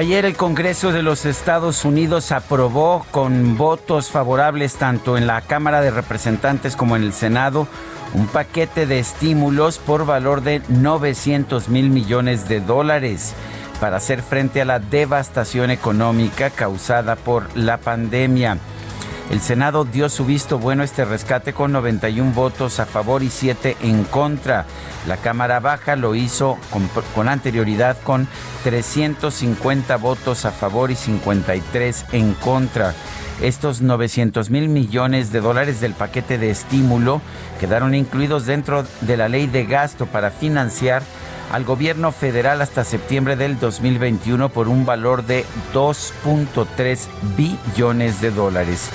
Ayer el Congreso de los Estados Unidos aprobó con votos favorables tanto en la Cámara de Representantes como en el Senado un paquete de estímulos por valor de 900 mil millones de dólares para hacer frente a la devastación económica causada por la pandemia. El Senado dio su visto bueno a este rescate con 91 votos a favor y 7 en contra. La Cámara Baja lo hizo con, anterioridad con 350 votos a favor y 53 en contra. Estos 900 mil millones de dólares del paquete de estímulo quedaron incluidos dentro de la ley de gasto para financiar al gobierno federal hasta septiembre del 2021 por un valor de 2.3 billones de dólares.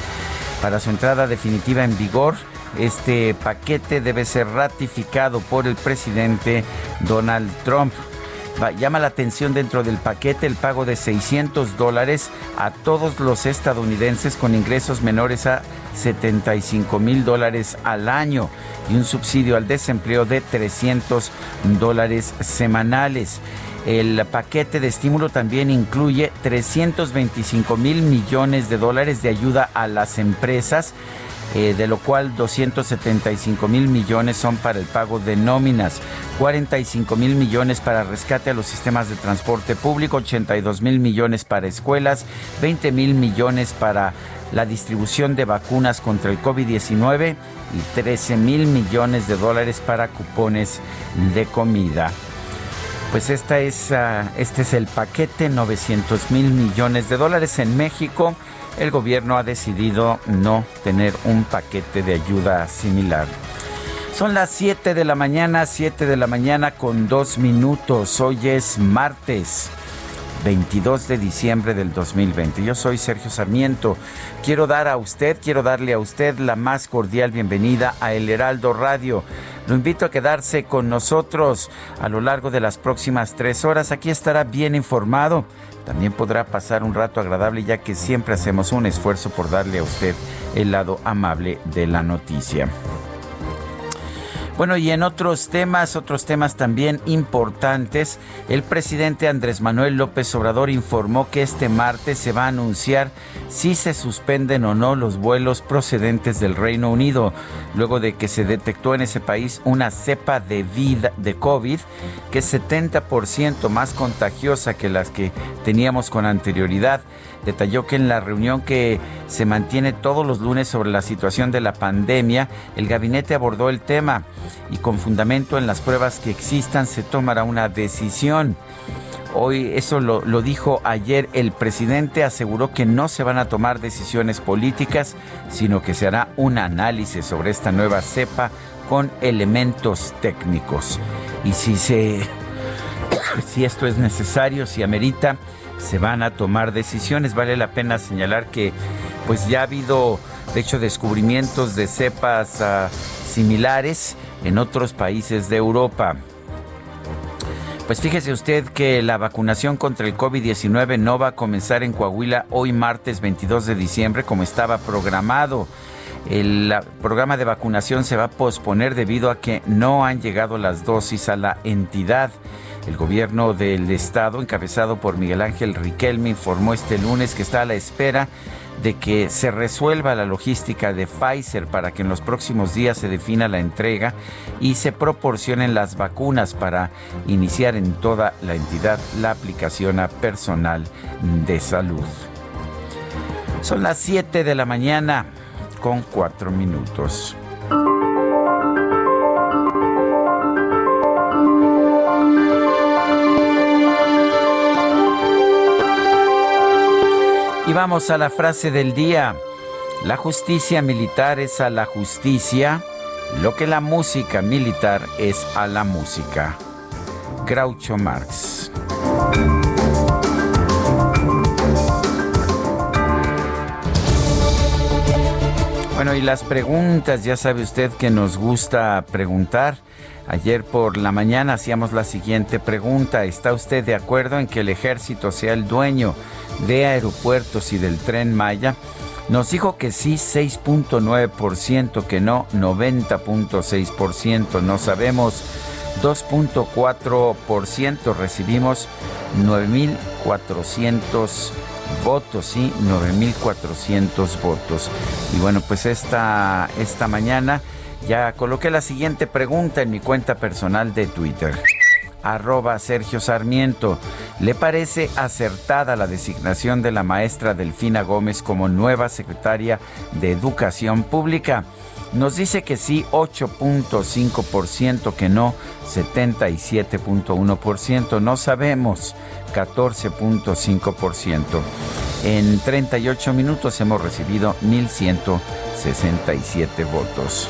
Para su entrada definitiva en vigor, este paquete debe ser ratificado por el presidente Donald Trump. Llama la atención dentro del paquete el pago de 600 dólares a todos los estadounidenses con ingresos menores a 75 mil dólares al año y un subsidio al desempleo de 300 dólares semanales. El paquete de estímulo también incluye 325 mil millones de dólares de ayuda a las empresas eh, de lo cual 275 mil millones son para el pago de nóminas, 45 mil millones para rescate a los sistemas de transporte público, 82 mil millones para escuelas, 20 mil millones para la distribución de vacunas contra el COVID-19 y 13 mil millones de dólares para cupones de comida. Pues esta es, ah, este es el paquete, 900 mil millones de dólares en México el gobierno ha decidido no tener un paquete de ayuda similar. Son las 7 de la mañana, 7 de la mañana con dos minutos. Hoy es martes. 22 de diciembre del 2020. Yo soy Sergio Sarmiento. Quiero dar a usted, quiero darle a usted la más cordial bienvenida a El Heraldo Radio. Lo invito a quedarse con nosotros a lo largo de las próximas tres horas. Aquí estará bien informado también podrá pasar un rato agradable ya que siempre hacemos un esfuerzo por darle a usted el lado amable de la noticia. Bueno, y en otros temas, otros temas también importantes, el presidente Andrés Manuel López Obrador informó que este martes se va a anunciar si se suspenden o no los vuelos procedentes del Reino Unido, luego de que se detectó en ese país una cepa de vida de COVID que es 70% más contagiosa que las que teníamos con anterioridad detalló que en la reunión que se mantiene todos los lunes sobre la situación de la pandemia, el gabinete abordó el tema y con fundamento en las pruebas que existan se tomará una decisión. Hoy eso lo, dijo ayer el presidente, aseguró que no se van a tomar decisiones políticas, sino que se hará un análisis sobre esta nueva cepa con elementos técnicos. Y si se si esto es necesario, si amerita, se van a tomar decisiones. Vale la pena señalar que pues ya ha habido de hecho descubrimientos de cepas ah, similares en otros países de Europa. Pues fíjese usted que la vacunación contra el COVID-19 no va a comenzar en Coahuila hoy martes 22 de diciembre como estaba programado. El programa de vacunación se va a posponer debido a que no han llegado las dosis a la entidad. El gobierno del estado, encabezado por Miguel Ángel Riquelme, informó este lunes que está a la espera de que se resuelva la logística de Pfizer para que en los próximos días se defina la entrega y se proporcionen las vacunas para iniciar en toda la entidad la aplicación a personal de salud. Son las 7 de la mañana con 4 minutos. Y vamos a la frase del día. La justicia militar es a la justicia lo que la música militar es a la música. Groucho Marx. Bueno, y las preguntas, ya sabe usted que nos gusta preguntar. Ayer por la mañana hacíamos la siguiente pregunta. ¿Está usted de acuerdo en que el ejército sea el dueño de aeropuertos y del tren Maya, nos dijo que sí 6.9%, que no 90.6%, no sabemos 2.4%, recibimos 9.400 votos, sí, 9.400 votos. Y bueno, pues esta, esta mañana ya coloqué la siguiente pregunta en mi cuenta personal de Twitter arroba Sergio Sarmiento. ¿Le parece acertada la designación de la maestra Delfina Gómez como nueva secretaria de Educación Pública? Nos dice que sí 8.5%, que no 77.1%, no sabemos 14.5%. En 38 minutos hemos recibido 1.167 votos.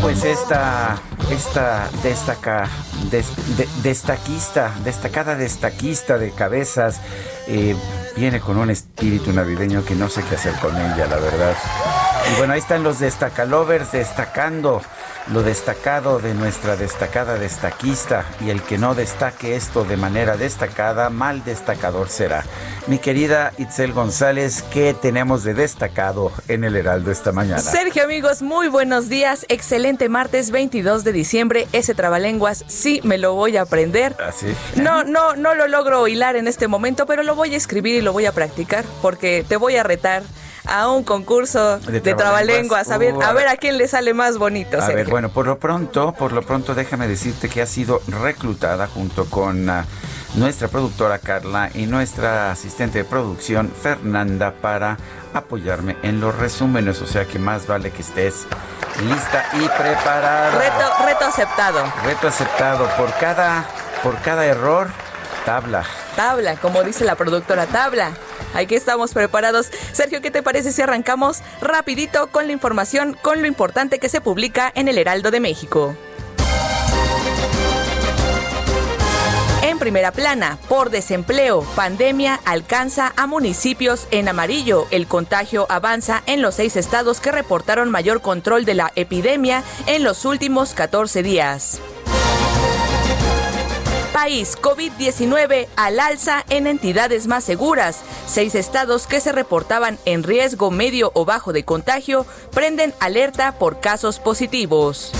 Pues esta, esta destaca, des- de- destaquista, destacada destaquista de cabezas, eh, viene con un espíritu navideño que no sé qué hacer con ella, la verdad. Y bueno, ahí están los destacalovers destacando lo destacado de nuestra destacada destaquista y el que no destaque esto de manera destacada, mal destacador será. Mi querida Itzel González, ¿qué tenemos de destacado en el Heraldo esta mañana? Sergio, amigos, muy buenos días. Excelente martes 22 de diciembre. Ese trabalenguas sí me lo voy a aprender. Así. No, no, no lo logro hilar en este momento, pero lo voy a escribir y lo voy a practicar porque te voy a retar a un concurso De de, trabalenguas. A ver, Uh, a ver a quién le sale más bonito, A ver, bueno, por lo pronto, por lo pronto déjame decirte que ha sido reclutada junto con ah, nuestra productora Carla y nuestra asistente de producción Fernanda para apoyarme en los resúmenes, o sea que más vale que estés lista y preparada. Reto, reto aceptado. Reto aceptado por cada por cada error tabla. Tabla, como dice la productora, tabla. Aquí estamos preparados. Sergio, ¿qué te parece si arrancamos rapidito con la información, con lo importante que se publica en el Heraldo de México? En primera plana, por desempleo, pandemia alcanza a municipios en amarillo. El contagio avanza en los seis estados que reportaron mayor control de la epidemia en los últimos 14 días. País COVID-19 al alza en entidades más seguras. Seis estados que se reportaban en riesgo medio o bajo de contagio prenden alerta por casos positivos.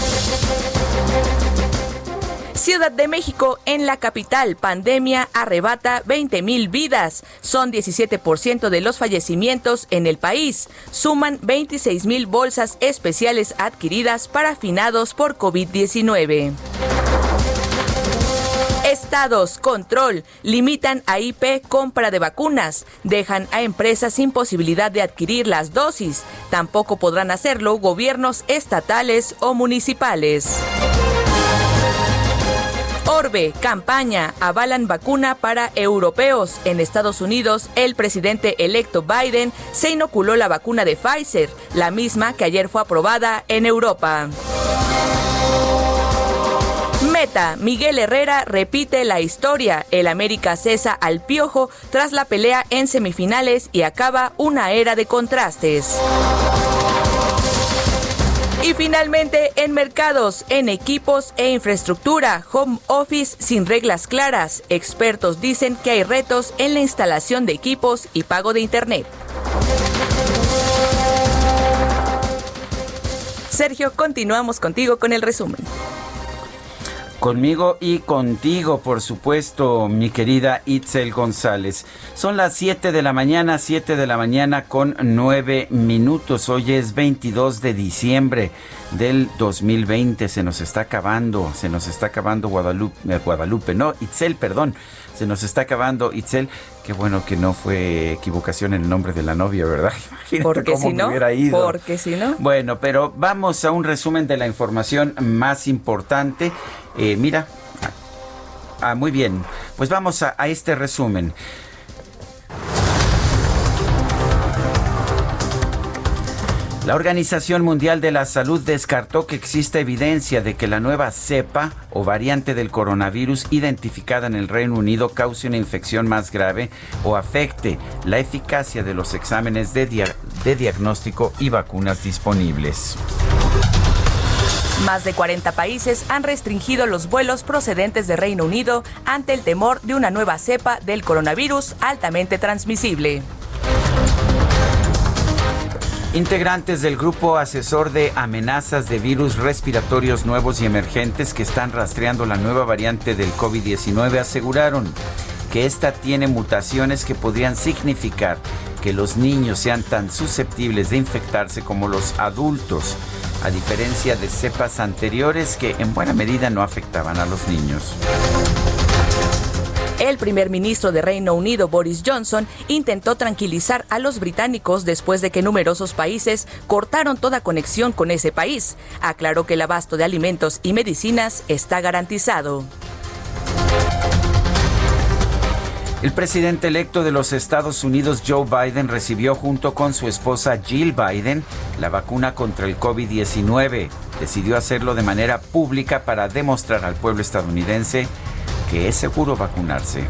Ciudad de México, en la capital, pandemia arrebata 20 mil vidas. Son 17% de los fallecimientos en el país. Suman 26 mil bolsas especiales adquiridas para finados por COVID-19. Estados, control, limitan a IP compra de vacunas, dejan a empresas sin posibilidad de adquirir las dosis. Tampoco podrán hacerlo gobiernos estatales o municipales. Orbe, campaña, avalan vacuna para europeos. En Estados Unidos, el presidente electo Biden se inoculó la vacuna de Pfizer, la misma que ayer fue aprobada en Europa. Miguel Herrera repite la historia. El América cesa al piojo tras la pelea en semifinales y acaba una era de contrastes. Y finalmente, en mercados, en equipos e infraestructura, home office sin reglas claras. Expertos dicen que hay retos en la instalación de equipos y pago de Internet. Sergio, continuamos contigo con el resumen. Conmigo y contigo, por supuesto, mi querida Itzel González. Son las 7 de la mañana, 7 de la mañana con 9 minutos. Hoy es 22 de diciembre del 2020. Se nos está acabando, se nos está acabando Guadalupe, eh, Guadalupe, no, Itzel, perdón. Se nos está acabando Itzel. Qué bueno que no fue equivocación en el nombre de la novia, ¿verdad? Imagínate porque si no, hubiera ido. Porque si no. Bueno, pero vamos a un resumen de la información más importante. Eh, mira, ah, muy bien, pues vamos a, este resumen. La Organización Mundial de la Salud descartó que existe evidencia de que la nueva cepa o variante del coronavirus identificada en el Reino Unido cause una infección más grave o afecte la eficacia de los exámenes de diagnóstico y vacunas disponibles. Más de 40 países han restringido los vuelos procedentes de Reino Unido ante el temor de una nueva cepa del coronavirus altamente transmisible. Integrantes del grupo asesor de amenazas de virus respiratorios nuevos y emergentes que están rastreando la nueva variante del COVID-19 aseguraron que esta tiene mutaciones que podrían significar que los niños sean tan susceptibles de infectarse como los adultos a diferencia de cepas anteriores que en buena medida no afectaban a los niños. El primer ministro de Reino Unido, Boris Johnson, intentó tranquilizar a los británicos después de que numerosos países cortaron toda conexión con ese país. Aclaró que el abasto de alimentos y medicinas está garantizado. El presidente electo de los Estados Unidos, Joe Biden, recibió junto con su esposa Jill Biden la vacuna contra el COVID-19. Decidió hacerlo de manera pública para demostrar al pueblo estadounidense que es seguro vacunarse.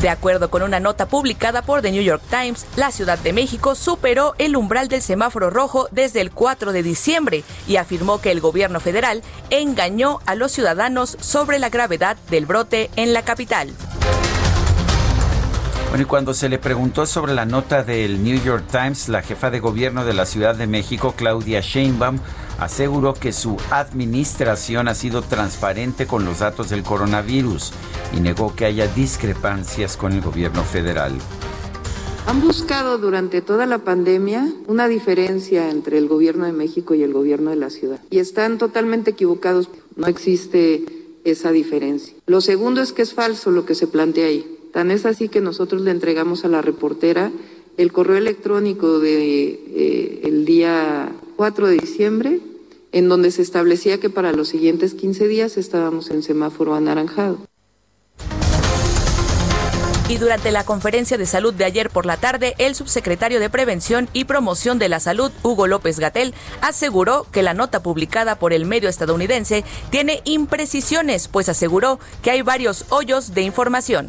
De acuerdo con una nota publicada por The New York Times, la Ciudad de México superó el umbral del semáforo rojo desde el 4 de diciembre y afirmó que el gobierno federal engañó a los ciudadanos sobre la gravedad del brote en la capital. Bueno, y cuando se le preguntó sobre la nota del New York Times, la jefa de gobierno de la Ciudad de México, Claudia Sheinbaum, aseguró que su administración ha sido transparente con los datos del coronavirus y negó que haya discrepancias con el gobierno federal. Han buscado durante toda la pandemia una diferencia entre el gobierno de México y el gobierno de la ciudad. Y están totalmente equivocados. No existe esa diferencia. Lo segundo es que es falso lo que se plantea ahí. Tan es así que nosotros le entregamos a la reportera el correo electrónico de eh, el día 4 de diciembre en donde se establecía que para los siguientes 15 días estábamos en semáforo anaranjado. Y durante la conferencia de salud de ayer por la tarde, el subsecretario de Prevención y Promoción de la Salud, Hugo López Gatel, aseguró que la nota publicada por el medio estadounidense tiene imprecisiones, pues aseguró que hay varios hoyos de información.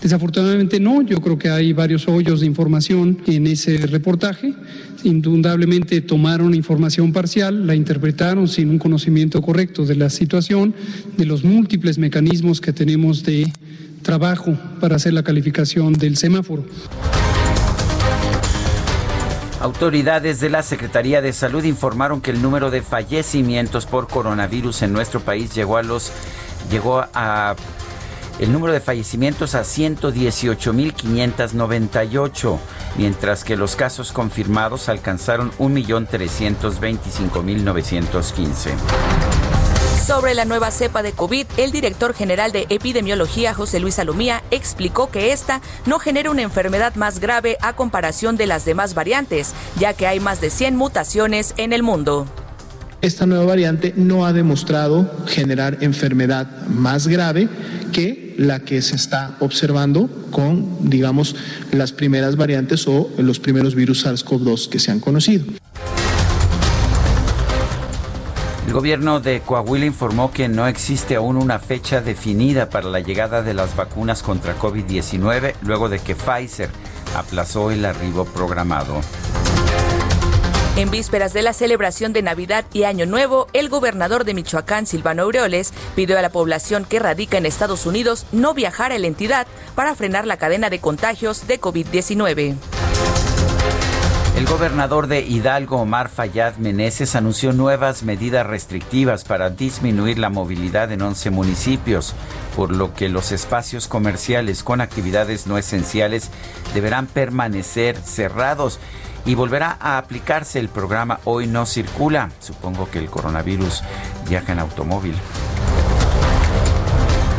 Desafortunadamente no, yo creo que hay varios hoyos de información en ese reportaje indudablemente tomaron información parcial, la interpretaron sin un conocimiento correcto de la situación, de los múltiples mecanismos que tenemos de trabajo para hacer la calificación del semáforo. Autoridades de la Secretaría de Salud informaron que el número de fallecimientos por coronavirus en nuestro país llegó a los llegó a el número de fallecimientos a 118.598, mientras que los casos confirmados alcanzaron 1.325.915. Sobre la nueva cepa de COVID, el director general de epidemiología, José Luis Salomía, explicó que esta no genera una enfermedad más grave a comparación de las demás variantes, ya que hay más de 100 mutaciones en el mundo. Esta nueva variante no ha demostrado generar enfermedad más grave que la que se está observando con, digamos, las primeras variantes o los primeros virus SARS-CoV-2 que se han conocido. El gobierno de Coahuila informó que no existe aún una fecha definida para la llegada de las vacunas contra COVID-19 luego de que Pfizer aplazó el arribo programado. En vísperas de la celebración de Navidad y Año Nuevo, el gobernador de Michoacán, Silvano Aureoles, pidió a la población que radica en Estados Unidos no viajar a la entidad para frenar la cadena de contagios de COVID-19. El gobernador de Hidalgo, Omar Fayad Meneses, anunció nuevas medidas restrictivas para disminuir la movilidad en 11 municipios, por lo que los espacios comerciales con actividades no esenciales deberán permanecer cerrados y volverá a aplicarse el programa Hoy no circula. Supongo que el coronavirus viaja en automóvil.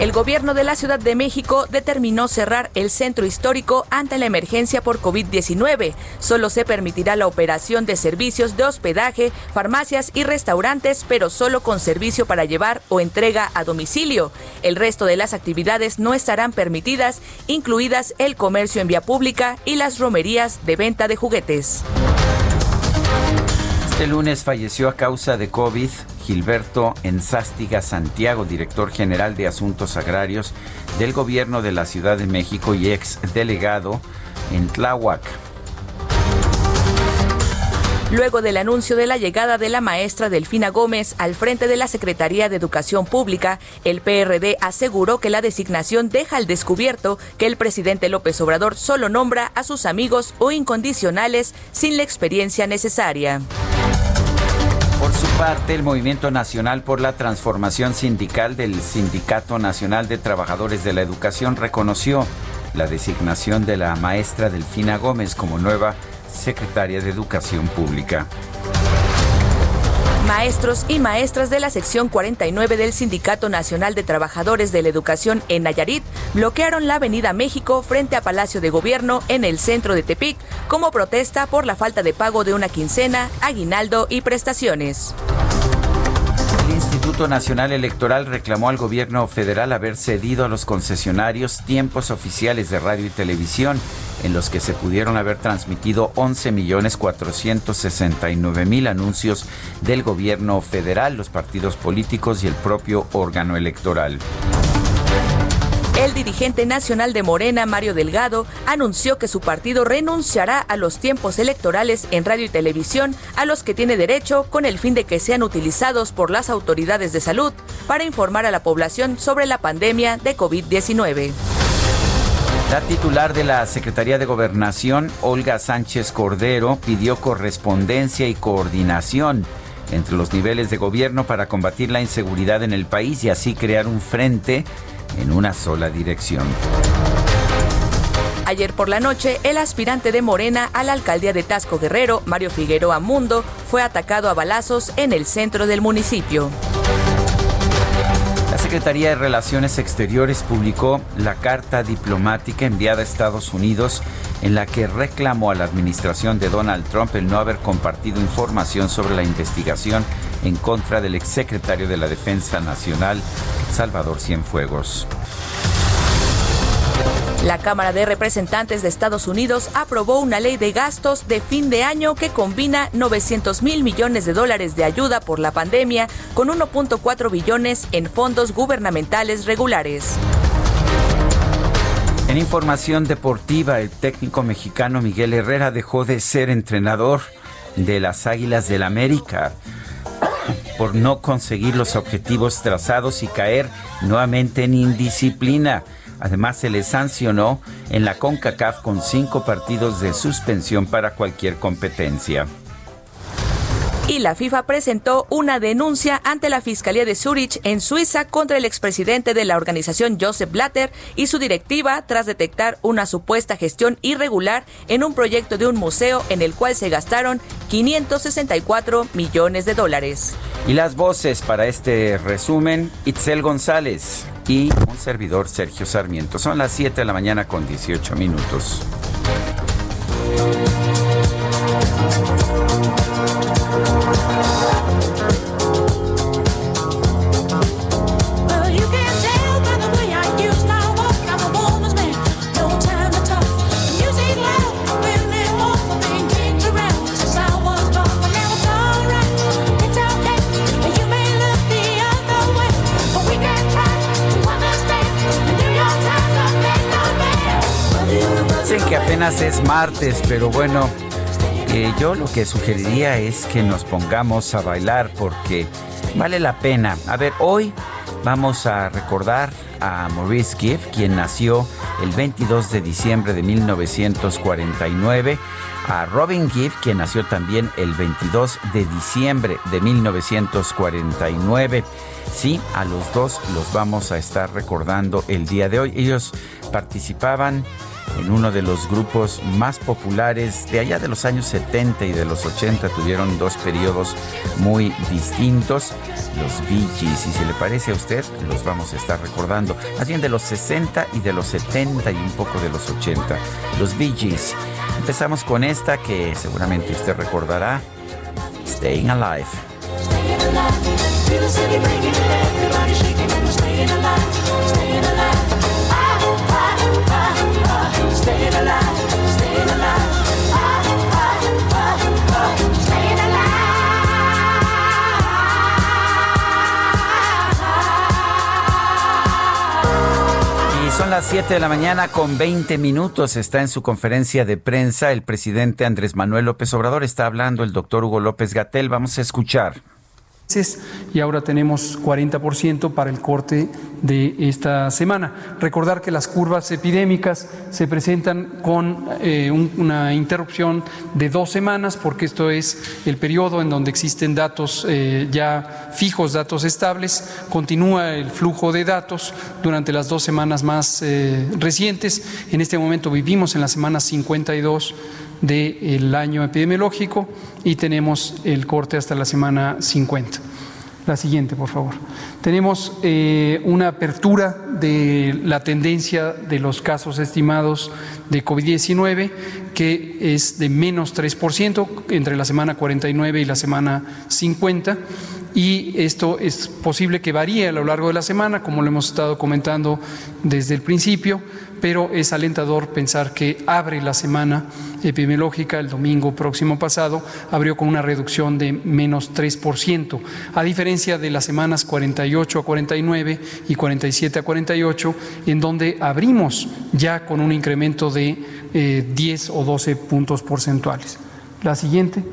El gobierno de la Ciudad de México determinó cerrar el centro histórico ante la emergencia por COVID-19. Solo se permitirá la operación de servicios de hospedaje, farmacias y restaurantes, pero solo con servicio para llevar o entrega a domicilio. El resto de las actividades no estarán permitidas, incluidas el comercio en vía pública y las romerías de venta de juguetes. Este lunes falleció a causa de COVID Gilberto Enzástiga Santiago, director general de Asuntos Agrarios del Gobierno de la Ciudad de México y ex delegado en Tláhuac. Luego del anuncio de la llegada de la maestra Delfina Gómez al frente de la Secretaría de Educación Pública, el PRD aseguró que la designación deja al descubierto que el presidente López Obrador solo nombra a sus amigos o incondicionales sin la experiencia necesaria. Por su parte, el Movimiento Nacional por la Transformación Sindical del Sindicato Nacional de Trabajadores de la Educación reconoció la designación de la maestra Delfina Gómez como nueva secretaria de Educación Pública. Maestros y maestras de la sección 49 del Sindicato Nacional de Trabajadores de la Educación en Nayarit bloquearon la Avenida México frente a Palacio de Gobierno en el centro de Tepic como protesta por la falta de pago de una quincena, aguinaldo y prestaciones. El Instituto Nacional Electoral reclamó al gobierno federal haber cedido a los concesionarios tiempos oficiales de radio y televisión en los que se pudieron haber transmitido 11.469.000 anuncios del gobierno federal, los partidos políticos y el propio órgano electoral. El dirigente nacional de Morena, Mario Delgado, anunció que su partido renunciará a los tiempos electorales en radio y televisión a los que tiene derecho con el fin de que sean utilizados por las autoridades de salud para informar a la población sobre la pandemia de COVID-19. La titular de la Secretaría de Gobernación, Olga Sánchez Cordero, pidió correspondencia y coordinación entre los niveles de gobierno para combatir la inseguridad en el país y así crear un frente en una sola dirección. Ayer por la noche, el aspirante de Morena a la alcaldía de Tasco Guerrero, Mario Figueroa Mundo, fue atacado a balazos en el centro del municipio. La Secretaría de Relaciones Exteriores publicó la carta diplomática enviada a Estados Unidos en la que reclamó a la administración de Donald Trump el no haber compartido información sobre la investigación en contra del exsecretario de la Defensa Nacional, Salvador Cienfuegos. La Cámara de Representantes de Estados Unidos aprobó una ley de gastos de fin de año que combina 900 mil millones de dólares de ayuda por la pandemia con 1.4 billones en fondos gubernamentales regulares. En información deportiva, el técnico mexicano Miguel Herrera dejó de ser entrenador de las Águilas del América por no conseguir los objetivos trazados y caer nuevamente en indisciplina. Además, se le sancionó en la CONCACAF con cinco partidos de suspensión para cualquier competencia. Y la FIFA presentó una denuncia ante la Fiscalía de Zurich en Suiza contra el expresidente de la organización Joseph Blatter y su directiva tras detectar una supuesta gestión irregular en un proyecto de un museo en el cual se gastaron 564 millones de dólares. Y las voces para este resumen, Itzel González y un servidor Sergio Sarmiento. Son las 7 de la mañana con 18 minutos. Es martes, pero bueno, eh, yo lo que sugeriría es que nos pongamos a bailar porque vale la pena. A ver, hoy vamos a recordar a Maurice Gibb, quien nació el 22 de diciembre de 1949 a Robin Gibb, quien nació también el 22 de diciembre de 1949. Sí, a los dos los vamos a estar recordando el día de hoy. Ellos participaban en uno de los grupos más populares de allá de los años 70 y de los 80 tuvieron dos periodos muy distintos, los Bee Gees, y si le parece a usted, los vamos a estar recordando, más bien de los 60 y de los 70 y un poco de los 80, los Bee Gees. Empezamos con esta que seguramente usted recordará, Staying Alive. son las 7 de la mañana con 20 minutos. Está en su conferencia de prensa el presidente Andrés Manuel López Obrador. Está hablando el doctor Hugo López Gatel. Vamos a escuchar y ahora tenemos 40% para el corte de esta semana. Recordar que las curvas epidémicas se presentan con eh, una interrupción de dos semanas, porque esto es el periodo en donde existen datos eh, ya fijos, datos estables. Continúa el flujo de datos durante las dos semanas más eh, recientes. En este momento vivimos en la semana 52 del año epidemiológico y tenemos el corte hasta la semana 50. La siguiente, por favor. Tenemos eh, una apertura de la tendencia de los casos estimados de COVID-19, que es de menos 3% entre la semana 49 y la semana 50 y esto es posible que varíe a lo largo de la semana, como lo hemos estado comentando desde el principio, pero es alentador pensar que abre la semana epidemiológica el domingo próximo pasado, abrió con una reducción de menos 3%, a diferencia de las semanas 48 a 49 y 47 a 48, en donde abrimos ya con un incremento de 10 eh, o 12 puntos porcentuales. La siguiente.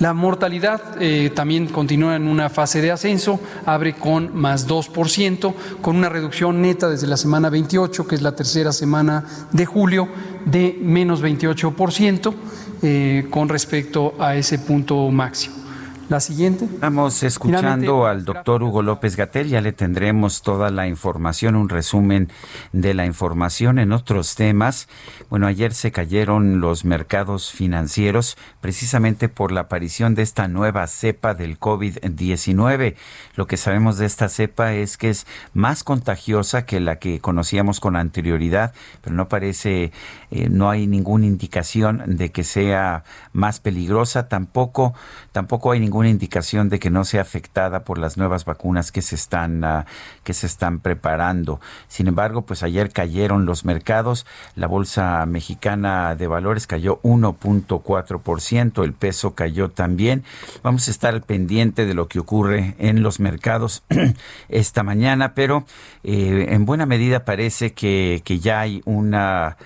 La mortalidad eh, también continúa en una fase de ascenso, abre con más 2%, con una reducción neta desde la semana 28, que es la tercera semana de julio, de menos 28% eh, con respecto a ese punto máximo. La siguiente. Estamos escuchando al doctor Hugo López Gatel, ya le tendremos toda la información, un resumen de la información en otros temas. Bueno, ayer se cayeron los mercados financieros precisamente por la aparición de esta nueva cepa del COVID-19. Lo que sabemos de esta cepa es que es más contagiosa que la que conocíamos con anterioridad, pero no parece, eh, no hay ninguna indicación de que sea más peligrosa, tampoco, tampoco hay ninguna indicación de que no sea afectada por las nuevas vacunas que se están ah, que se están preparando. Sin embargo, pues ayer cayeron los mercados, la bolsa mexicana de valores cayó 1.4%, el peso cayó también. Vamos a estar pendiente de lo que ocurre en los mercados esta mañana, pero eh, en buena medida parece que ya hay una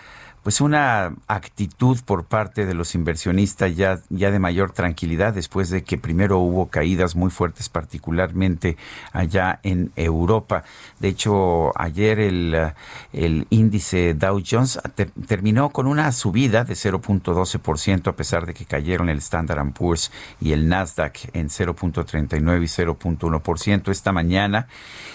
pues una actitud por parte de los inversionistas ya, ya de mayor tranquilidad después de que primero hubo caídas muy fuertes, particularmente allá en Europa. De hecho, ayer el, el índice Dow Jones terminó con una subida de 0.12% a pesar de que cayeron el Standard Poor's y el Nasdaq en 0.39 y 0.1%. Esta mañana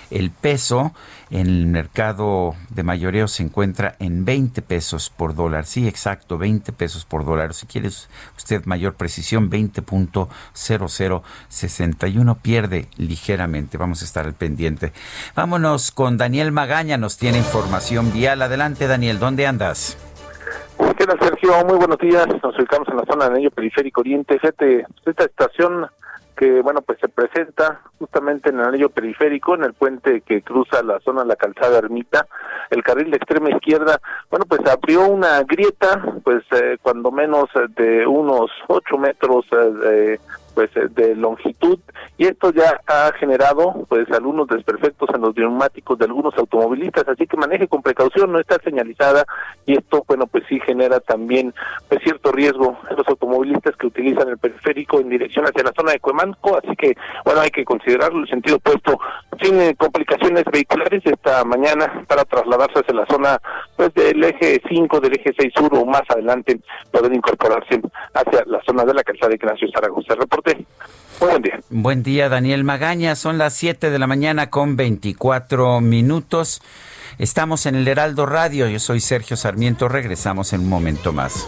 el peso en el mercado de mayoreo se encuentra en 20 pesos por Sí, exacto, 20 pesos por dólar. Si quiere usted mayor precisión, 20.0061 pierde ligeramente. Vamos a estar al pendiente. Vámonos con Daniel Magaña, nos tiene información vial. Adelante, Daniel, ¿dónde andas? ¿Qué tal, Sergio? Muy buenos días. Nos ubicamos en la zona del anillo periférico oriente. Fíjate, esta estación que bueno pues se presenta justamente en el anillo periférico en el puente que cruza la zona de la calzada ermita el carril de extrema izquierda. Bueno pues abrió una grieta pues eh, cuando menos de unos ocho metros eh, pues eh, de longitud. Y esto ya ha generado pues algunos desperfectos en los neumáticos de algunos automovilistas así que maneje con precaución no está señalizada. Y esto bueno pues sí genera también pues cierto riesgo en los automovilistas que utilizan el periférico en dirección hacia la zona de Cuemanco. Así que bueno hay que considerarlo. El sentido opuesto sin complicaciones vehiculares. Esta mañana para trasladarse hacia la zona pues del eje 5 del eje 6 sur o más adelante poder incorporarse hacia la zona de la calzada de Ignacio Zaragoza reporte buen día. Buen día, Daniel Magaña. Son las 7 de la mañana con 24 minutos. Estamos en el Heraldo Radio. Yo soy Sergio Sarmiento. Regresamos en un momento más.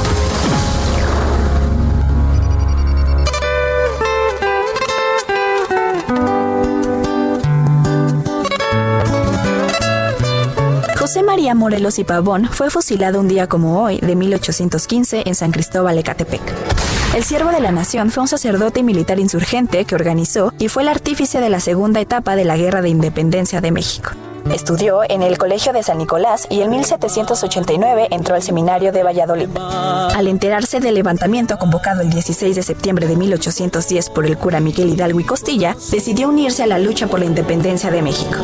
José María Morelos y Pavón fue fusilado un día como hoy, de 1815, en San Cristóbal Ecatepec. El siervo de la nación fue un sacerdote y militar insurgente que organizó y fue el artífice de la segunda etapa de la Guerra de Independencia de México. Estudió en el Colegio de San Nicolás y en 1789 entró al Seminario de Valladolid. Al enterarse del levantamiento convocado el 16 de septiembre de 1810 por el cura Miguel Hidalgo y Costilla, decidió unirse a la lucha por la independencia de México.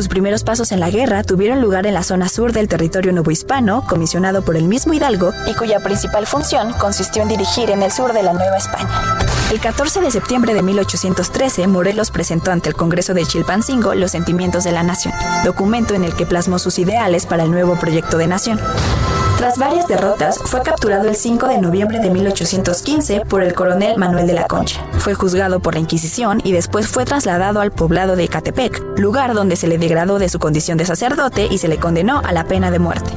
Sus primeros pasos en la guerra tuvieron lugar en la zona sur del territorio novohispano, comisionado por el mismo Hidalgo, y cuya principal función consistió en dirigir en el sur de la Nueva España. El 14 de septiembre de 1813, Morelos presentó ante el Congreso de Chilpancingo los sentimientos de la nación, documento en el que plasmó sus ideales para el nuevo proyecto de nación. Tras varias derrotas, fue capturado el 5 de noviembre de 1815 por el coronel Manuel de la Concha. Fue juzgado por la Inquisición y después fue trasladado al poblado de Ecatepec, lugar donde se le degradó de su condición de sacerdote y se le condenó a la pena de muerte.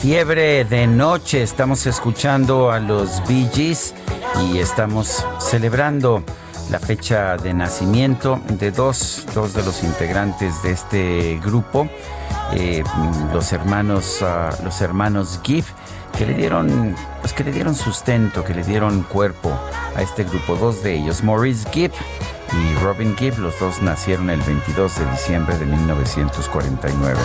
Fiebre de noche. Estamos escuchando a los Bee Gees y estamos celebrando la fecha de nacimiento de dos, dos de los integrantes de este grupo, eh, los hermanos, uh, los hermanos que le dieron, pues que le dieron sustento, que le dieron cuerpo a este grupo. Dos de ellos, Maurice Gibb y Robin Gibb, los dos nacieron el 22 de diciembre de 1949.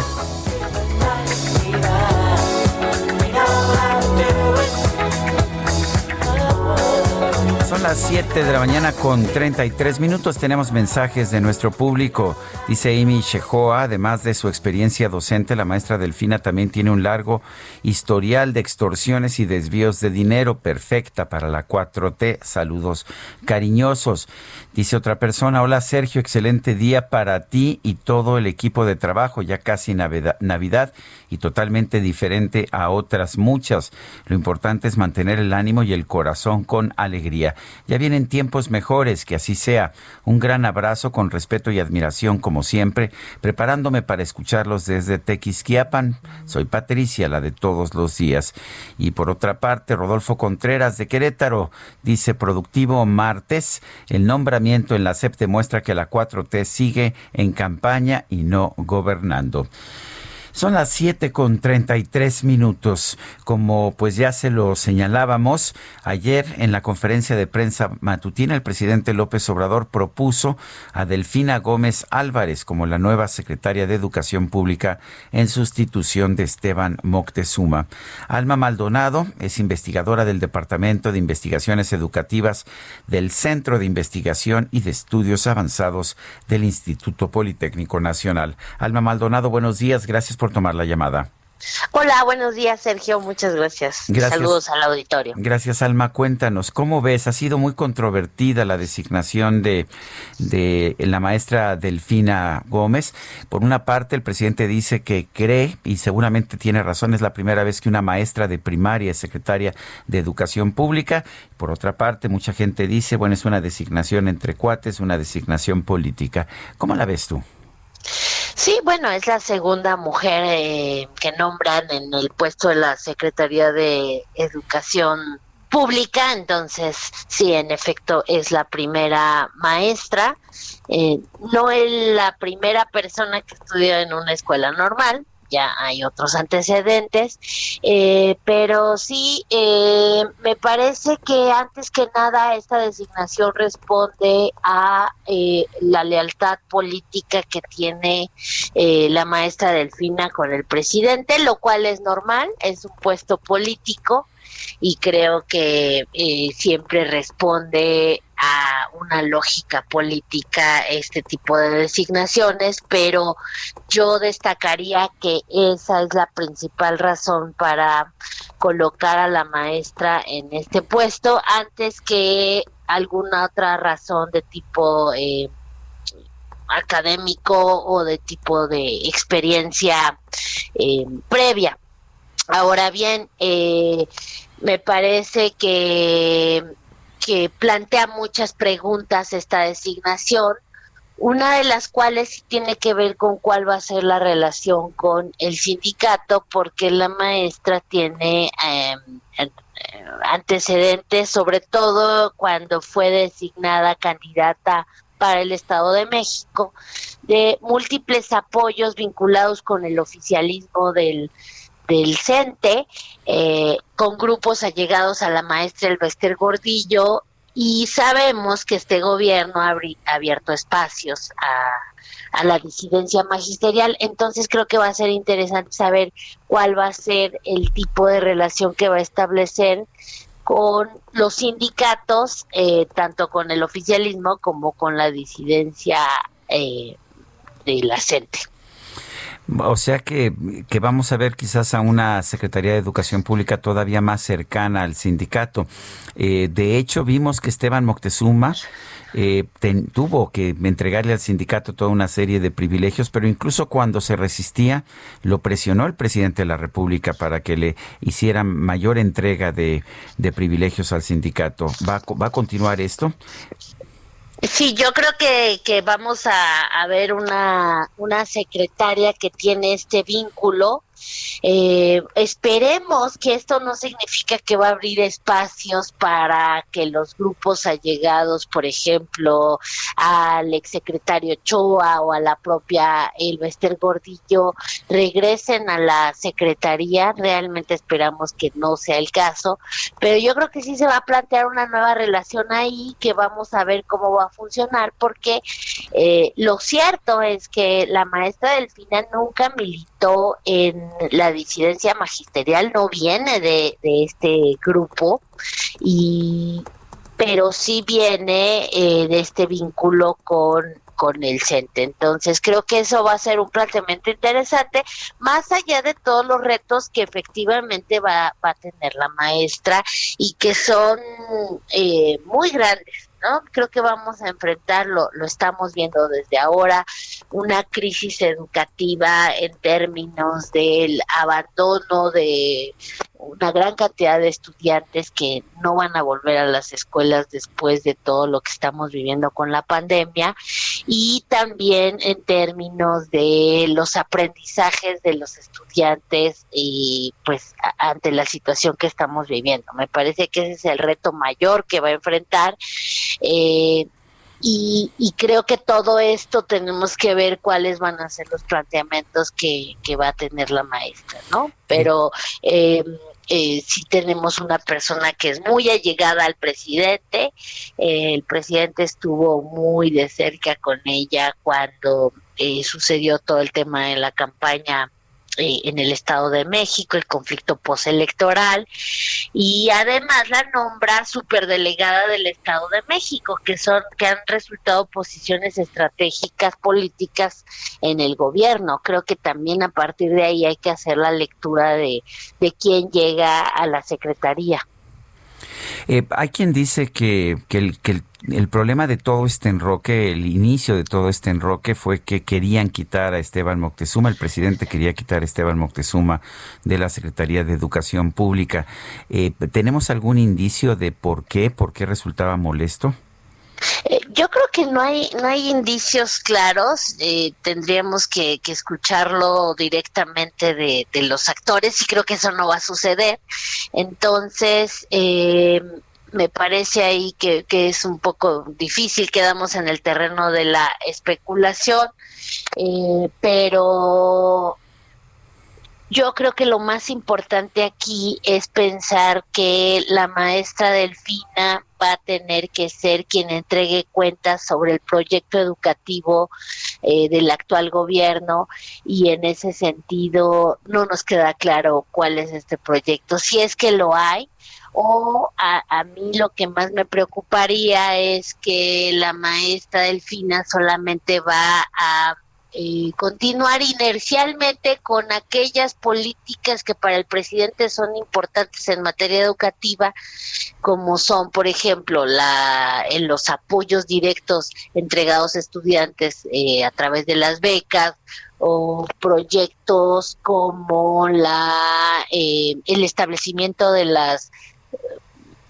Son las 7 de la mañana con 33 minutos. Tenemos mensajes de nuestro público. Dice Amy Shehoa, además de su experiencia docente, la maestra Delfina también tiene un largo historial de extorsiones y desvíos de dinero. Perfecta para la 4T. Saludos cariñosos. Dice otra persona, hola Sergio, excelente día para ti y todo el equipo de trabajo, ya casi Navidad y totalmente diferente a otras muchas. Lo importante es mantener el ánimo y el corazón con alegría. Ya vienen tiempos mejores, que así sea. Un gran abrazo con respeto y admiración como siempre, preparándome para escucharlos desde Tequisquiapan. Soy Patricia, la de todos los días. Y por otra parte, Rodolfo Contreras de Querétaro dice productivo martes, el nombramiento en la CEP demuestra que la 4T sigue en campaña y no gobernando. Son las 7 con 33 minutos. Como pues ya se lo señalábamos, ayer en la conferencia de prensa matutina, el presidente López Obrador propuso a Delfina Gómez Álvarez como la nueva secretaria de Educación Pública en sustitución de Esteban Moctezuma. Alma Maldonado es investigadora del Departamento de Investigaciones Educativas del Centro de Investigación y de Estudios Avanzados del Instituto Politécnico Nacional. Alma Maldonado, buenos días. Gracias por tomar la llamada. Hola, buenos días, Sergio. Muchas gracias. Saludos al auditorio. Gracias, Alma. Cuéntanos, ¿cómo ves? Ha sido muy controvertida la designación de, de la maestra Delfina Gómez. Por una parte, el presidente dice que cree, y seguramente tiene razón, es la primera vez que una maestra de primaria es secretaria de Educación Pública. Por otra parte, mucha gente dice, bueno, es una designación entre cuates, una designación política. ¿Cómo la ves tú? Sí, bueno, es la segunda mujer eh, que nombran en el puesto de la Secretaría de Educación Pública, entonces sí, en efecto, es la primera maestra. Eh, no es la primera persona que estudió en una escuela normal, ya hay otros antecedentes, eh, pero sí eh, me parece que antes que nada esta designación responde a eh, la lealtad política que tiene la maestra Delfina con el presidente, lo cual es normal, es un puesto político y creo que siempre responde a una lógica política este tipo de designaciones, pero yo destacaría que esa es la principal razón para colocar a la maestra en este puesto antes que alguna otra razón de tipo eh, académico o de tipo de experiencia eh, previa. Ahora bien, eh, me parece que que plantea muchas preguntas esta designación, una de las cuales tiene que ver con cuál va a ser la relación con el sindicato, porque la maestra tiene em, antecedentes, sobre todo cuando fue designada candidata para el Estado de México, de múltiples apoyos vinculados con el oficialismo del del CENTE, eh, con grupos allegados a la maestra Elvester Gordillo, y sabemos que este gobierno ha abierto espacios a, a, la disidencia magisterial, entonces creo que va a ser interesante saber cuál va a ser el tipo de relación que va a establecer con los sindicatos, eh, tanto con el oficialismo como con la disidencia eh, de la CENTE. O sea que, que, vamos a ver quizás a una Secretaría de Educación Pública todavía más cercana al sindicato. Eh, de hecho, vimos que Esteban Moctezuma eh, tuvo que entregarle al sindicato toda una serie de privilegios, pero incluso cuando se resistía, lo presionó el presidente de la República para que le hiciera mayor entrega de, de privilegios al sindicato. ¿Va, ¿Va a continuar esto? Sí, yo creo que, que vamos a, a ver una, una secretaria que tiene este vínculo eh, esperemos que esto no significa que va a abrir espacios para que los grupos allegados, por ejemplo, al exsecretario Choa o a la propia Elvester Gordillo, regresen a la secretaría. Realmente esperamos que no sea el caso, pero yo creo que sí se va a plantear una nueva relación ahí que vamos a ver cómo va a funcionar, porque eh, lo cierto es que la maestra del final nunca militó en la disidencia magisterial no viene de, este grupo y pero sí viene eh, de este vínculo con con el CENTE. Entonces creo que eso va a ser un planteamiento interesante, más allá de todos los retos que efectivamente va, va a tener la maestra y que son eh, muy grandes. ¿No? Creo que vamos a enfrentarlo, lo estamos viendo desde ahora, una crisis educativa en términos del abandono de una gran cantidad de estudiantes que no van a volver a las escuelas después de todo lo que estamos viviendo con la pandemia y también en términos de los aprendizajes de los estudiantes y pues ante la situación que estamos viviendo. Me parece que ese es el reto mayor que va a enfrentar. Eh, y, creo que todo esto tenemos que ver cuáles van a ser los planteamientos que, va a tener la maestra, ¿no? Pero eh, eh, sí tenemos una persona que es muy allegada al presidente, eh, el presidente estuvo muy de cerca con ella cuando eh, sucedió todo el tema de la campaña eh, en el Estado de México, el conflicto postelectoral, y además la nombra superdelegada del Estado de México, que son, que han resultado posiciones estratégicas políticas en el gobierno. Creo que también a partir de ahí hay que hacer la lectura de, de quién llega a la secretaría. Eh, hay quien dice que, el, que el, problema de todo este enroque, el inicio de todo este enroque fue que querían quitar a Esteban Moctezuma, el presidente quería quitar a Esteban Moctezuma de la Secretaría de Educación Pública. Eh, ¿Tenemos algún indicio de por qué, por qué resultaba molesto? Eh, yo creo que no hay no hay indicios claros. Eh, tendríamos que, escucharlo directamente de, los actores y creo que eso no va a suceder. Entonces eh, me parece ahí que, que, es un poco difícil. Quedamos en el terreno de la especulación, pero yo creo que lo más importante aquí es pensar que la maestra Delfina va a tener que ser quien entregue cuentas sobre el proyecto educativo eh, del actual gobierno y en ese sentido no nos queda claro cuál es este proyecto, si es que lo hay o a, a mí lo que más me preocuparía es que la maestra Delfina solamente va a eh, continuar inercialmente con aquellas políticas que para el presidente son importantes en materia educativa, como son, por ejemplo, la, en los apoyos directos entregados a estudiantes eh, a través de las becas o proyectos como la eh, el establecimiento de las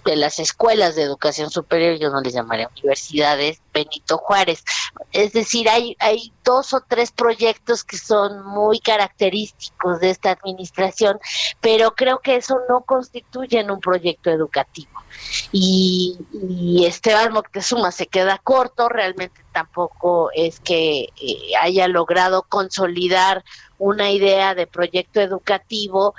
de las escuelas de educación superior, yo no les llamaría universidades, Benito Juárez. Es decir, hay, hay dos o tres proyectos que son muy característicos de esta administración, pero creo que eso no constituye un proyecto educativo. Y, y Esteban Moctezuma se queda corto, realmente tampoco es que eh, haya logrado consolidar una idea de proyecto educativo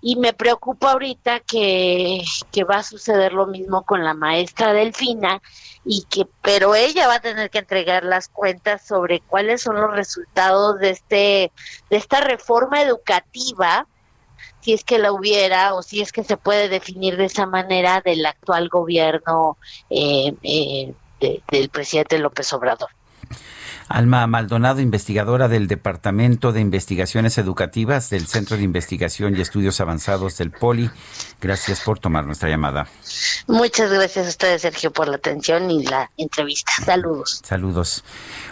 y me preocupa ahorita que, que va a suceder lo mismo con la maestra Delfina y que pero ella va a tener que entregar las cuentas sobre cuáles son los resultados de este de esta reforma educativa si es que la hubiera o si es que se puede definir de esa manera del actual gobierno eh, eh, del presidente López Obrador. Alma Maldonado, investigadora del Departamento de Investigaciones Educativas del Centro de Investigación y Estudios Avanzados del POLI. Gracias por tomar nuestra llamada. Muchas gracias a ustedes, Sergio, por la atención y la entrevista. Saludos. Saludos.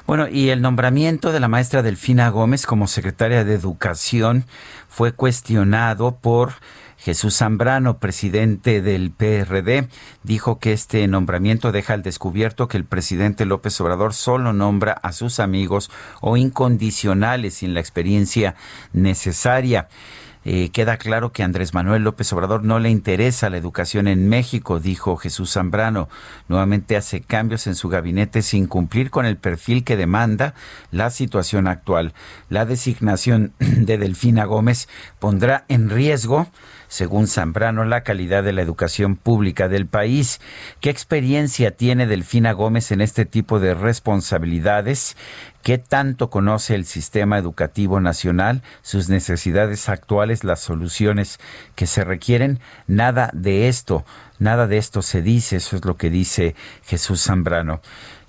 Bueno, y el nombramiento de la maestra Delfina Gómez como secretaria de Educación fue cuestionado por Jesús Zambrano, presidente del PRD, dijo que este nombramiento deja al descubierto que el presidente López Obrador solo nombra a sus amigos o incondicionales sin la experiencia necesaria. Eh, queda claro que Andrés Manuel López Obrador no le interesa la educación en México, dijo Jesús Zambrano. Nuevamente hace cambios en su gabinete sin cumplir con el perfil que demanda la situación actual. La designación de Delfina Gómez pondrá en riesgo según Zambrano, la calidad de la educación pública del país. ¿Qué experiencia tiene Delfina Gómez en este tipo de responsabilidades? ¿Qué tanto conoce el sistema educativo nacional, sus necesidades actuales, las soluciones que se requieren? Nada de esto, nada de esto se dice, eso es lo que dice Jesús Zambrano.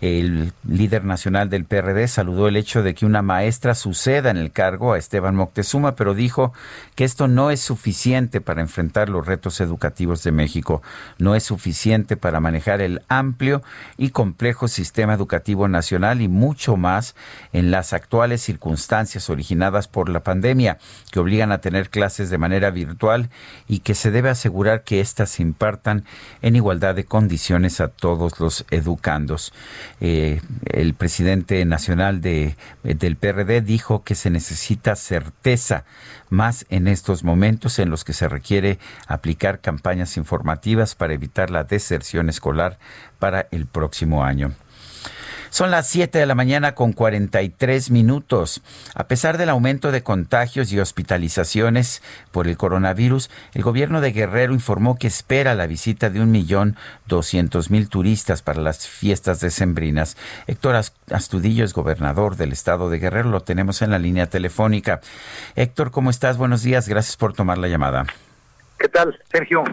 El líder nacional del PRD saludó el hecho de que una maestra suceda en el cargo a Esteban Moctezuma, pero dijo que esto no es suficiente para enfrentar los retos educativos de México, no es suficiente para manejar el amplio y complejo sistema educativo nacional y mucho más en las actuales circunstancias originadas por la pandemia, que obligan a tener clases de manera virtual y que se debe asegurar que éstas se impartan en igualdad de condiciones a todos los educandos. Eh, el presidente nacional de, eh, del PRD dijo que se necesita certeza más en estos momentos en los que se requiere aplicar campañas informativas para evitar la deserción escolar para el próximo año. Son las 7 de la mañana con 43 minutos. A pesar del aumento de contagios y hospitalizaciones por el coronavirus, el gobierno de Guerrero informó que espera la visita de un millón doscientos mil turistas para las fiestas decembrinas. Héctor Astudillo es gobernador del estado de Guerrero. Lo tenemos en la línea telefónica. Héctor, ¿cómo estás? Buenos días. Gracias por tomar la llamada. ¿Qué tal, Sergio?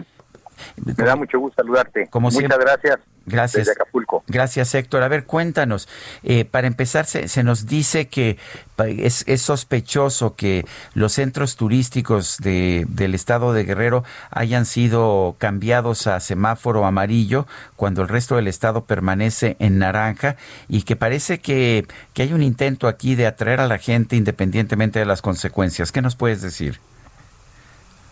Me da mucho gusto saludarte. Muchas gracias. Gracias. Acapulco. Gracias, Héctor. A ver, cuéntanos. Eh, para empezar, se, nos dice que es, sospechoso que los centros turísticos de, del estado de Guerrero hayan sido cambiados a semáforo amarillo cuando el resto del estado permanece en naranja y que parece que, que hay un intento aquí de atraer a la gente independientemente de las consecuencias. ¿Qué nos puedes decir?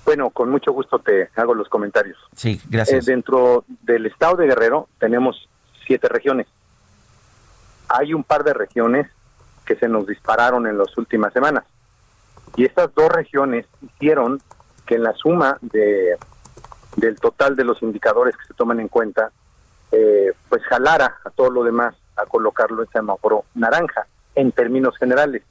Bueno, con mucho gusto te hago los comentarios. Sí, gracias. Eh, dentro del estado de Guerrero tenemos siete regiones. Hay un par de regiones que se nos dispararon en las últimas semanas. Y estas dos regiones hicieron que en la suma de, del total de los indicadores que se toman en cuenta, eh, pues jalara a todo lo demás a colocarlo en semáforo naranja, en términos generales.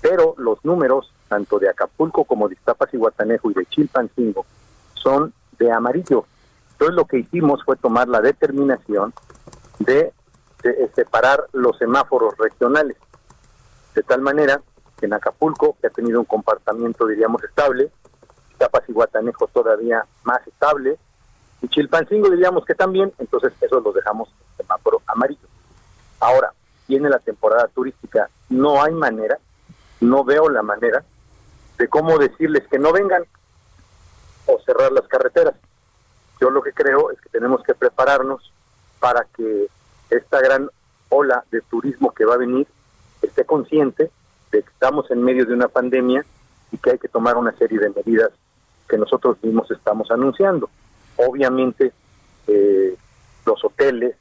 Pero los números tanto de Acapulco como de Iztapas y Guatanejo y de Chilpancingo, son de amarillo. Entonces lo que hicimos fue tomar la determinación de, separar los semáforos regionales, de tal manera que en Acapulco, que ha tenido un comportamiento, diríamos, estable, Iztapas y Guatanejo todavía más estable, y Chilpancingo diríamos que también, entonces eso lo dejamos en semáforo amarillo. Ahora, viene la temporada turística, no hay manera, no veo la manera de cómo decirles que no vengan o cerrar las carreteras. Yo lo que creo es que tenemos que prepararnos para que esta gran ola de turismo que va a venir esté consciente de que estamos en medio de una pandemia y que hay que tomar una serie de medidas que nosotros mismos estamos anunciando. Obviamente, eh, los hoteles,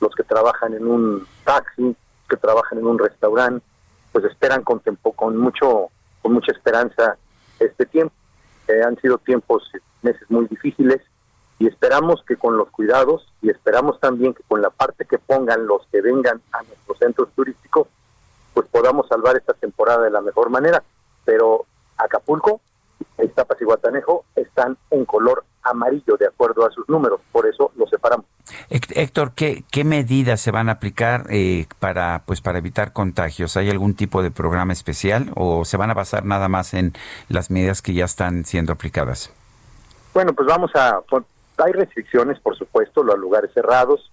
los que trabajan en un taxi, que trabajan en un restaurante, pues esperan con, con mucho con mucha esperanza este tiempo. Eh, han sido tiempos, meses muy difíciles y esperamos que con los cuidados y esperamos también que con la parte que pongan los que vengan a nuestros centros turísticos, pues podamos salvar esta temporada de la mejor manera. Pero Acapulco, Iztapas y Guatanejo están en color amarillo de acuerdo a sus números, por eso los separamos. Héctor, ¿qué, qué medidas se van a aplicar eh, para pues para evitar contagios? ¿Hay algún tipo de programa especial o se van a basar nada más en las medidas que ya están siendo aplicadas? Bueno, pues vamos a hay restricciones, por supuesto, los lugares cerrados,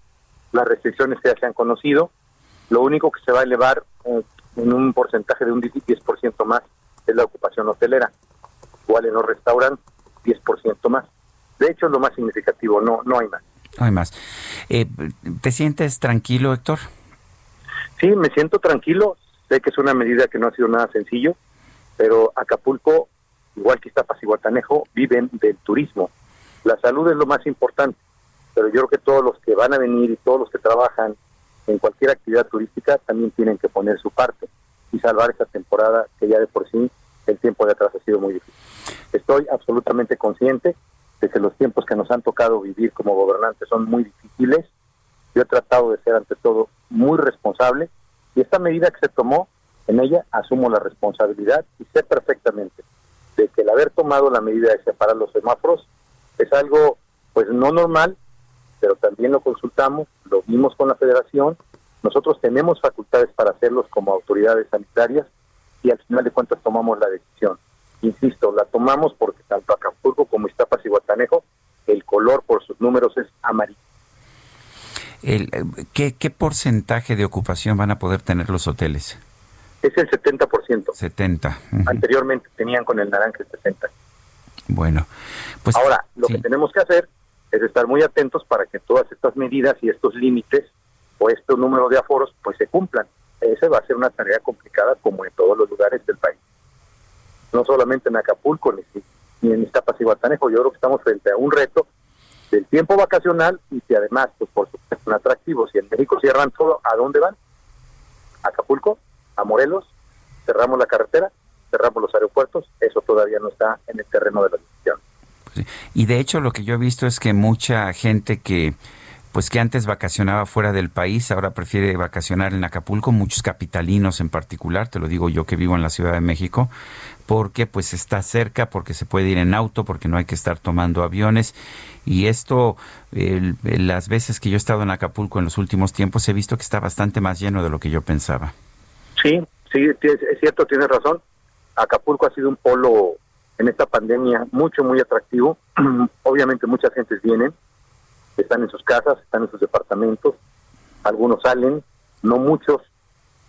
las restricciones que ya se han conocido. Lo único que se va a elevar eh, en un porcentaje de un 10% más es la ocupación hotelera. Igual en los restaurantes, 10% más. De hecho, es lo más significativo, no, no hay más. No hay más. Eh, ¿Te sientes tranquilo, Héctor? Sí, me siento tranquilo. Sé que es una medida que no ha sido nada sencillo, pero Acapulco, igual que Iztapas y Guatanejo, viven del turismo. La salud es lo más importante, pero yo creo que todos los que van a venir y todos los que trabajan en cualquier actividad turística también tienen que poner su parte y salvar esta temporada que ya de por sí el tiempo de atrás ha sido muy difícil. Estoy absolutamente consciente de que los tiempos que nos han tocado vivir como gobernantes son muy difíciles. Yo he tratado de ser ante todo muy responsable y esta medida que se tomó, en ella asumo la responsabilidad y sé perfectamente de que el haber tomado la medida de separar los semáforos es algo pues no normal, pero también lo consultamos, lo vimos con la federación, nosotros tenemos facultades para hacerlos como autoridades sanitarias y al final de cuentas tomamos la decisión. Insisto, la tomamos porque tanto Acapulco como Iztapas y Guatanejo, el color por sus números es amarillo. El, ¿qué, ¿Qué porcentaje de ocupación van a poder tener los hoteles? Es el 70%. 70. Anteriormente tenían con el naranja el 60. Bueno, pues ahora lo que tenemos que hacer es estar muy atentos para que todas estas medidas y estos límites o este número de aforos pues se cumplan. Esa va a ser una tarea complicada como en todos los lugares del país no solamente en Acapulco ni, en Iztapas y Guatanejo, yo creo que estamos frente a un reto del tiempo vacacional y que además, pues por supuesto, son atractivos. Y en México cierran todo, ¿a dónde van? Acapulco, a Morelos, cerramos la carretera, cerramos los aeropuertos, eso todavía no está en el terreno de la decisión. Y de hecho lo que yo he visto es que mucha gente que pues que antes vacacionaba fuera del país, ahora prefiere vacacionar en Acapulco, muchos capitalinos en particular, te lo digo yo que vivo en la Ciudad de México, porque pues está cerca, porque se puede ir en auto, porque no hay que estar tomando aviones. Y esto, las veces que yo he estado en Acapulco en los últimos tiempos, he visto que está bastante más lleno de lo que yo pensaba. Sí, sí, es cierto, tienes razón. Acapulco ha sido un polo en esta pandemia mucho, muy atractivo. Obviamente muchas gentes vienen, están en sus casas, están en sus departamentos, algunos salen, no muchos,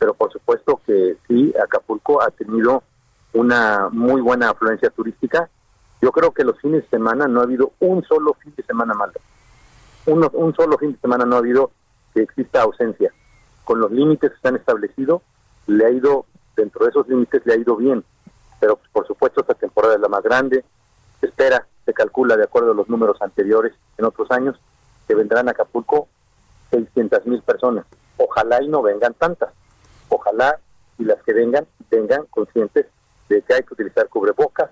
pero por supuesto que sí, Acapulco ha tenido una muy buena afluencia turística. Yo creo que los fines de semana no ha habido un solo fin de semana malo. un solo fin de semana no ha habido que exista ausencia. Con los límites que están establecidos, le ha ido, dentro de esos límites, le ha ido bien. Pero pues, por supuesto esta temporada es la más grande. Se espera, se calcula de acuerdo a los números anteriores en otros años, que vendrán a Acapulco 600 mil personas. Ojalá y no vengan tantas. Ojalá y las que vengan, vengan conscientes de que hay que utilizar cubrebocas,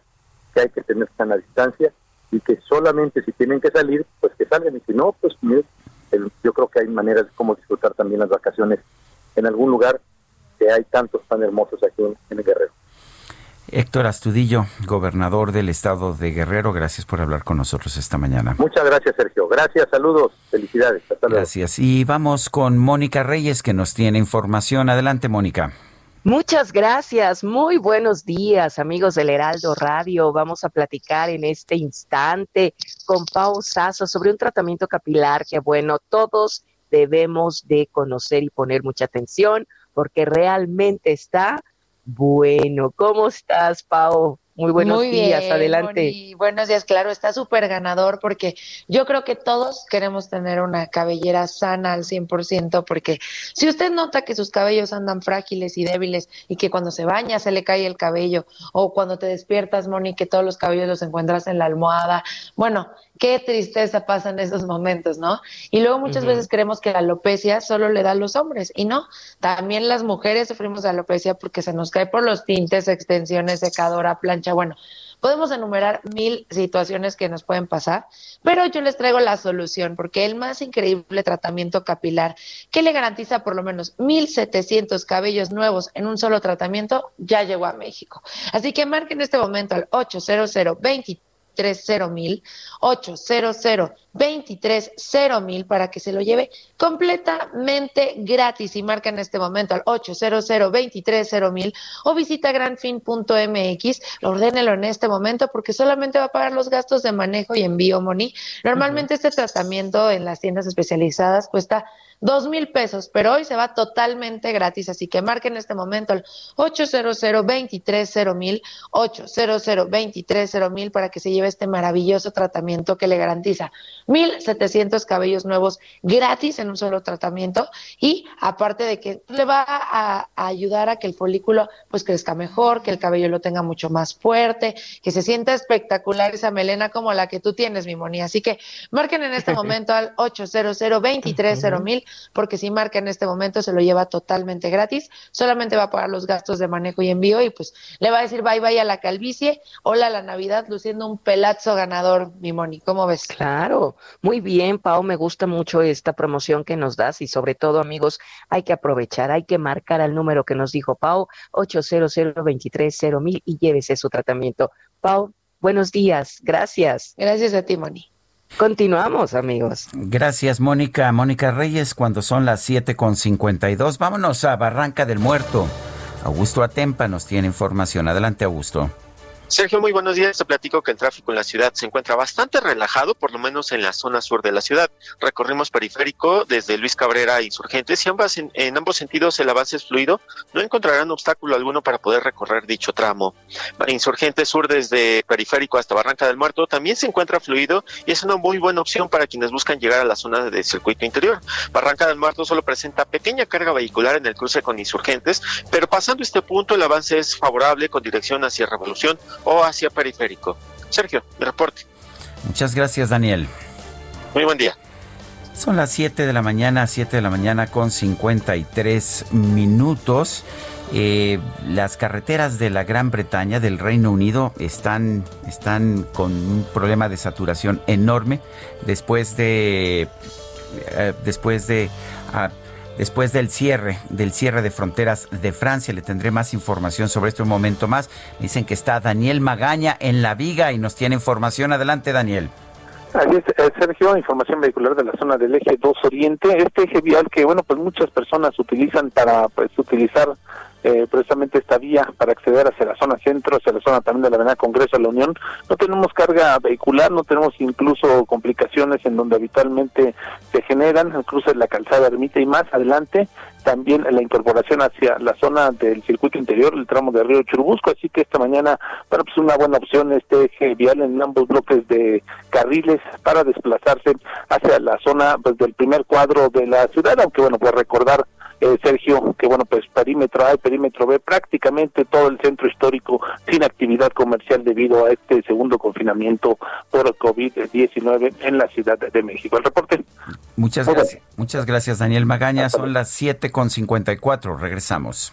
que hay que tener sana distancia y que solamente si tienen que salir, pues que salgan y si no, pues yo creo que hay maneras de cómo disfrutar también las vacaciones en algún lugar que hay tantos tan hermosos aquí en, el Guerrero. Héctor Astudillo, gobernador del estado de Guerrero, gracias por hablar con nosotros esta mañana. Muchas gracias, Sergio. Gracias, saludos, felicidades. Hasta luego. Gracias. Y vamos con Mónica Reyes, que nos tiene información. Adelante, Mónica. Muchas gracias. Muy buenos días, amigos del Heraldo Radio. Vamos a platicar en este instante con Pau Sasso sobre un tratamiento capilar que, bueno, todos debemos de conocer y poner mucha atención porque realmente está bueno. ¿Cómo estás, Pau? Muy buenos días, adelante. Buenos días, claro, está súper ganador porque yo creo que todos queremos tener una cabellera sana al 100% porque si usted nota que sus cabellos andan frágiles y débiles y que cuando se baña se le cae el cabello o cuando te despiertas, Moni, que todos los cabellos los encuentras en la almohada, bueno, qué tristeza pasa en esos momentos, ¿no? Y luego muchas veces creemos que la alopecia solo le da a los hombres y no, también las mujeres sufrimos de alopecia porque se nos cae por los tintes, extensiones, secadora, plancha, bueno, podemos enumerar mil situaciones que nos pueden pasar, pero yo les traigo la solución porque el más increíble tratamiento capilar que le garantiza por lo menos 1700 cabellos nuevos en un solo tratamiento ya llegó a México. Así que marquen este momento al 800 20 23 mil, 800 23 mil para que se lo lleve completamente gratis y marca en este momento al 800 23 mil o visita granfin.mx, ordénelo en este momento porque solamente va a pagar los gastos de manejo y envío, Moni. Normalmente este tratamiento en las tiendas especializadas cuesta dos mil pesos, pero hoy se va totalmente gratis, así que marquen en este momento el 800 230 mil, 800 230 mil para que se lleve este maravilloso tratamiento que le garantiza 1.700 cabellos nuevos gratis en un solo tratamiento. Y aparte de que le va a, ayudar a que el folículo pues crezca mejor, que el cabello lo tenga mucho más fuerte, que se sienta espectacular esa melena como la que tú tienes, mi Moni. Así que marquen en este momento al 800 230 mil porque si marca en este momento se lo lleva totalmente gratis, solamente va a pagar los gastos de manejo y envío y pues le va a decir bye bye a la calvicie, hola a la Navidad, luciendo un pelazo ganador, mi Moni, ¿cómo ves? Claro, muy bien, Pau, me gusta mucho esta promoción que nos das y sobre todo, amigos, hay que aprovechar, hay que marcar al número que nos dijo Pau, 800 mil y llévese su tratamiento. Pau, buenos días, gracias. Gracias a ti, Moni. Continuamos, amigos. Gracias, Mónica. Mónica Reyes, cuando son las 7 con 52. Vámonos a Barranca del Muerto. Augusto Atempa nos tiene información. Adelante, Augusto. Sergio, muy buenos días. Te platico que el tráfico en la ciudad se encuentra bastante relajado, por lo menos en la zona sur de la ciudad. Recorrimos periférico desde Luis Cabrera a Insurgentes y ambas, en, ambos sentidos el avance es fluido. No encontrarán obstáculo alguno para poder recorrer dicho tramo. Insurgentes sur desde periférico hasta Barranca del Muerto también se encuentra fluido y es una muy buena opción para quienes buscan llegar a la zona de circuito interior. Barranca del Muerto solo presenta pequeña carga vehicular en el cruce con Insurgentes, pero pasando este punto el avance es favorable con dirección hacia Revolución o hacia periférico. Sergio, mi reporte. Muchas gracias, Daniel. Muy buen día. Son las 7 de la mañana, 7 de la mañana con 53 minutos. Eh, las carreteras de la Gran Bretaña, del Reino Unido, están, están con un problema de saturación enorme después de eh, después de... Ah, después del cierre, del cierre de fronteras de Francia. Le tendré más información sobre esto un momento más. Dicen que está Daniel Magaña en la viga y nos tiene información. Adelante, Daniel. Así es, eh, Sergio, información vehicular de la zona del eje 2 Oriente. Este eje vial que, bueno, pues muchas personas utilizan para, pues, utilizar eh, precisamente esta vía para acceder hacia la zona centro, hacia la zona también de la Avenida Congreso de la Unión. No tenemos carga vehicular, no tenemos incluso complicaciones en donde habitualmente se generan, incluso en la calzada Ermita y más adelante también la incorporación hacia la zona del circuito interior, el tramo de Río Churubusco, así que esta mañana, bueno, pues una buena opción este eje vial en ambos bloques de carriles para desplazarse hacia la zona pues, del primer cuadro de la ciudad, aunque bueno, pues recordar eh, Sergio, que bueno, pues perímetro A y perímetro B, prácticamente todo el centro histórico sin actividad comercial debido a este segundo confinamiento por COVID-19 en la Ciudad de México. El reporte. Muchas gracias. Muchas gracias, Daniel Magaña. Son las 7 con 54. Regresamos.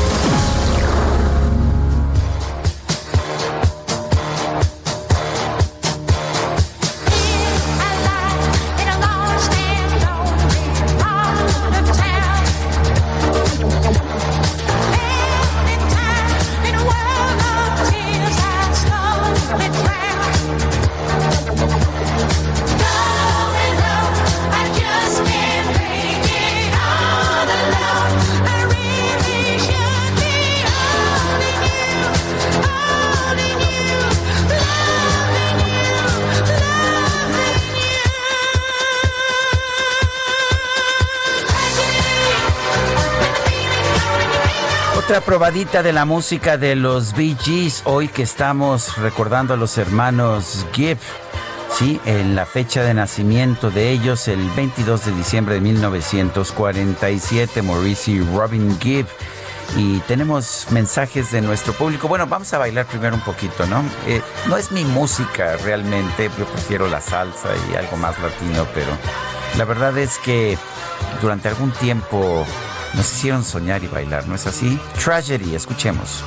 Otra probadita de la música de los Bee Gees, hoy que estamos recordando a los hermanos Gibb. Sí, en la fecha de nacimiento de ellos, el 22 de diciembre de 1947, Maurice y Robin Gibb. Y tenemos mensajes de nuestro público. Bueno, vamos a bailar primero un poquito, ¿no? Eh, no es mi música realmente, yo prefiero la salsa y algo más latino, pero la verdad es que durante algún tiempo nos hicieron soñar y bailar, ¿no es así? Tragedy, escuchemos.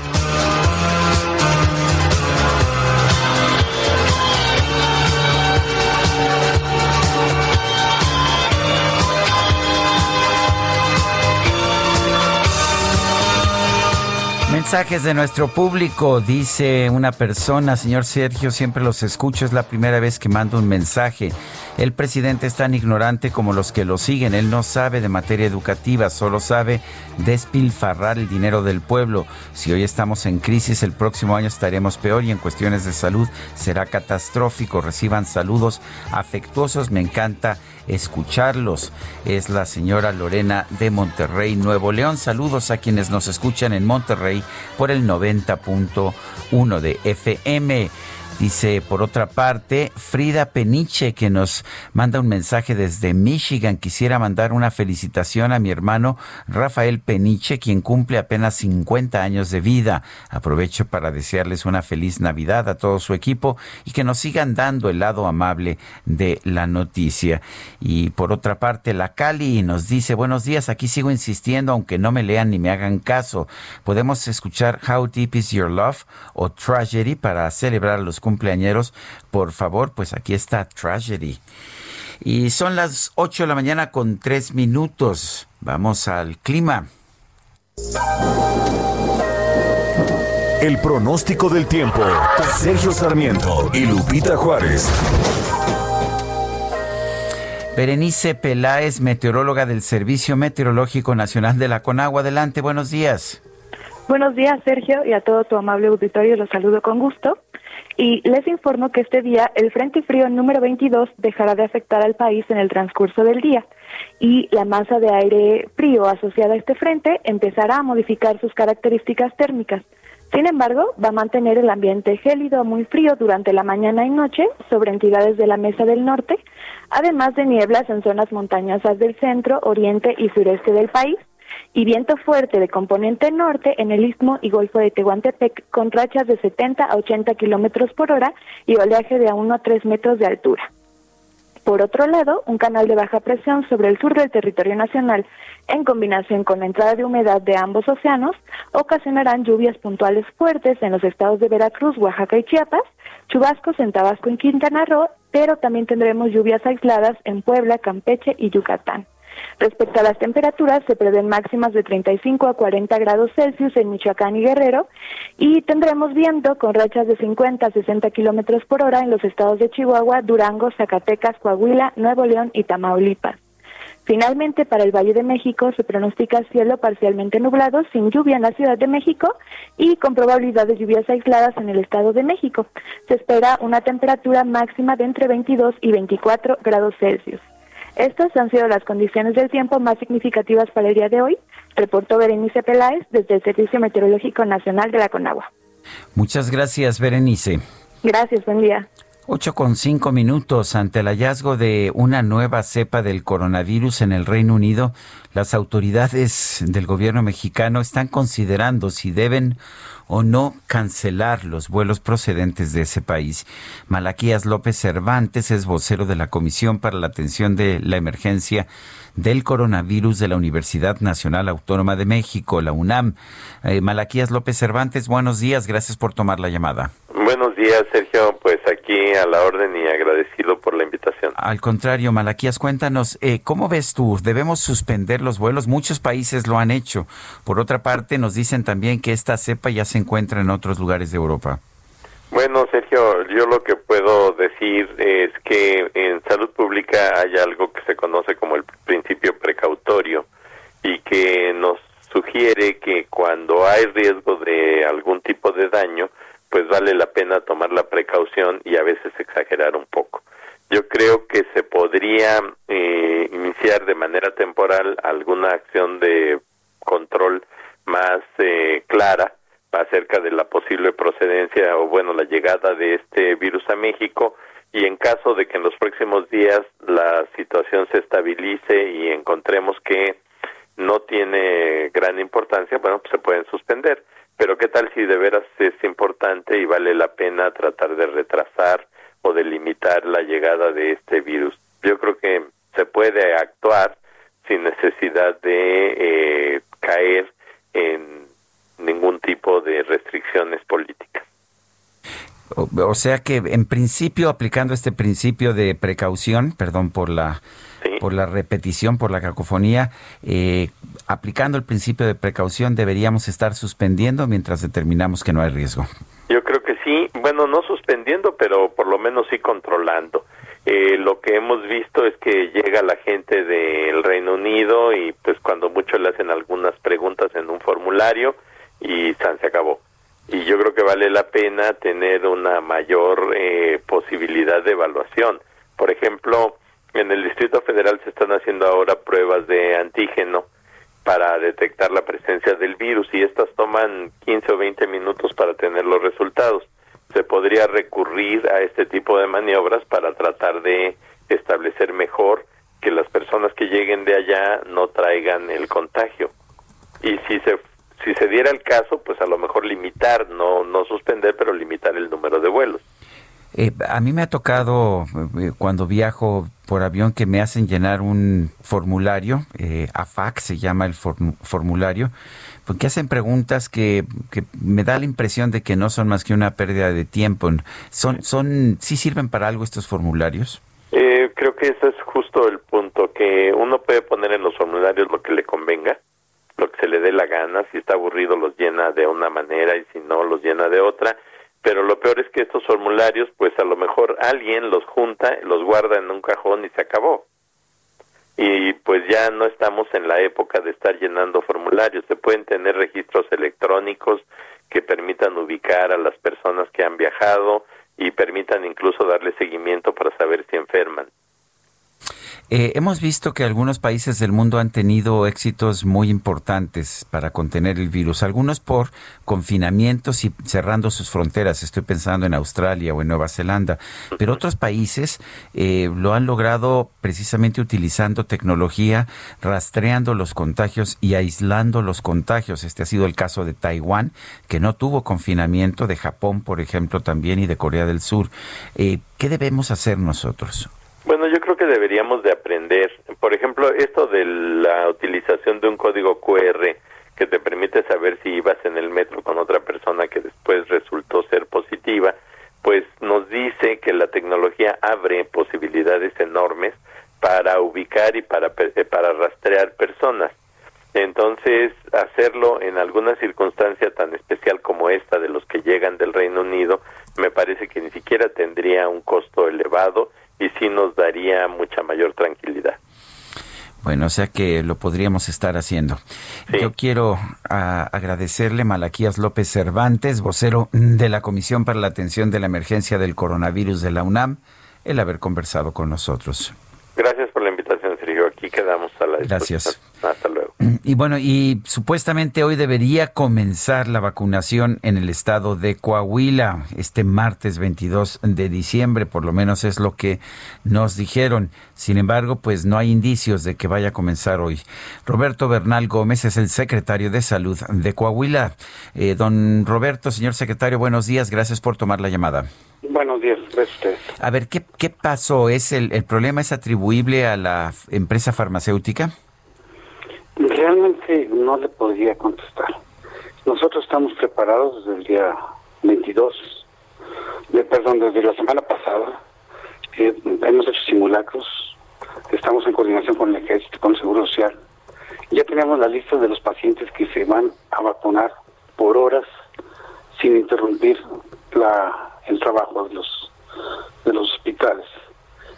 Mensajes de nuestro público, dice una persona, señor Sergio, siempre los escucho, es la primera vez que mando un mensaje. El presidente es tan ignorante como los que lo siguen. Él no sabe de materia educativa, solo sabe despilfarrar el dinero del pueblo. Si hoy estamos en crisis, el próximo año estaremos peor y en cuestiones de salud será catastrófico. Reciban saludos afectuosos. Me encanta escucharlos. Es la señora Lorena de Monterrey, Nuevo León. Saludos a quienes nos escuchan en Monterrey por el 90.1 de FM. Dice, por otra parte, Frida Peniche, que nos manda un mensaje desde Michigan. Quisiera mandar una felicitación a mi hermano Rafael Peniche, quien cumple apenas 50 años de vida. Aprovecho para desearles una feliz Navidad a todo su equipo y que nos sigan dando el lado amable de la noticia. Y por otra parte, la Cali nos dice, buenos días, aquí sigo insistiendo, aunque no me lean ni me hagan caso. Podemos escuchar How Deep Is Your Love o Tragedy para celebrar los cumpleañeros, por favor, pues aquí está Tragedy. Y son las 8 de la mañana con 3 minutos. Vamos al clima. El pronóstico del tiempo. Sergio Sarmiento y Lupita Juárez. Berenice Peláez, meteoróloga del Servicio Meteorológico Nacional de la Conagua. Adelante, buenos días. Buenos días, Sergio, y a todo tu amable auditorio los saludo con gusto. Y les informo que este día el Frente Frío número 22 dejará de afectar al país en el transcurso del día y la masa de aire frío asociada a este frente empezará a modificar sus características térmicas. Sin embargo, va a mantener el ambiente gélido muy frío durante la mañana y noche sobre entidades de la Mesa del Norte, además de nieblas en zonas montañosas del centro, oriente y sureste del país, y viento fuerte de componente norte en el istmo y golfo de Tehuantepec con rachas de 70 a 80 kilómetros por hora y oleaje de a 1 a 3 metros de altura. Por otro lado, un canal de baja presión sobre el sur del territorio nacional, en combinación con la entrada de humedad de ambos océanos, ocasionarán lluvias puntuales fuertes en los estados de Veracruz, Oaxaca y Chiapas, chubascos en Tabasco y Quintana Roo, pero también tendremos lluvias aisladas en Puebla, Campeche y Yucatán. Respecto a las temperaturas, se prevén máximas de 35 a 40 grados Celsius en Michoacán y Guerrero y tendremos viento con rachas de 50 a 60 kilómetros por hora en los estados de Chihuahua, Durango, Zacatecas, Coahuila, Nuevo León y Tamaulipas. Finalmente, para el Valle de México se pronostica cielo parcialmente nublado, sin lluvia en la Ciudad de México y con probabilidad de lluvias aisladas en el Estado de México. Se espera una temperatura máxima de entre 22 y 24 grados Celsius. Estas han sido las condiciones del tiempo más significativas para el día de hoy, reportó Berenice Peláez desde el Servicio Meteorológico Nacional de la Conagua. Muchas gracias, Berenice. Gracias, buen día. Ocho con cinco minutos ante el hallazgo de una nueva cepa del coronavirus en el Reino Unido, las autoridades del gobierno mexicano están considerando si deben o no cancelar los vuelos procedentes de ese país. Malaquías López Cervantes es vocero de la Comisión para la Atención de la Emergencia del Coronavirus de la Universidad Nacional Autónoma de México, la UNAM. Eh, Malaquías López Cervantes, buenos días, gracias por tomar la llamada. Buenos días, Sergio. Pues aquí a la orden y agradecido por la invitación. Al contrario, Malaquías, cuéntanos, eh, ¿cómo ves tú? ¿Debemos suspender los vuelos? Muchos países lo han hecho. Por otra parte, nos dicen también que esta cepa ya se encuentra en otros lugares de Europa. Bueno, Sergio, yo lo que puedo decir es que en salud pública hay algo que se conoce como el principio precautorio y que nos sugiere que cuando hay riesgo de algún tipo de daño, pues vale la pena tomar la precaución y a veces exagerar un poco. Yo creo que se podría eh, iniciar de manera temporal alguna acción de control más eh, clara acerca de la posible procedencia o bueno la llegada de este virus a México y en caso de que en los próximos días la situación se estabilice y encontremos que no tiene gran importancia, bueno, pues se pueden suspender. Pero qué tal si de veras es importante y vale la pena tratar de retrasar o de limitar la llegada de este virus. Yo creo que se puede actuar sin necesidad de eh, caer en ningún tipo de restricciones políticas. O, sea que en principio aplicando este principio de precaución, perdón por la por la repetición, por la cacofonía, eh, aplicando el principio de precaución deberíamos estar suspendiendo mientras determinamos que no hay riesgo. Yo creo que sí, bueno, no suspendiendo, pero por lo menos sí controlando. Eh, lo que hemos visto es que llega la gente del Reino Unido y pues cuando mucho le hacen algunas preguntas en un formulario, y se acabó. Y yo creo que vale la pena tener una mayor eh, posibilidad de evaluación. Por ejemplo, en el Distrito Federal se están haciendo ahora pruebas de antígeno para detectar la presencia del virus y estas toman 15 o 20 minutos para tener los resultados. Se podría recurrir a este tipo de maniobras para tratar de establecer mejor que las personas que lleguen de allá no traigan el contagio. Y si se si se diera el caso, pues a lo mejor limitar, no, no suspender, pero limitar el número de vuelos. Eh, a mí me ha tocado eh, cuando viajo por avión que me hacen llenar un formulario, eh, AFAC se llama el formulario, porque hacen preguntas que, que, me da la impresión de que no son más que una pérdida de tiempo. ¿Son, son, ¿Sí sirven para algo estos formularios? Eh, creo que ese es justo el punto, que uno puede poner en los formularios lo que le convenga, lo que se le dé la gana, si está aburrido los llena de una manera y si no los llena de otra, pero lo peor es que estos formularios pues a lo mejor alguien los junta, los guarda en un cajón y se acabó. Y pues ya no estamos en la época de estar llenando formularios, se pueden tener registros electrónicos que permitan ubicar a las personas que han viajado y permitan incluso darle seguimiento para saber si enferman. Eh, hemos visto que algunos países del mundo han tenido éxitos muy importantes para contener el virus, algunos por confinamientos y cerrando sus fronteras. Estoy pensando en Australia o en Nueva Zelanda, pero otros países eh, lo han logrado precisamente utilizando tecnología, rastreando los contagios y aislando los contagios. Este ha sido el caso de Taiwán, que no tuvo confinamiento, de Japón, por ejemplo, también y de Corea del Sur. Eh, ¿Qué debemos hacer nosotros? Bueno, yo creo que deberíamos de aprender. Por ejemplo, esto de la utilización de un código QR que te permite saber si ibas en el metro con otra persona que después resultó ser positiva, pues nos dice que la tecnología abre posibilidades enormes para ubicar y para, eh, para rastrear personas. Entonces, hacerlo en alguna circunstancia tan especial como esta de los que llegan del Reino Unido, me parece que ni siquiera tendría un costo elevado y sí nos daría mucha mayor tranquilidad. Bueno, o sea que lo podríamos estar haciendo. Yo quiero a, agradecerle Malaquías López Cervantes, vocero de la Comisión para la Atención de la Emergencia del Coronavirus de la UNAM, el haber conversado con nosotros. Gracias por la invitación, Sergio. Aquí quedamos a la disposición. Gracias. Hasta luego. Y bueno, y supuestamente hoy debería comenzar la vacunación en el estado de Coahuila, este martes 22 de diciembre, por lo menos es lo que nos dijeron. Sin embargo, pues no hay indicios de que vaya a comenzar hoy. Roberto Bernal Gómez es el secretario de Salud de Coahuila. Eh, don Roberto, señor secretario, buenos días, gracias por tomar la llamada. Buenos días, gracias a ver, ¿qué, qué pasó? ¿Es el, el problema es atribuible a la empresa farmacéutica? Realmente no le podría contestar. Nosotros estamos preparados desde el día 22, de, perdón, desde la semana pasada. Eh, hemos hecho simulacros, estamos en coordinación con el Ejército, con el Seguro Social. Ya tenemos la lista de los pacientes que se van a vacunar por horas sin interrumpir la, el trabajo de los, de los hospitales.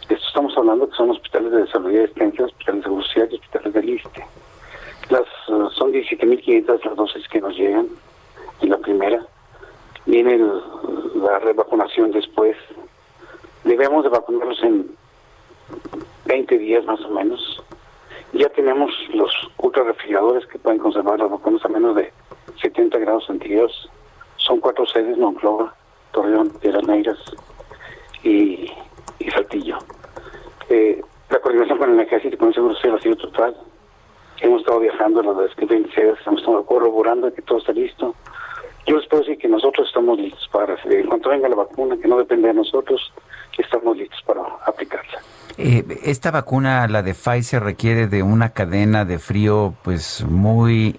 Esto estamos hablando que son hospitales de desarrollo de asistencia, hospitales de Seguro Social y hospitales de liste. Las, uh, son 17.500 las dosis que nos llegan en la primera. Viene la revacunación después. Debemos de vacunarlos en 20 días más o menos. Ya tenemos los ultra refrigeradores que pueden conservar las vacunas a menos de 70 grados centígrados. Son cuatro sedes, Monclova, Torreón, Piedras y, y Saltillo. Eh, la coordinación con el ejército con el seguro social ha sido total hemos estado viajando las 26, hemos estado corroborando que todo está listo. Yo les puedo decir que nosotros estamos listos para recibir. En cuanto venga la vacuna, que no depende de nosotros, estamos listos para aplicarla. Eh, esta vacuna, la de Pfizer, requiere de una cadena de frío pues muy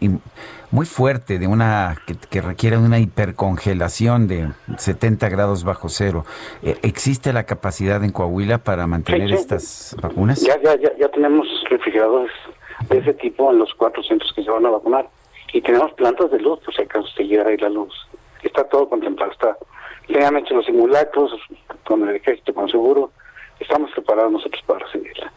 muy fuerte, de una que, requiere una hipercongelación de 70 grados bajo cero. Eh, ¿Existe la capacidad en Coahuila para mantener estas vacunas? Ya, ya, ya, ya tenemos refrigeradores de ese tipo en los cuatro centros que se van a vacunar. Y tenemos plantas de luz, pues si acaso se llega ahí la luz. Está todo contemplado, está. Se han hecho los simulacros con el ejército, con seguro. Estamos preparados nosotros para recibirla.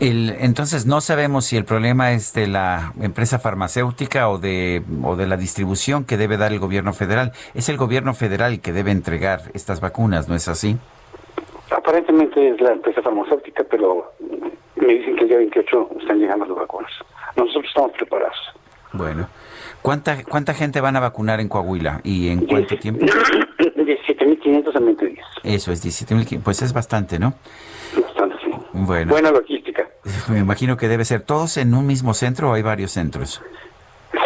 El, entonces no sabemos si el problema es de la empresa farmacéutica o de, o de la distribución que debe dar el gobierno federal. Es el gobierno federal el que debe entregar estas vacunas, ¿no es así? Aparentemente es la empresa farmacéutica, pero me dicen que el día 28 están llegando las vacunas. Nosotros estamos preparados. Bueno. ¿Cuánta, ¿Cuánta gente van a vacunar en Coahuila y en cuánto tiempo? 17.500 en 20 días. Eso es 17.500. Pues es bastante, ¿no? Bastante, sí. Bueno. Buena logística. Me imagino que debe ser todos en un mismo centro o hay varios centros.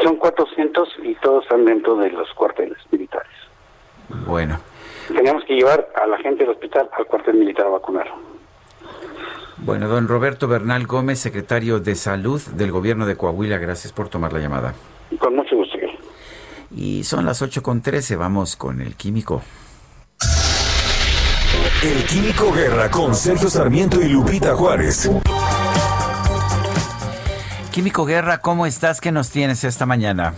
Son 400 y todos están dentro de los cuarteles militares. Bueno. Tenemos que llevar a la gente del hospital al cuartel militar a vacunar. Bueno, don Roberto Bernal Gómez, secretario de Salud del Gobierno de Coahuila, gracias por tomar la llamada. Con mucho gusto. Y son las 8.13, vamos con el químico. El Químico Guerra con Sergio Sarmiento y Lupita Juárez. Químico Guerra, ¿cómo estás? ¿Qué nos tienes esta mañana?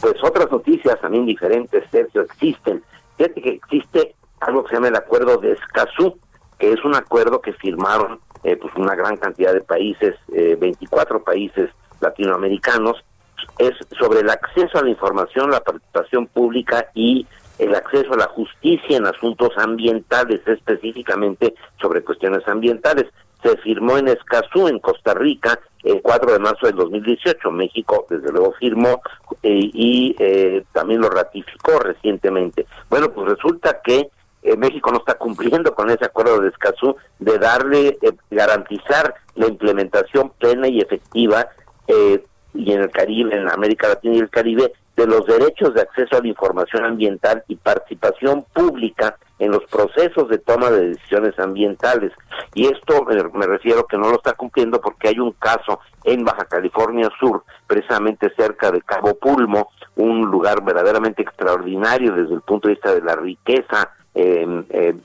Pues otras noticias también diferentes, Sergio, existen. Fíjate que existe algo que se llama el Acuerdo de Escazú, que es un acuerdo que firmaron eh, pues una gran cantidad de países, eh, 24 países latinoamericanos, es sobre el acceso a la información, la participación pública y el acceso a la justicia en asuntos ambientales, específicamente sobre cuestiones ambientales. se firmó en Escazú, en Costa Rica, el 4 de marzo del 2018. México, desde luego, firmó eh, y eh, también lo ratificó recientemente. Bueno, pues resulta que eh, México no está cumpliendo con ese acuerdo de Escazú de darle, garantizar la implementación plena y efectiva y en el Caribe, en América Latina y el Caribe, de los derechos de acceso a la información ambiental y participación pública en los procesos de toma de decisiones ambientales. Y esto me, refiero que no lo está cumpliendo porque hay un caso en Baja California Sur, precisamente cerca de Cabo Pulmo, un lugar verdaderamente extraordinario desde el punto de vista de la riqueza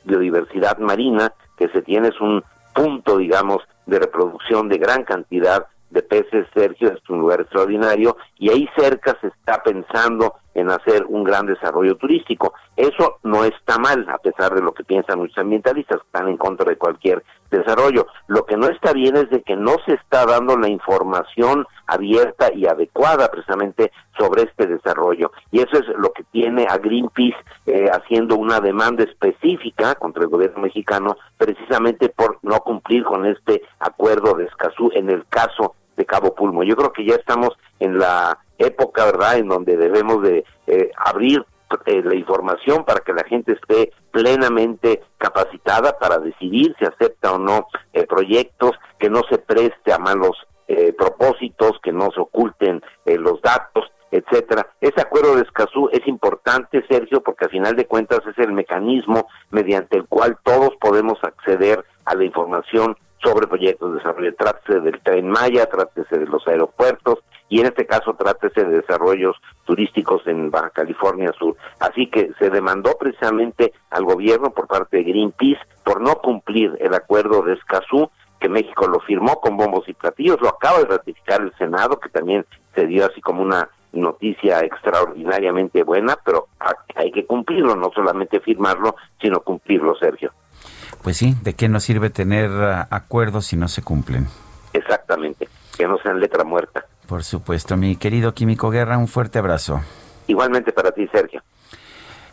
biodiversidad marina que se tiene, es un punto, digamos, de reproducción de gran cantidad de peces, Sergio, es un lugar extraordinario y ahí cerca se está pensando en hacer un gran desarrollo turístico. Eso no está mal, a pesar de lo que piensan muchos ambientalistas, están en contra de cualquier desarrollo. Lo que no está bien es de que no se está dando la información abierta y adecuada precisamente sobre este desarrollo. Y eso es lo que tiene a Greenpeace eh, haciendo una demanda específica contra el gobierno mexicano, precisamente por no cumplir con este acuerdo de Escazú en el caso de Cabo Pulmo. Yo creo que ya estamos en la época, ¿verdad?, en donde debemos de eh, abrir eh, la información para que la gente esté plenamente capacitada para decidir si acepta o no eh, proyectos, que no se preste a malos propósitos, que no se oculten los datos, etcétera. Ese acuerdo de Escazú es importante, Sergio, porque al final de cuentas es el mecanismo mediante el cual todos podemos acceder a la información sobre proyectos de desarrollo. Trátese del tren Maya, trátese de los aeropuertos y en este caso trátese de desarrollos turísticos en Baja California Sur. Así que se demandó precisamente al gobierno por parte de Greenpeace por no cumplir el acuerdo de Escazú que México lo firmó con bombos y platillos, lo acaba de ratificar el Senado, que también se dio así como una noticia extraordinariamente buena, pero hay que cumplirlo, no solamente firmarlo, sino cumplirlo, Sergio. Pues sí, ¿de qué nos sirve tener ah, acuerdos si no se cumplen? Exactamente, que no sean letra muerta. Por supuesto, mi querido Químico Guerra, un fuerte abrazo. Igualmente para ti, Sergio.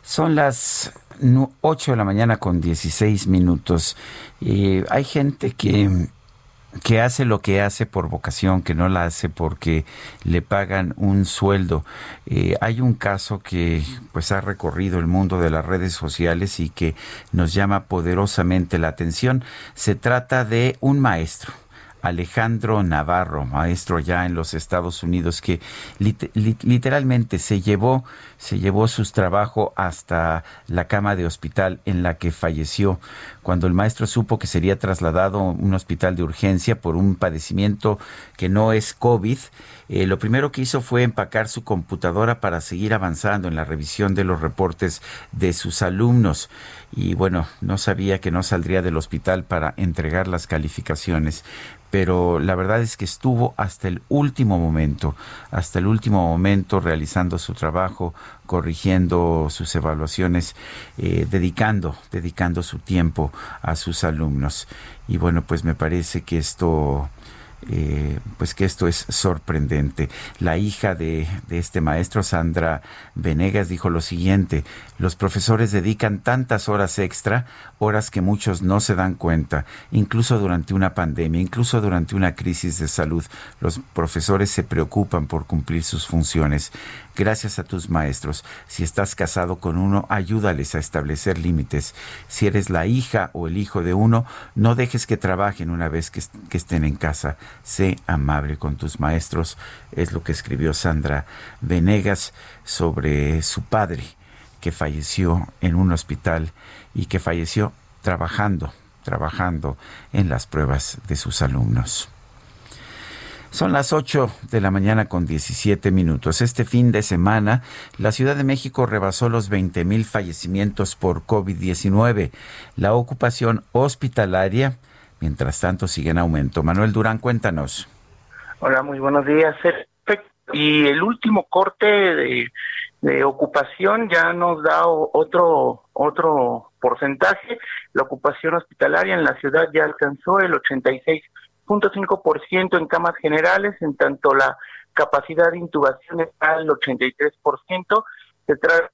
Son las 8 de la mañana con 16 minutos. y hay gente que que hace lo que hace por vocación, que no la hace porque le pagan un sueldo. Eh, hay un caso que pues ha recorrido el mundo de las redes sociales y que nos llama poderosamente la atención. Se trata de un maestro Alejandro Navarro, maestro ya en los Estados Unidos, que literalmente se llevó, se llevó sus trabajos hasta la cama de hospital en la que falleció. Cuando el maestro supo que sería trasladado a un hospital de urgencia por un padecimiento que no es COVID, eh, lo primero que hizo fue empacar su computadora para seguir avanzando en la revisión de los reportes de sus alumnos. Y bueno, no sabía que no saldría del hospital para entregar las calificaciones pero la verdad es que estuvo hasta el último momento, hasta el último momento realizando su trabajo, corrigiendo sus evaluaciones, eh, dedicando, dedicando su tiempo a sus alumnos. Y bueno, pues me parece que esto eh, pues que esto es sorprendente. La hija de, de, este maestro, Sandra Venegas, dijo lo siguiente, los profesores dedican tantas horas extra, horas que muchos no se dan cuenta, incluso durante una pandemia, incluso durante una crisis de salud, los profesores se preocupan por cumplir sus funciones gracias a tus maestros. Si estás casado con uno, ayúdales a establecer límites. Si eres la hija o el hijo de uno, no dejes que trabajen una vez que, estén en casa. Sé amable con tus maestros. Es lo que escribió Sandra Venegas sobre su padre, que falleció en un hospital y que falleció trabajando, trabajando en las pruebas de sus alumnos. Son las 8 de la mañana con 17 minutos. Este fin de semana, la Ciudad de México rebasó los 20 mil fallecimientos por COVID-19. La ocupación hospitalaria, mientras tanto, sigue en aumento. Manuel Durán, cuéntanos. Hola, muy buenos días. Y el último corte de, de ocupación ya nos da otro otro porcentaje. La ocupación hospitalaria en la ciudad ya alcanzó el 86 ciento en camas generales, en tanto la capacidad de intubación está al 83%. Se trata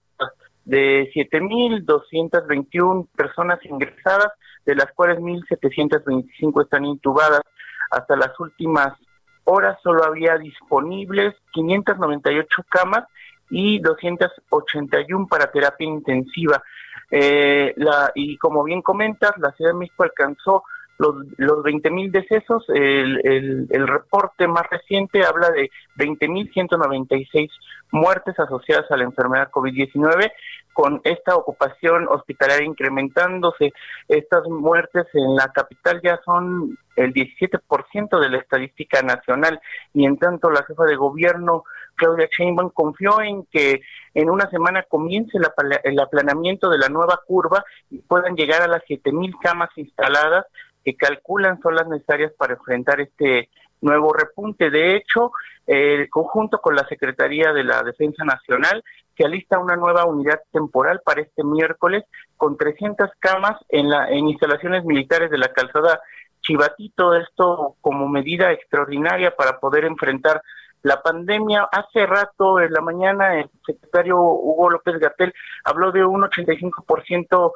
de 7.221 personas ingresadas, de las cuales 1.725 están intubadas. Hasta las últimas horas solo había disponibles 598 camas y 281 para terapia intensiva. Eh, la, y como bien comentas, la Ciudad de México alcanzó los, los 20 mil decesos, el, el, reporte más reciente habla de 20 mil 196 muertes asociadas a la enfermedad COVID-19, con esta ocupación hospitalaria incrementándose. Estas muertes en la capital ya son el 17% de la estadística nacional y en tanto la jefa de gobierno Claudia Sheinbaum confió en que en una semana comience el aplanamiento de la nueva curva y puedan llegar a las 7.000 camas instaladas que calculan son las necesarias para enfrentar este nuevo repunte. De hecho, el conjunto con la Secretaría de la Defensa Nacional se alista una nueva unidad temporal para este miércoles con 300 camas en, la, en instalaciones militares de la calzada Chivatito, esto como medida extraordinaria para poder enfrentar la pandemia. Hace rato, en la mañana, el secretario Hugo López Gatel habló de un 85%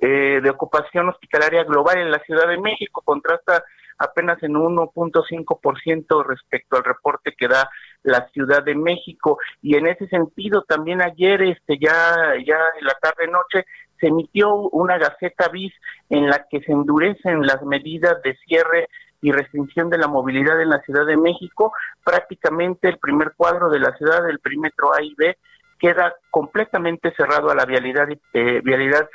eh, de ocupación hospitalaria global en la Ciudad de México, contrasta apenas en 1.5% respecto al reporte que da la Ciudad de México y en ese sentido también ayer este ya ya en la tarde noche se emitió una gaceta bis en la que se endurecen las medidas de cierre y restricción de la movilidad en la Ciudad de México, prácticamente el primer cuadro de la ciudad del perímetro A y B queda completamente cerrado a la vialidad eh, vialidad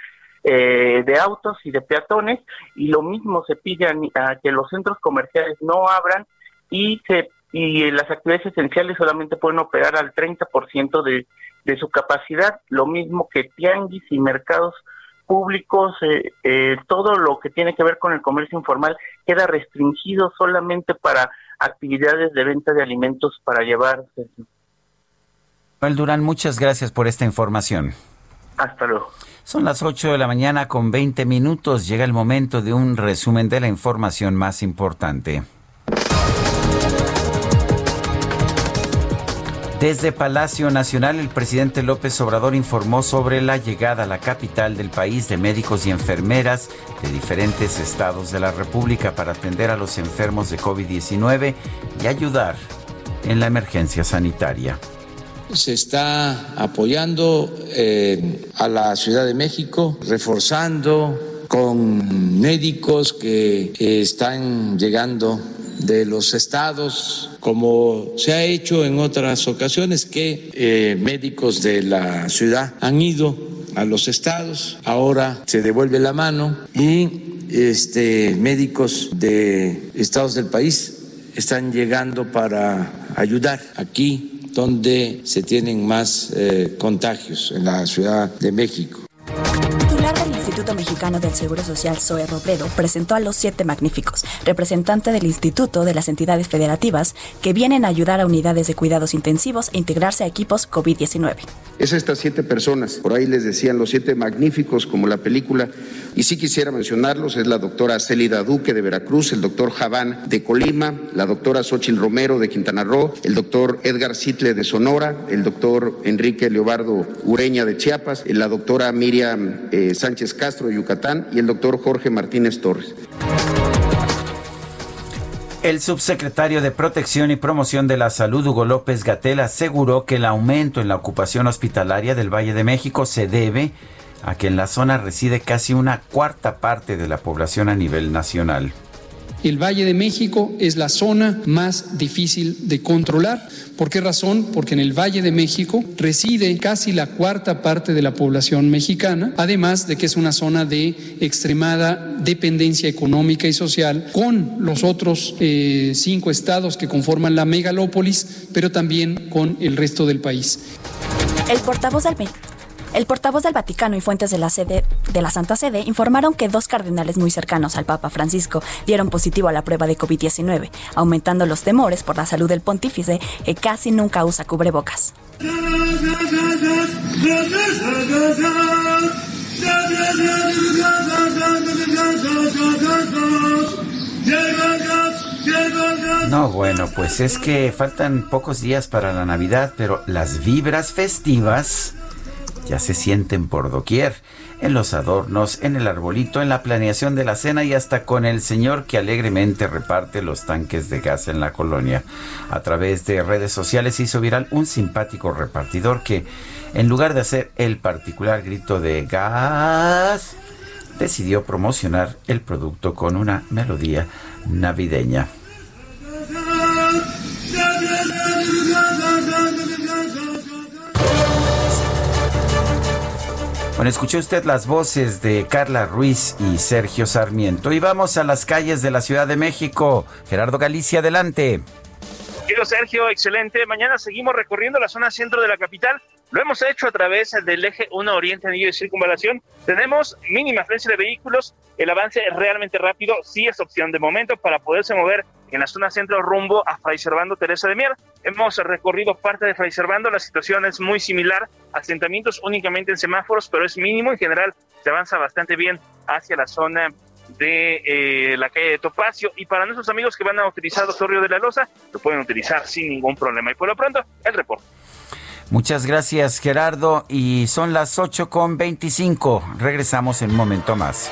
eh, de autos y de peatones. Y lo mismo se pide a, que los centros comerciales no abran y se y las actividades esenciales solamente pueden operar al 30% de, de su capacidad, lo mismo que tianguis y mercados públicos, eh, eh, todo lo que tiene que ver con el comercio informal queda restringido solamente para actividades de venta de alimentos para llevar. Manuel Durán, muchas gracias por esta información. Hasta luego. Son las 8 de la mañana con 20 minutos. Llega el momento de un resumen de la información más importante. Desde Palacio Nacional, el presidente López Obrador informó sobre la llegada a la capital del país de médicos y enfermeras de diferentes estados de la República para atender a los enfermos de COVID-19 y ayudar en la emergencia sanitaria. Se está apoyando eh, a la Ciudad de México, reforzando con médicos que están llegando de los estados, como se ha hecho en otras ocasiones, que eh, médicos de la ciudad han ido a los estados, ahora se devuelve la mano y este, médicos de estados del país están llegando para ayudar aquí donde se tienen más eh, contagios en la Ciudad de México. Instituto Mexicano del Seguro Social, Zoe Robledo, presentó a los siete magníficos, representante del Instituto de las entidades federativas, que vienen a ayudar a unidades de cuidados intensivos e integrarse a equipos COVID-19. Es estas siete personas, por ahí les decían los siete magníficos, como la película, y sí quisiera mencionarlos, es la doctora Célida Duque de Veracruz, el doctor Javán de Colima, la doctora Xochil Romero de Quintana Roo, el doctor Edgar Sitle de Sonora, el doctor Enrique Leobardo Ureña de Chiapas, la doctora Miriam eh, Sánchez Castro y el Jorge Martínez Torres. El subsecretario de Protección y Promoción de la Salud, Hugo López Gatel, aseguró que el aumento en la ocupación hospitalaria del Valle de México se debe a que en la zona reside casi una cuarta parte de la población a nivel nacional. El Valle de México es la zona más difícil de controlar. ¿Por qué razón? Porque en el Valle de México reside casi la cuarta parte de la población mexicana, además de que es una zona de extremada dependencia económica y social con los otros eh, cinco estados que conforman la megalópolis, pero también con el resto del país. El portavoz del el portavoz del Vaticano y fuentes de la sede de la Santa Sede informaron que dos cardenales muy cercanos al Papa Francisco dieron positivo a la prueba de COVID-19, aumentando los temores por la salud del pontífice que casi nunca usa cubrebocas. No, bueno, pues es que faltan pocos días para la Navidad, pero las vibras festivas ya se sienten por doquier, en los adornos, en el arbolito, en la planeación de la cena y hasta con el señor que alegremente reparte los tanques de gas en la colonia. A través de redes sociales hizo viral un simpático repartidor que, en lugar de hacer el particular grito de gas, decidió promocionar el producto con una melodía navideña. Bueno, escuchó usted las voces de Carla Ruiz y Sergio Sarmiento. Y vamos a las calles de la Ciudad de México. Gerardo Galicia, adelante. Quiero Sergio, excelente. Mañana seguimos recorriendo la zona centro de la capital lo hemos hecho a través del eje 1 Oriente Anillo de Circunvalación. Tenemos mínima afluencia de vehículos. El avance es realmente rápido. Sí es opción de momento para poderse mover en la zona centro rumbo a Fray Servando Teresa de Mier. Hemos recorrido parte de Fray Servando. La situación es muy similar. Asentamientos únicamente en semáforos, pero es mínimo. En general se avanza bastante bien hacia la zona de eh, la calle de Topacio y para nuestros amigos que van a utilizar Río de la Loza lo pueden utilizar sin ningún problema y por lo pronto el reporte. Muchas gracias Gerardo y son las 8 con 25. Regresamos en un momento más.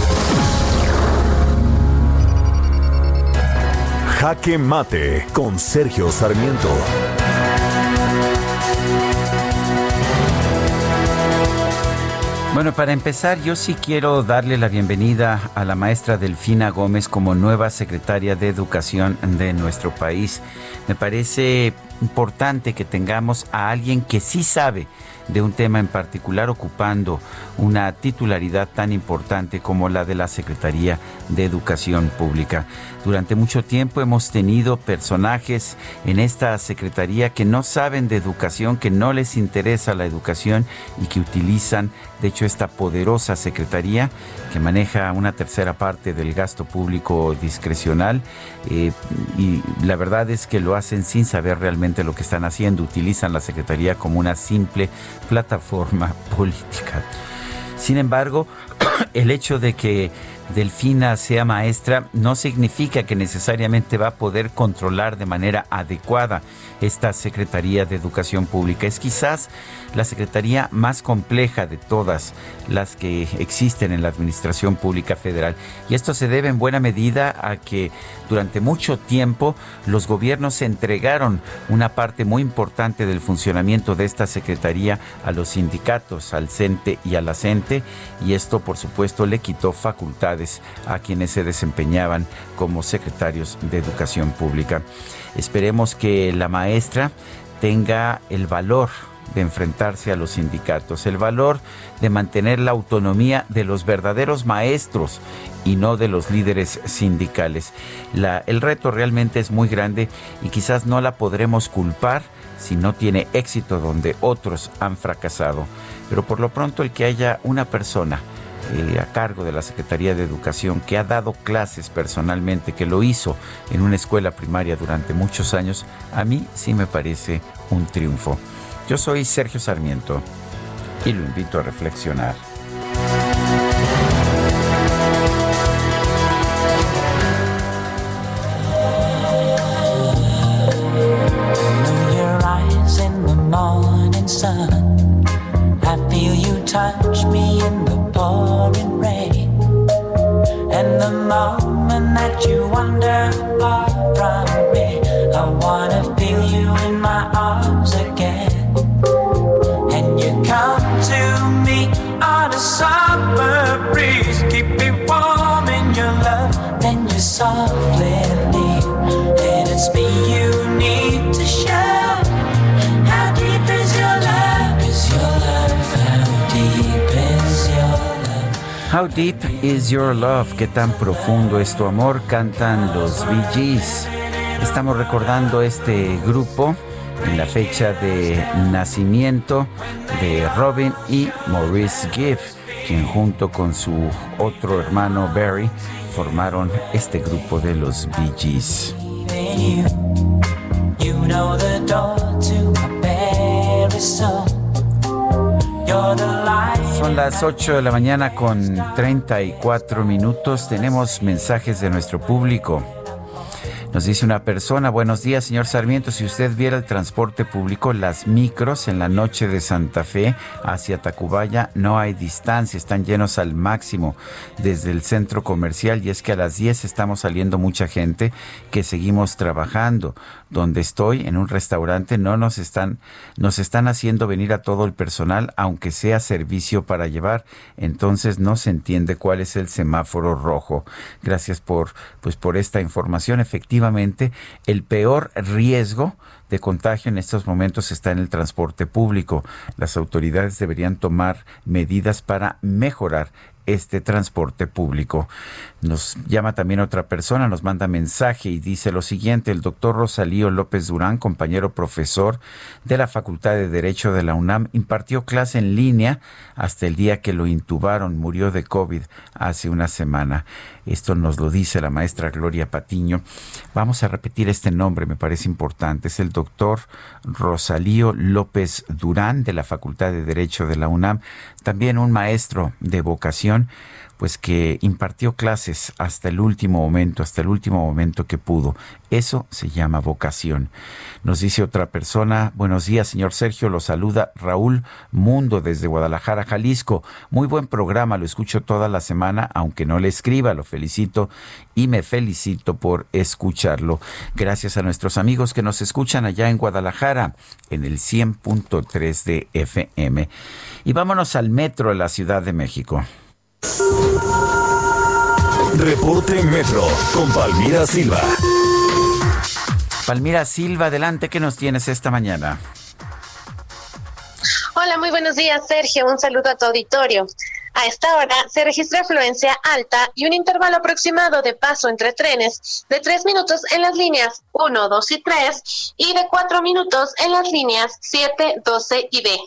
Jaque Mate con Sergio Sarmiento. Bueno, para empezar, yo sí quiero darle la bienvenida a la maestra Delfina Gómez como nueva secretaria de Educación de nuestro país. Me parece importante que tengamos a alguien que sí sabe de un tema en particular ocupando una titularidad tan importante como la de la Secretaría de Educación Pública. Durante mucho tiempo hemos tenido personajes en esta Secretaría que no saben de educación, que no les interesa la educación y que utilizan, de hecho, esta poderosa Secretaría que maneja una tercera parte del gasto público discrecional eh, y la verdad es que lo hacen sin saber realmente lo que están haciendo, utilizan la Secretaría como una simple plataforma política. Sin embargo, el hecho de que Delfina sea maestra no significa que necesariamente va a poder controlar de manera adecuada esta Secretaría de Educación Pública. Es quizás la secretaría más compleja de todas las que existen en la Administración Pública Federal. Y esto se debe en buena medida a que durante mucho tiempo los gobiernos entregaron una parte muy importante del funcionamiento de esta secretaría a los sindicatos, al CENTE y a la CENTE, y esto por supuesto le quitó facultades a quienes se desempeñaban como secretarios de Educación Pública. Esperemos que la maestra tenga el valor de enfrentarse a los sindicatos, el valor de mantener la autonomía de los verdaderos maestros y no de los líderes sindicales. el reto realmente es muy grande y quizás no la podremos culpar si no tiene éxito donde otros han fracasado. Pero por lo pronto el que haya una persona eh, a cargo de la Secretaría de Educación que ha dado clases personalmente, que lo hizo en una escuela primaria durante muchos años, a mí sí me parece un triunfo. Yo soy Sergio Sarmiento y lo invito a reflexionar. Deep is your love? ¿Qué tan profundo es tu amor? Cantan los Bee Gees. Estamos recordando este grupo en la fecha de nacimiento de Robin y Maurice Gibb, quien junto con su otro hermano Barry formaron este grupo de los Bee Gees. Son las 8 de la mañana con 34 minutos. Tenemos mensajes de nuestro público. Nos dice una persona, buenos días, señor Sarmiento, si usted viera el transporte público, las micros en la noche de Santa Fe hacia Tacubaya, no hay distancia, están llenos al máximo desde el centro comercial y es que a las 10 estamos saliendo mucha gente que seguimos trabajando. Donde estoy, en un restaurante, no nos están, nos están haciendo venir a todo el personal, aunque sea servicio para llevar. Entonces no se entiende cuál es el semáforo rojo. Gracias por, pues, por esta información. Efectivamente, el peor riesgo de contagio en estos momentos está en el transporte público. Las autoridades deberían tomar medidas para mejorar este transporte público. Nos llama también otra persona, nos manda mensaje y dice lo siguiente, el doctor Rosalío López Durán, compañero profesor de la Facultad de Derecho de la UNAM, impartió clase en línea hasta el día que lo intubaron, murió de COVID hace una semana. Esto nos lo dice la maestra Gloria Patiño. Vamos a repetir este nombre, me parece importante. Es el doctor Rosalío López Durán de la Facultad de Derecho de la UNAM, también un maestro de vocación pues que impartió clases hasta el último momento, hasta el último momento que pudo. Eso se llama vocación. Nos dice otra persona, buenos días, señor Sergio, lo saluda Raúl Mundo desde Guadalajara, Jalisco. Muy buen programa, lo escucho toda la semana, aunque no le escriba, lo felicito y me felicito por escucharlo. Gracias a nuestros amigos que nos escuchan allá en Guadalajara, en el 100.3 de FM. Y vámonos al metro de la Ciudad de México. Reporte Metro con Palmira Silva. Palmira Silva, adelante, ¿qué nos tienes esta mañana? Hola, muy buenos días, Sergio. Un saludo a tu auditorio. A esta hora se registra afluencia alta y un intervalo aproximado de paso entre trenes de 3 minutos en las líneas 1, 2 y 3 y de 4 minutos en las líneas 7, 12 y B.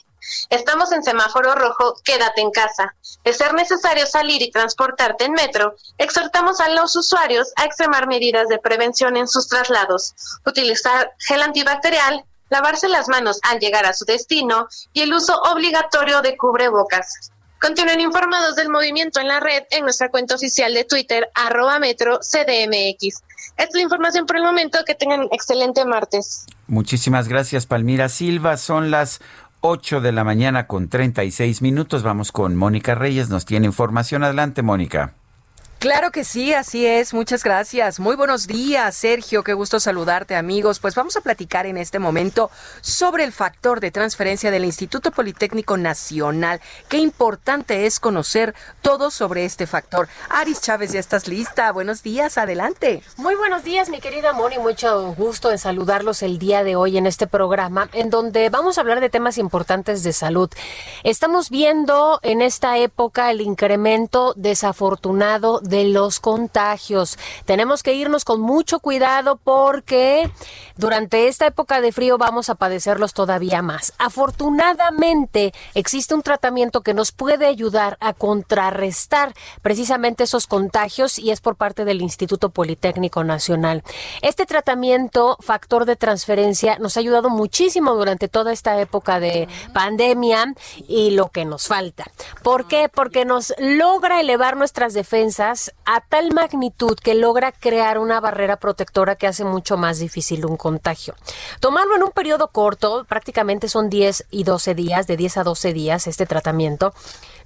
Estamos en semáforo rojo, quédate en casa. De ser necesario salir y transportarte en metro, exhortamos a los usuarios a extremar medidas de prevención en sus traslados, utilizar gel antibacterial, lavarse las manos al llegar a su destino y el uso obligatorio de cubrebocas. Continúen informados del movimiento en la red en nuestra cuenta oficial de Twitter, arroba metro CDMX. Esta es la información por el momento. Que tengan excelente martes. Muchísimas gracias, Palmira Silva. Son las 8 de la mañana con 36 minutos. Vamos con Mónica Reyes. Nos tiene información. Adelante, Mónica. Claro que sí, así es. Muchas gracias. Muy buenos días, Sergio. Qué gusto saludarte, amigos. Pues vamos a platicar en este momento sobre el factor de transferencia del Instituto Politécnico Nacional. Qué importante es conocer todo sobre este factor. Aris Chávez, ya estás lista. Buenos días, adelante. Muy buenos días, mi querida Moni. Mucho gusto en saludarlos el día de hoy en este programa, en donde vamos a hablar de temas importantes de salud. Estamos viendo en esta época el incremento desafortunado de de los contagios. Tenemos que irnos con mucho cuidado porque durante esta época de frío vamos a padecerlos todavía más. Afortunadamente existe un tratamiento que nos puede ayudar a contrarrestar precisamente esos contagios y es por parte del Instituto Politécnico Nacional. Este tratamiento, factor de transferencia, nos ha ayudado muchísimo durante toda esta época de pandemia y lo que nos falta. ¿Por qué? Porque nos logra elevar nuestras defensas a tal magnitud que logra crear una barrera protectora que hace mucho más difícil un contagio. Tomarlo en un periodo corto, prácticamente son 10 y 12 días, de 10 a 12 días este tratamiento,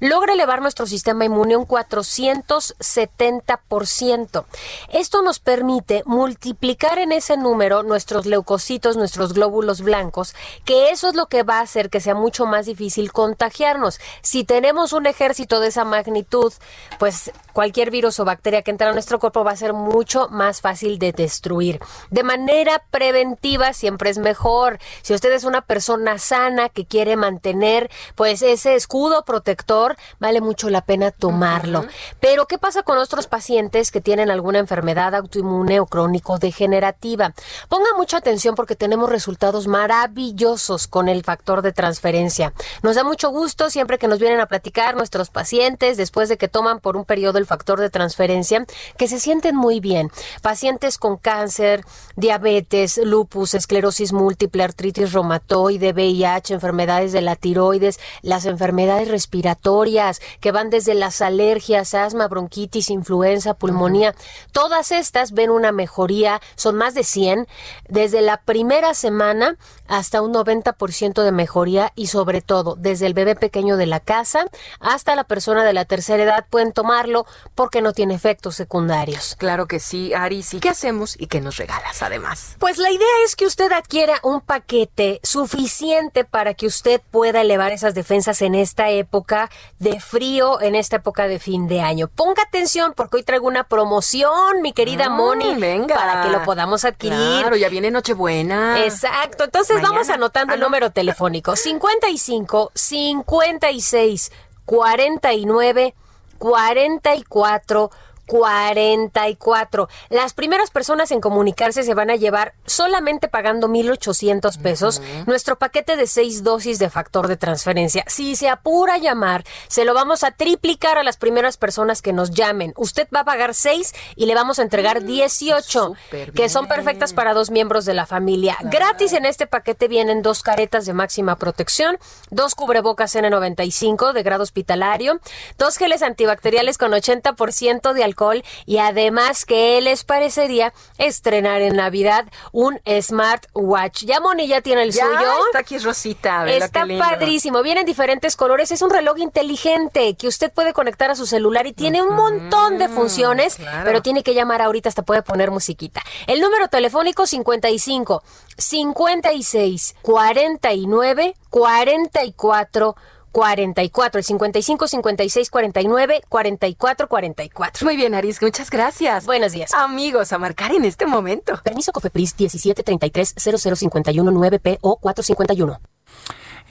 logra elevar nuestro sistema inmune un 470%. Esto nos permite multiplicar en ese número nuestros leucocitos, nuestros glóbulos blancos, que eso es lo que va a hacer que sea mucho más difícil contagiarnos. Si tenemos un ejército de esa magnitud, pues cualquier virus virus o bacteria que entra a nuestro cuerpo va a ser mucho más fácil de destruir. De manera preventiva siempre es mejor. Si usted es una persona sana que quiere mantener pues ese escudo protector, vale mucho la pena tomarlo. Pero ¿qué pasa con nuestros pacientes que tienen alguna enfermedad autoinmune o crónico degenerativa? Ponga mucha atención porque tenemos resultados maravillosos con el factor de transferencia. Nos da mucho gusto siempre que nos vienen a platicar nuestros pacientes después de que toman por un periodo el factor de transferencia, que se sienten muy bien. Pacientes con cáncer, diabetes, lupus, esclerosis múltiple, artritis reumatoide, VIH, enfermedades de la tiroides, las enfermedades respiratorias que van desde las alergias, asma, bronquitis, influenza, pulmonía. Todas estas ven una mejoría, son más de 100, desde la primera semana hasta un 90% de mejoría y sobre todo desde el bebé pequeño de la casa hasta la persona de la tercera edad pueden tomarlo porque no tiene efectos secundarios. Claro que sí, Aris. ¿Y qué hacemos y qué nos regalas además? Pues la idea es que usted adquiera un paquete suficiente para que usted pueda elevar esas defensas en esta época de frío, en esta época de fin de año. Ponga atención porque hoy traigo una promoción, mi querida Mm, Moni, venga. para que lo podamos adquirir. Claro, ya viene Nochebuena. Exacto. Entonces Mañana. vamos anotando Ah, el no. número telefónico 55 56 49 44 44. Las primeras personas en comunicarse se van a llevar solamente pagando 1,800 pesos nuestro paquete de seis dosis de factor de transferencia. Si se apura a llamar, se lo vamos a triplicar a las primeras personas que nos llamen. Usted va a pagar seis y le vamos a entregar 18, que son perfectas para dos miembros de la familia. Gratis en este paquete vienen dos caretas de máxima protección, dos cubrebocas N95 de grado hospitalario, dos geles antibacteriales con 80% de alcohol y además que les parecería estrenar en Navidad un smartwatch. Ya Moni ya tiene el Ya, suyo. está aquí Rosita. vela Está padrísimo, vienen diferentes colores, es un reloj inteligente que usted puede conectar a su celular y tiene un montón de funciones, claro. pero tiene que llamar ahorita, hasta puede poner musiquita. El número telefónico 55 56 49 44 44, el 55 56 49 44 44. Muy bien, Aris, muchas gracias. Buenos días. Amigos, a marcar en este momento. Permiso Cofepris 17 33 0051 9 PO 451.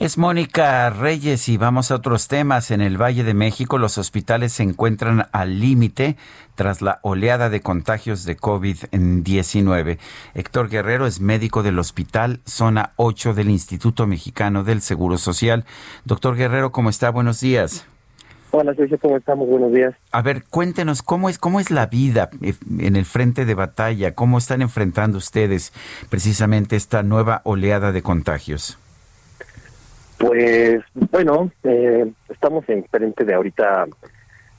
Es Mónica Reyes y vamos a otros temas. En el Valle de México los hospitales se encuentran al límite tras la oleada de contagios de COVID-19. Héctor Guerrero es médico del Hospital Zona 8 del Instituto Mexicano del Seguro Social. Doctor Guerrero, ¿cómo está? Buenos días. Hola, Sergio, ¿cómo estamos? Buenos días. A ver, cuéntenos cómo es cómo es la vida eh, en el frente de batalla, cómo están enfrentando ustedes precisamente esta nueva oleada de contagios. Pues bueno, eh, estamos en frente de ahorita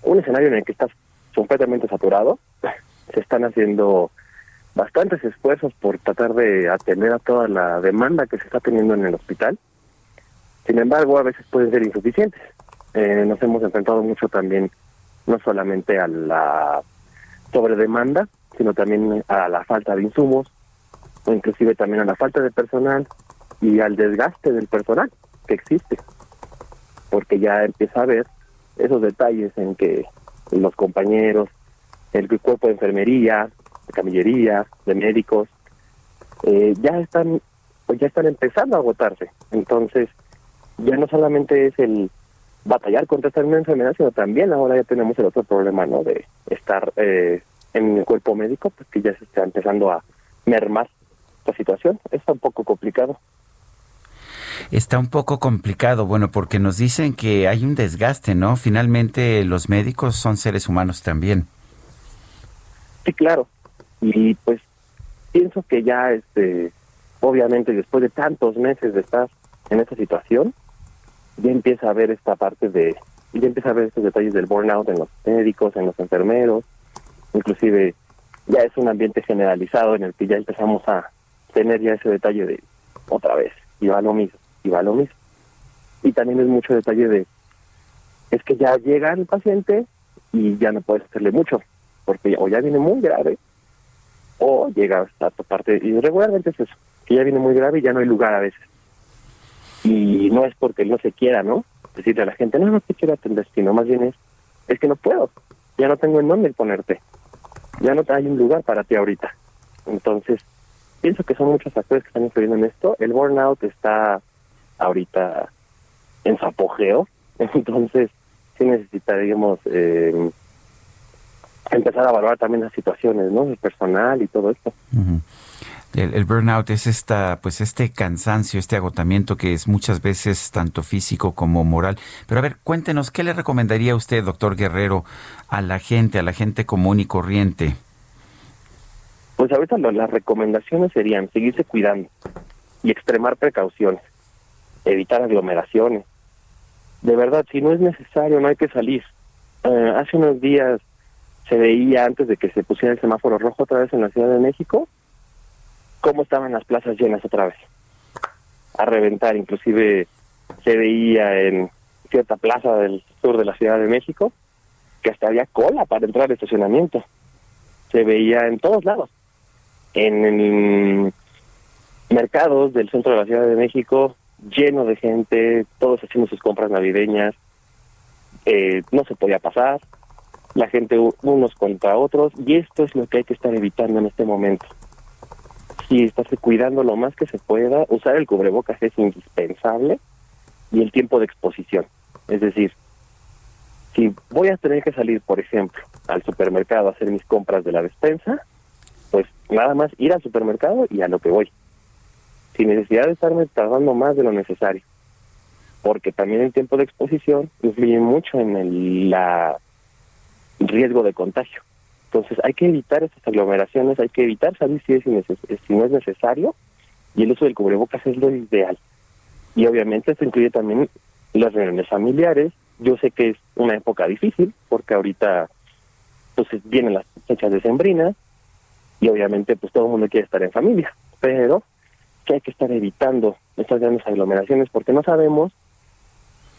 un escenario en el que está completamente saturado. Se están haciendo bastantes esfuerzos por tratar de atender a toda la demanda que se está teniendo en el hospital. Sin embargo, a veces pueden ser insuficientes. Eh, nos hemos enfrentado mucho también, no solamente a la sobredemanda, sino también a la falta de insumos, o inclusive también a la falta de personal y al desgaste del personal que existe, porque ya empieza a haber esos detalles en que los compañeros, el cuerpo de enfermería, de camillería, de médicos, eh, ya están pues ya están empezando a agotarse. Entonces, ya no solamente es el batallar contra esta enfermedad, sino también ahora ya tenemos el otro problema, ¿no? De estar eh, en el cuerpo médico, pues que ya se está empezando a mermar la situación. Está un poco complicado. Está un poco complicado, bueno, porque nos dicen que hay un desgaste, ¿no? Finalmente los médicos son seres humanos también. Sí, claro. Y pues pienso que ya, este, obviamente, después de tantos meses de estar en esta situación, ya empieza a ver esta parte de, ya empieza a ver estos detalles del burnout en los médicos, en los enfermeros, inclusive ya es un ambiente generalizado en el que ya empezamos a tener ya ese detalle de otra vez, y va lo mismo, y va lo mismo. Y también es mucho detalle de, es que ya llega el paciente y ya no puedes hacerle mucho, porque o ya viene muy grave, o llega hasta tu parte, y regularmente es eso, que ya viene muy grave y ya no hay lugar a veces. Y no es porque no se quiera, ¿no? Decirle a la gente, no, no te quiero atender, sino más bien es, es que no puedo. ya no tengo en dónde ponerte, ya no hay un lugar para ti ahorita. Entonces, pienso que son muchos factores que están influyendo en esto. El burnout está ahorita en su apogeo, entonces sí necesitaríamos eh, empezar a valorar también las situaciones, ¿no? El personal y todo esto. El, burnout es esta, pues este cansancio, este agotamiento que es muchas veces tanto físico como moral. Pero a ver, cuéntenos, ¿qué le recomendaría usted, doctor Guerrero, a la gente, a la gente común y corriente? Pues ahorita las recomendaciones serían seguirse cuidando y extremar precauciones, evitar aglomeraciones. De verdad, si no es necesario, no hay que salir. Eh, hace unos días se veía antes de que se pusiera el semáforo rojo otra vez en la Ciudad de México, cómo estaban las plazas llenas otra vez, a reventar. Inclusive se veía en cierta plaza del sur de la Ciudad de México que hasta había cola para entrar al estacionamiento. Se veía en todos lados. En, mercados del centro de la Ciudad de México, lleno de gente, todos haciendo sus compras navideñas. Eh, no se podía pasar la gente unos contra otros y esto es lo que hay que estar evitando en este momento. Sí, estarse cuidando lo más que se pueda, usar el cubrebocas es indispensable y el tiempo de exposición. Es decir, si voy a tener que salir, por ejemplo, al supermercado a hacer mis compras de la despensa, pues nada más ir al supermercado y a lo que voy. Sin necesidad de estarme tardando más de lo necesario. Porque también el tiempo de exposición influye mucho en el, la riesgo de contagio. Entonces hay que evitar estas aglomeraciones, hay que evitar salir si, es si no es necesario y el uso del cubrebocas es lo ideal. Y obviamente esto incluye también las reuniones familiares. Yo sé que es una época difícil porque ahorita pues vienen las fechas decembrinas y obviamente pues todo el mundo quiere estar en familia, pero que hay que estar evitando estas grandes aglomeraciones porque no sabemos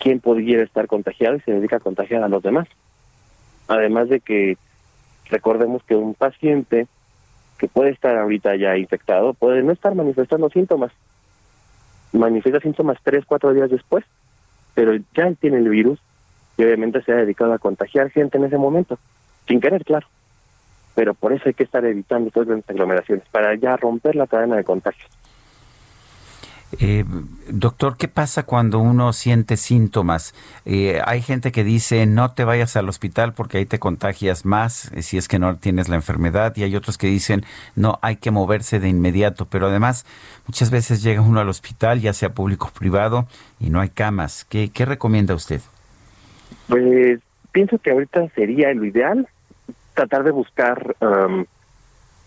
quién podría estar contagiado y se dedica a contagiar a los demás. Además de que recordemos que un paciente que puede estar ahorita ya infectado puede no estar manifestando síntomas. Manifiesta síntomas tres, cuatro días después, pero ya tiene el virus y obviamente se ha dedicado a contagiar gente en ese momento, sin querer, claro. Pero por eso hay que estar evitando todas las aglomeraciones, para ya romper la cadena de contagios. Eh, doctor, ¿qué pasa cuando uno siente síntomas? Eh, hay gente que dice no te vayas al hospital porque ahí te contagias más eh, si es que no tienes la enfermedad y hay otros que dicen no hay que moverse de inmediato, pero además muchas veces llega uno al hospital, ya sea público o privado, y no hay camas. ¿Qué, recomienda usted? Pues pienso que ahorita sería lo ideal tratar de buscar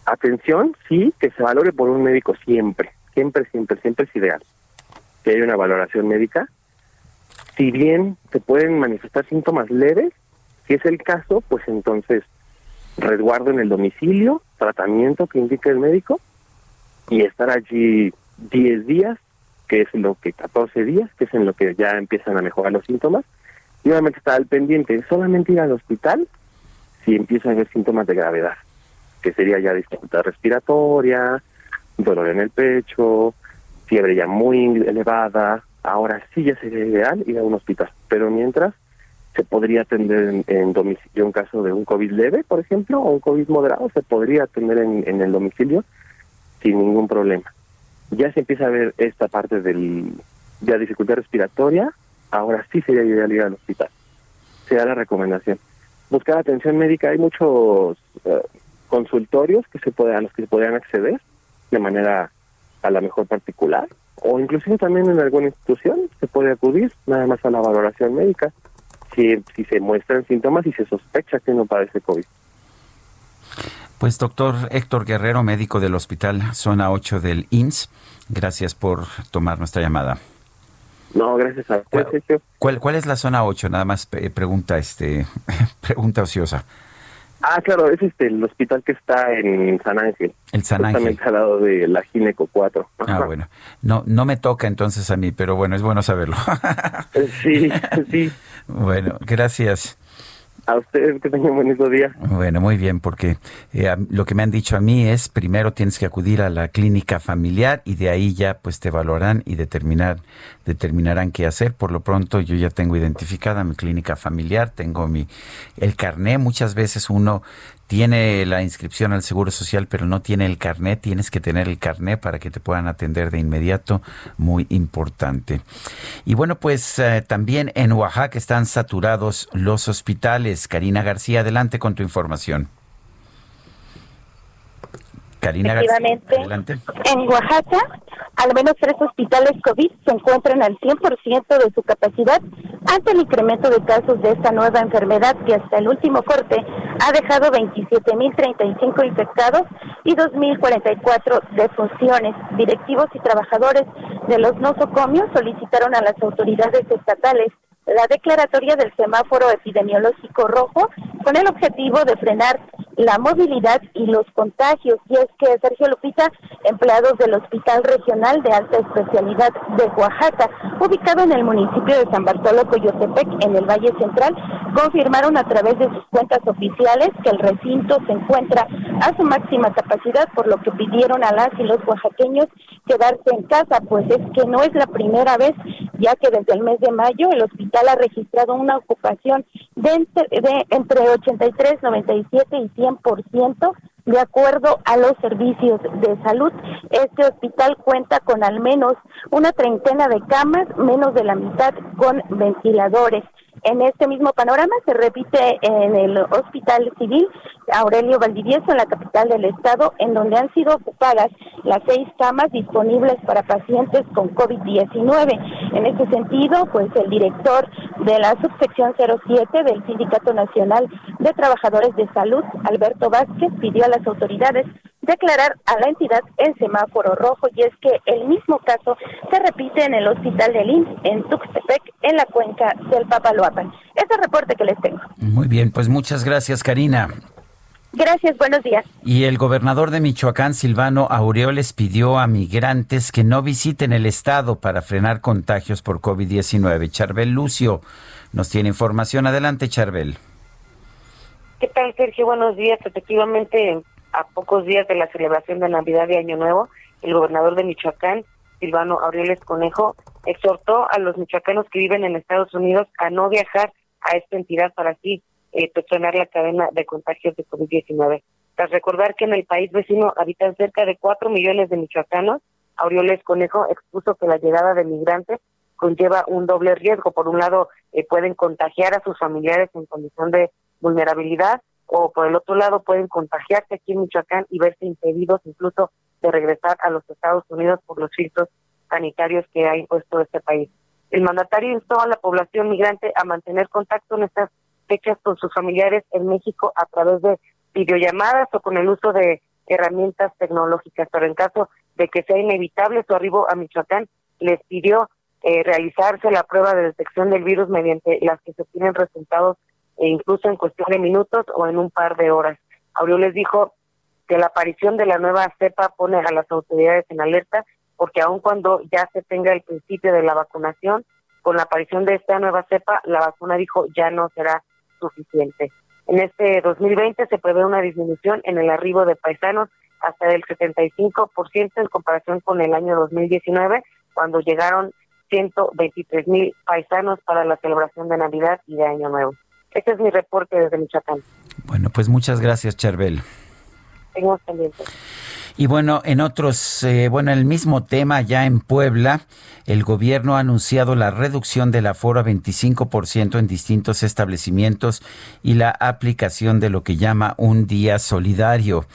atención, sí, que se valore por un médico siempre siempre, siempre, siempre es ideal que haya una valoración médica. Si bien se pueden manifestar síntomas leves, si es el caso, pues entonces resguardo en el domicilio, tratamiento que indique el médico y estar allí 10 días, que es lo que 14 días, que es en lo que ya empiezan a mejorar los síntomas. Y obviamente estar al pendiente, solamente ir al hospital si empiezan a haber síntomas de gravedad, que sería ya dificultad respiratoria, dolor en el pecho, fiebre ya muy elevada, ahora sí ya sería ideal ir a un hospital, pero mientras se podría atender en, domicilio en caso de un COVID leve, por ejemplo, o un COVID moderado, se podría atender en, en el domicilio sin ningún problema. Ya se empieza a ver esta parte del, de la dificultad respiratoria, ahora sí sería ideal ir al hospital. Sería la recomendación. Buscar atención médica, hay muchos eh, consultorios que se puede, a los que se podrían acceder, de manera a la mejor particular o inclusive también en alguna institución se puede acudir nada más a la valoración médica si, si se muestran síntomas y se sospecha que no padece COVID. Pues doctor Héctor Guerrero, médico del Hospital Zona 8 del INS, gracias por tomar nuestra llamada. No, gracias a usted, ¿Cuál, ¿Cuál, es la zona 8? Nada más pregunta, este, pregunta ociosa. Ah, claro, es este el hospital que está en San Ángel. El San Ángel. al lado de la Gineco 4. Ah, bueno. No, no me toca entonces a mí, pero bueno, es bueno saberlo. sí, sí. Bueno, gracias. A ustedes que tengan bonito día. Bueno, muy bien, porque eh, lo que me han dicho a mí es primero tienes que acudir a la clínica familiar y de ahí ya pues te evaluarán y determinar determinarán qué hacer. Por lo pronto yo ya tengo identificada mi clínica familiar, tengo mi el carné. Muchas veces uno tiene la inscripción al Seguro Social, pero no tiene el carnet, tienes que tener el carnet para que te puedan atender de inmediato, muy importante. Y bueno, pues eh, también en Oaxaca están saturados los hospitales. Karina García, adelante con tu información. Karina Efectivamente, adelante. en Oaxaca, al menos tres hospitales COVID se encuentran al 100% de su capacidad ante el incremento de casos de esta nueva enfermedad que hasta el último corte ha dejado 27.035 infectados y 2.044 defunciones. Directivos y trabajadores de los nosocomios solicitaron a las autoridades estatales la declaratoria del semáforo epidemiológico rojo con el objetivo de frenar la movilidad y los contagios. Y es que Sergio Lupita, empleados del Hospital Regional de Alta Especialidad de Oaxaca, ubicado en el municipio de San Bartolo Coyotepec, en el Valle Central, confirmaron a través de sus cuentas oficiales que el recinto se encuentra a su máxima capacidad, por lo que pidieron a las y los oaxaqueños quedarse en casa, pues es que no es la primera vez, ya que desde el mes de mayo el hospital ha registrado una ocupación de entre, de entre 83, 97 y 100% de acuerdo a los servicios de salud. Este hospital cuenta con al menos una treintena de camas, menos de la mitad con ventiladores. En este mismo panorama se repite en el Hospital Civil Aurelio Valdivieso, en la capital del estado, en donde han sido ocupadas las seis camas disponibles para pacientes con COVID-19. En ese sentido, pues el director de la subsección 07 del Sindicato Nacional de Trabajadores de Salud, Alberto Vázquez, pidió a las autoridades declarar a la entidad en semáforo rojo y es que el mismo caso se repite en el hospital de IMSS en Tuxtepec en la cuenca del Papaloapan. Es el reporte que les tengo. Muy bien, pues muchas gracias Karina. Gracias, buenos días. Y el gobernador de Michoacán, Silvano Aureoles, pidió a migrantes que no visiten el estado para frenar contagios por COVID-19. Charbel Lucio nos tiene información. Adelante, Charbel. ¿Qué tal, Sergio? Buenos días. Efectivamente, a pocos días de la celebración de Navidad y Año Nuevo, el gobernador de Michoacán, Silvano Aureoles Conejo, exhortó a los michoacanos que viven en Estados Unidos a no viajar a esta entidad para así eh, la cadena de contagios de COVID-19. Tras recordar que en el país vecino habitan cerca de 4 millones de michoacanos, Aureoles Conejo expuso que la llegada de migrantes conlleva un doble riesgo. Por un lado, eh, pueden contagiar a sus familiares en condición de vulnerabilidad o por el otro lado pueden contagiarse aquí en Michoacán y verse impedidos incluso de regresar a los Estados Unidos por los filtros sanitarios que ha impuesto este país. El mandatario instó a la población migrante a mantener contacto en estas fechas con sus familiares en México a través de videollamadas o con el uso de herramientas tecnológicas, pero en caso de que sea inevitable su arribo a Michoacán, les pidió eh, realizarse la prueba de detección del virus mediante las que se obtienen resultados e incluso en cuestión de minutos o en un par de horas. les dijo que la aparición de la nueva cepa pone a las autoridades en alerta porque aun cuando ya se tenga el principio de la vacunación, con la aparición de esta nueva cepa, la vacuna dijo ya no será suficiente. En este 2020 se prevé una disminución en el arribo de paisanos hasta del 75% en comparación con el año 2019, cuando llegaron 123 mil paisanos para la celebración de Navidad y de Año Nuevo. Este es mi reporte desde Michoacán. Bueno, pues muchas gracias, Charbel. Y bueno, en otros, eh, bueno, el mismo tema ya en Puebla, el gobierno ha anunciado la reducción del aforo a 25% en distintos establecimientos y la aplicación de lo que llama un día solidario.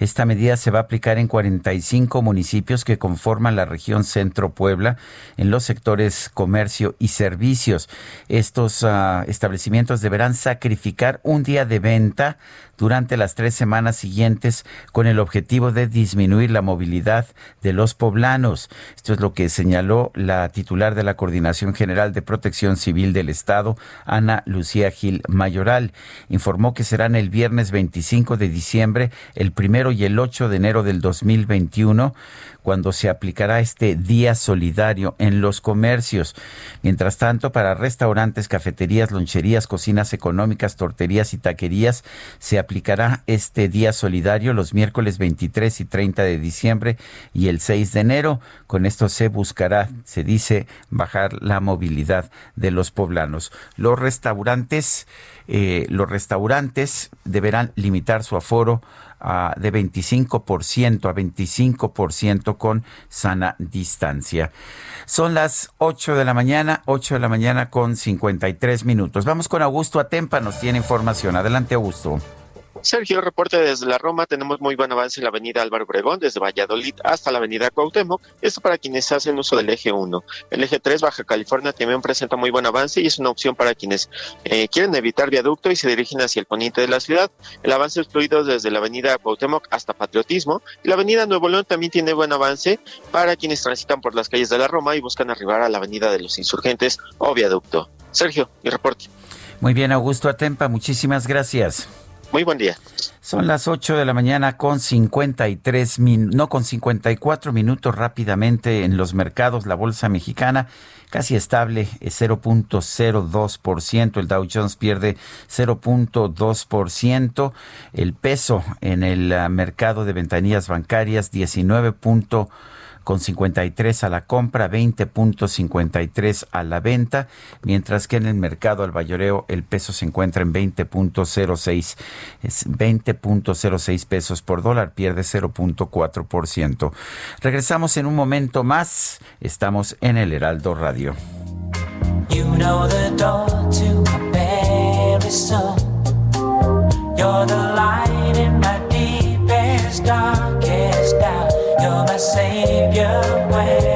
Esta medida se va a aplicar en 45 municipios que conforman la región Centro Puebla en los sectores comercio y servicios. Estos uh, establecimientos deberán sacrificar un día de venta durante las tres semanas siguientes con el objetivo de disminuir la movilidad de los poblanos. Esto es lo que señaló la titular de la Coordinación General de Protección Civil del Estado, Ana Lucía Gil Mayoral. Informó que serán el viernes 25 de diciembre, el primero y el 8 de enero del 2021 cuando se aplicará este día solidario en los comercios. Mientras tanto, para restaurantes, cafeterías, loncherías, cocinas económicas, torterías y taquerías, se aplicará este día solidario los miércoles 23 y 30 de diciembre y el 6 de enero. Con esto se buscará, se dice, bajar la movilidad de los poblanos. Los restaurantes, eh, los restaurantes deberán limitar su aforo a, de 25% a 25% con sana distancia. Son las 8 de la mañana, 8 de la mañana con 53 minutos. Vamos con Augusto Atempa, nos tiene información. Adelante, Augusto. Sergio, reporte desde la Roma. Tenemos muy buen avance en la avenida Álvaro Obregón, desde Valladolid hasta la avenida Cuauhtémoc. Esto para quienes hacen uso del eje 1. El eje 3, Baja California, también presenta muy buen avance y es una opción para quienes eh, quieren evitar viaducto y se dirigen hacia el poniente de la ciudad. El avance es fluido desde la avenida Cuauhtémoc hasta Patriotismo. Y la avenida Nuevo León también tiene buen avance para quienes transitan por las calles de la Roma y buscan arribar a la avenida de los insurgentes o viaducto. Sergio, mi reporte. Muy bien, Augusto Atempa, muchísimas gracias. Muy buen día. Son las 8 de la mañana con 53 min no con 54 minutos rápidamente en los mercados. La bolsa mexicana casi estable 0.02%, el Dow Jones pierde 0.2%, el peso en el ah, mercado de ventanillas bancarias 19 con 53 a la compra, 20.53 a la venta, mientras que en el mercado al mayoreo el peso se encuentra en 20.06, es 20.06 pesos por dólar, pierde 0.4%. Regresamos en un momento más, estamos en el Heraldo Radio. You You're my savior when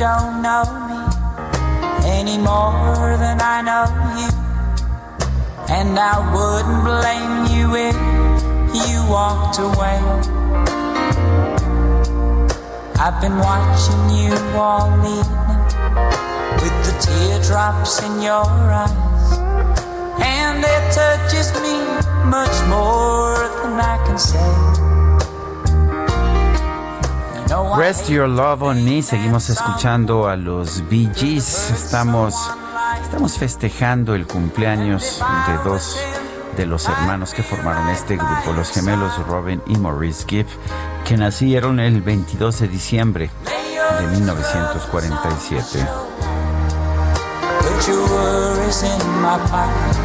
Don't know me any more than I know you. And I wouldn't blame you if you walked away. I've been watching you all evening with the teardrops in your eyes. And it touches me much more than I can say. Rest Your Love on Me. Seguimos escuchando a los Bee Gees. Estamos, estamos festejando el cumpleaños de dos de los hermanos que formaron este grupo, los gemelos Robin y Maurice Gibb, que nacieron el 22 de diciembre de 1947. Put your worries in my pocket.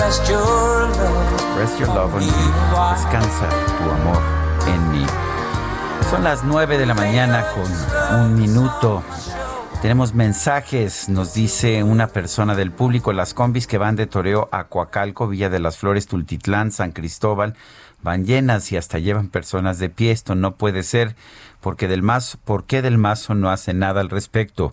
Rest your love. Rest Your Love on Me. Descansa tu amor en mí. Son las 9 de la mañana con un minuto. Tenemos mensajes, nos dice una persona del público, las combis que van de Toreo a Coacalco, Villa de las Flores, Tultitlán, San Cristóbal, van llenas y hasta llevan personas de pie. Esto no puede ser porque del mazo, ¿por qué del mazo no hace nada al respecto?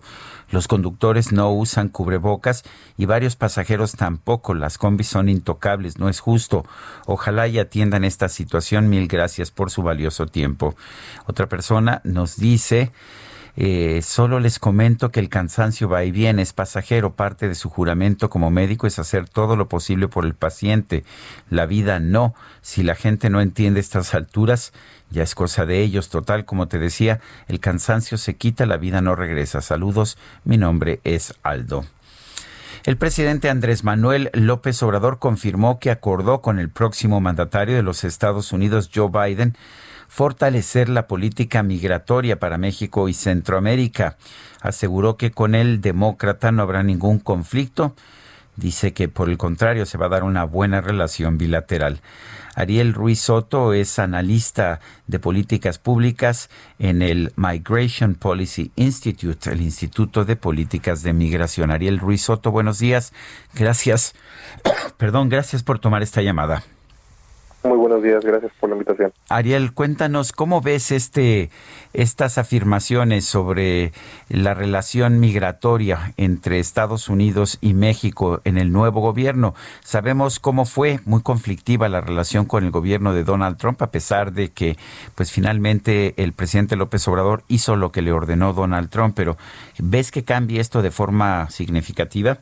Los conductores no usan cubrebocas y varios pasajeros tampoco. Las combis son intocables, no es justo. Ojalá y atiendan esta situación. Mil gracias por su valioso tiempo. Otra persona nos dice, eh, solo les comento que el cansancio va y viene, es pasajero. Parte de su juramento como médico es hacer todo lo posible por el paciente. La vida no. Si la gente no entiende estas alturas, ya es cosa de ellos. Total, como te decía, el cansancio se quita, la vida no regresa. Saludos, mi nombre es Aldo. El presidente Andrés Manuel López Obrador confirmó que acordó con el próximo mandatario de los Estados Unidos, Joe Biden, fortalecer la política migratoria para México y Centroamérica. Aseguró que con el demócrata no habrá ningún conflicto dice que por el contrario se va a dar una buena relación bilateral. Ariel Ruiz Soto es analista de políticas públicas en el Migration Policy Institute, el Instituto de Políticas de Migración. Ariel Ruiz Soto, buenos días. Gracias. Perdón, gracias por tomar esta llamada. Muy buenos días, gracias por la invitación. Ariel, cuéntanos cómo ves este estas afirmaciones sobre la relación migratoria entre Estados Unidos y México en el nuevo gobierno. Sabemos cómo fue muy conflictiva la relación con el gobierno de Donald Trump a pesar de que pues finalmente el presidente López Obrador hizo lo que le ordenó Donald Trump, pero ¿ves que cambie esto de forma significativa?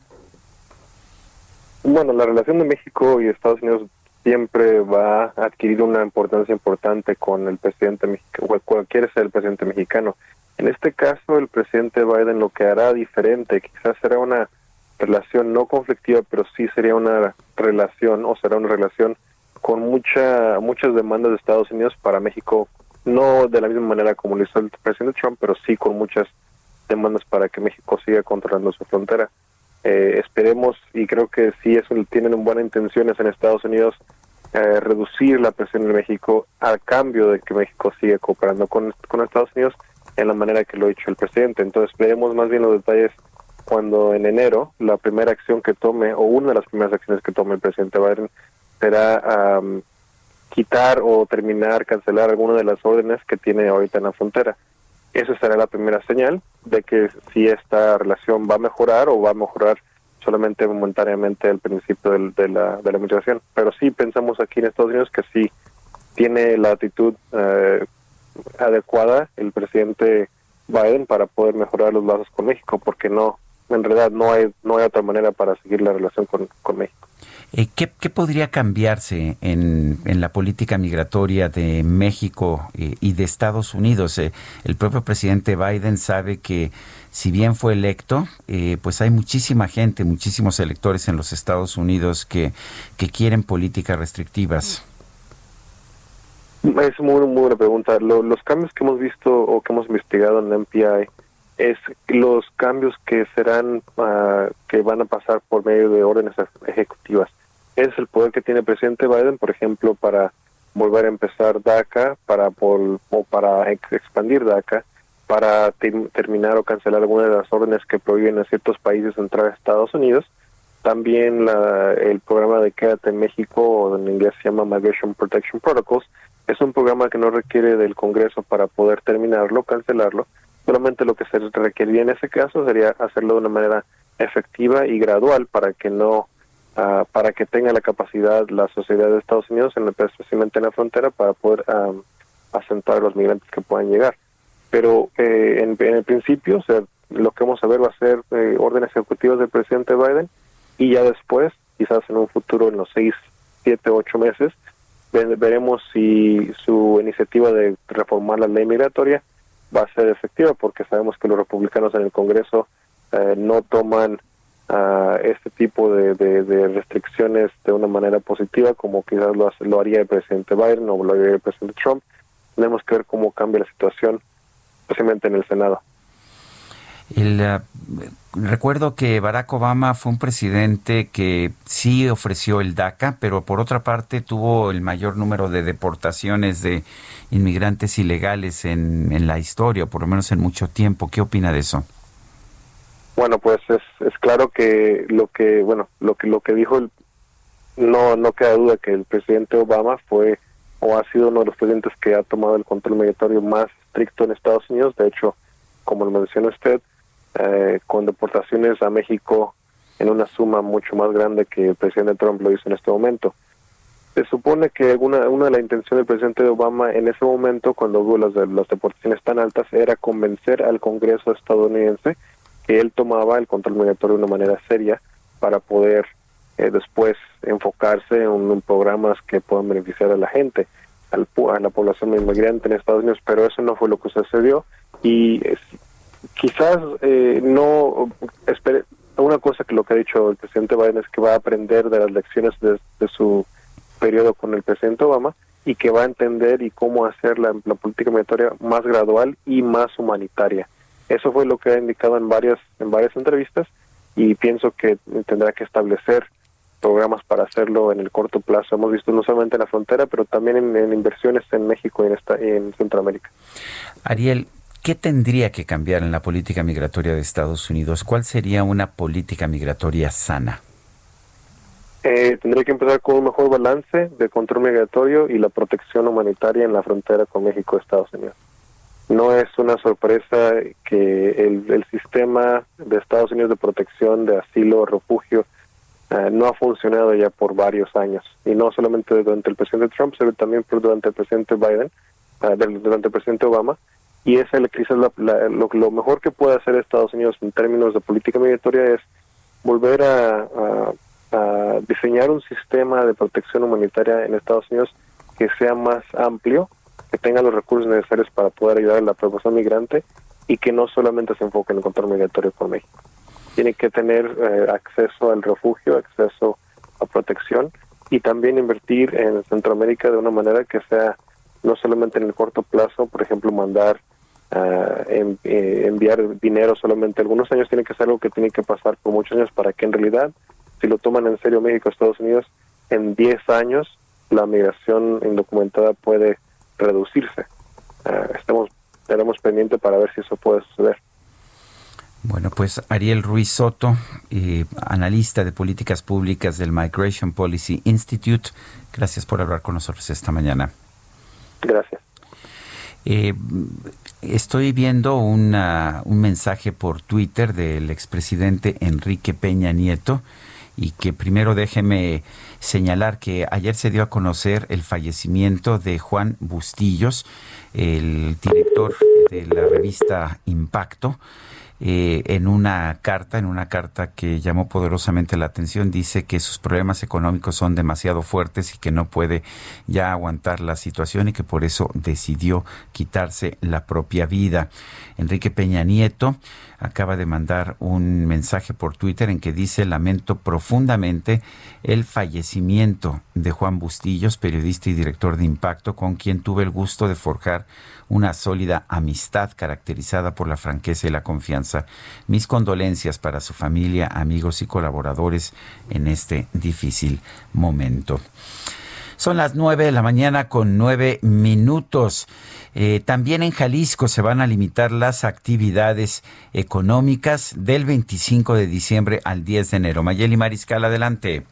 Bueno, la relación de México y Estados Unidos siempre va a adquirir una importancia importante con el presidente mexicano, cualquiera sea el presidente mexicano. En este caso, el presidente Biden lo que hará diferente, quizás será una relación no conflictiva, pero sí sería una relación o será una relación con mucha muchas demandas de Estados Unidos para México, no de la misma manera como lo hizo el presidente Trump, pero sí con muchas demandas para que México siga controlando su frontera. Eh, esperemos y creo que sí eso tienen buenas intenciones en Estados Unidos eh, reducir la presión en México a cambio de que México siga cooperando con, con Estados Unidos en la manera que lo ha hecho el presidente. Entonces veremos más bien los detalles cuando en enero la primera acción que tome o una de las primeras acciones que tome el presidente Biden será quitar o terminar, cancelar alguna de las órdenes que tiene ahorita en la frontera. Esa será la primera señal de que si esta relación va a mejorar o va a mejorar solamente momentáneamente el principio de, la, de la migración. Pero sí pensamos aquí en Estados Unidos que sí tiene la actitud eh, adecuada el presidente Biden para poder mejorar los lazos con México, porque no, en realidad no hay, no hay otra manera para seguir la relación con, con México. Eh, ¿qué, podría cambiarse en, en, la política migratoria de México eh, y de Estados Unidos? Eh, el propio presidente Biden sabe que si bien fue electo, pues hay muchísima gente, muchísimos electores en los Estados Unidos que, que quieren políticas restrictivas. Es muy, muy buena pregunta. los cambios que hemos visto o que hemos investigado en la MPI es los cambios que serán, uh, que van a pasar por medio de órdenes ejecutivas es el poder que tiene el presidente Biden, por ejemplo, para volver a empezar DACA, para o para expandir DACA, para terminar o cancelar algunas de las órdenes que prohíben a ciertos países entrar a Estados Unidos. También la, el programa de Quédate en México, o en inglés se llama Migration Protection Protocols, es un programa que no requiere del Congreso para poder terminarlo, cancelarlo. Solamente lo que se requeriría en ese caso sería hacerlo de una manera efectiva y gradual para que no Ah, para que tenga la capacidad la sociedad de Estados Unidos, en especialmente en la frontera, para poder asentar a los migrantes que puedan llegar. Pero eh, en, el principio, o lo que vamos a ver va a ser eh, órdenes ejecutivas del presidente Biden y ya después, quizás en un futuro, en los seis, siete, ocho meses, veremos si su iniciativa de reformar la ley migratoria va a ser efectiva, porque sabemos que los republicanos en el Congreso eh, no toman a este tipo de, de, restricciones de una manera positiva, como quizás lo, lo haría el presidente Biden o lo haría el presidente Trump. Tenemos que ver cómo cambia la situación, especialmente en el Senado. El, eh, recuerdo que Barack Obama fue un presidente que sí ofreció el DACA, pero por otra parte tuvo el mayor número de deportaciones de inmigrantes ilegales en, en la historia, por lo menos en mucho tiempo. ¿Qué opina de eso? Bueno, pues es, es claro que lo que, bueno, lo que lo que dijo el, no no queda duda que el presidente Obama fue o ha sido uno de los presidentes que ha tomado el control migratorio más estricto en Estados Unidos. De hecho, como lo mencionó usted, eh, con deportaciones a México en una suma mucho más grande que el presidente Trump lo hizo en este momento. Se supone que una, una de las intenciones del presidente Obama en ese momento, cuando hubo las, las deportaciones tan altas, era convencer al Congreso estadounidense que él tomaba el control migratorio de una manera seria para poder eh, después enfocarse en, programas que puedan beneficiar a la gente, al, a la población inmigrante en Estados Unidos, pero eso no fue lo que sucedió y quizás eh, no espere, una cosa que lo que ha dicho el presidente Biden es que va a aprender de las lecciones de, su periodo con el presidente Obama y que va a entender y cómo hacer la política migratoria más gradual y más humanitaria eso fue lo que ha indicado en varias en varias entrevistas y pienso que tendrá que establecer programas para hacerlo en el corto plazo. Hemos visto no solamente en la frontera, pero también en, inversiones en México y en, esta, en Centroamérica. Ariel, ¿qué tendría que cambiar en la política migratoria de Estados Unidos? ¿Cuál sería una política migratoria sana? Eh, tendría que empezar con un mejor balance de control migratorio y la protección humanitaria en la frontera con México Estados Unidos. No es una sorpresa que el, sistema de Estados Unidos de protección de asilo refugio eh, no ha funcionado ya por varios años. Y no solamente durante el presidente Trump, sino también durante el presidente Biden, eh, durante el presidente Obama. Y esa quizás la, lo, lo, mejor que puede hacer Estados Unidos en términos de política migratoria es volver a, diseñar un sistema de protección humanitaria en Estados Unidos que sea más amplio, que tenga los recursos necesarios para poder ayudar a la población migrante y que no solamente se enfoque en el control migratorio por México. Tiene que tener eh, acceso al refugio, acceso a protección y también invertir en Centroamérica de una manera que sea no solamente en el corto plazo, por ejemplo, mandar, uh, enviar dinero solamente algunos años, tiene que ser algo que tiene que pasar por muchos años para que en realidad, si lo toman en serio México, Estados Unidos, en 10 años la migración indocumentada puede reducirse. Uh, estamos, estaremos pendientes para ver si eso puede suceder. Bueno, pues Ariel Ruiz Soto, eh, analista de políticas públicas del Migration Policy Institute, gracias por hablar con nosotros esta mañana. Gracias. Eh, estoy viendo un mensaje por Twitter del expresidente Enrique Peña Nieto y que primero déjeme señalar que ayer se dio a conocer el fallecimiento de Juan Bustillos, el director de la revista Impacto. Eh, en una carta, en una carta que llamó poderosamente la atención, dice que sus problemas económicos son demasiado fuertes y que no puede ya aguantar la situación y que por eso decidió quitarse la propia vida. Enrique Peña Nieto acaba de mandar un mensaje por Twitter en que dice lamento profundamente el fallecimiento de Juan Bustillos, periodista y director de Impacto, con quien tuve el gusto de forjar una sólida amistad caracterizada por la franqueza y la confianza. Mis condolencias para su familia, amigos y colaboradores en este difícil momento. Son las nueve de la mañana con nueve minutos. Eh, también en Jalisco se van a limitar las actividades económicas del 25 de diciembre al 10 de enero. Mayeli Mariscal, adelante.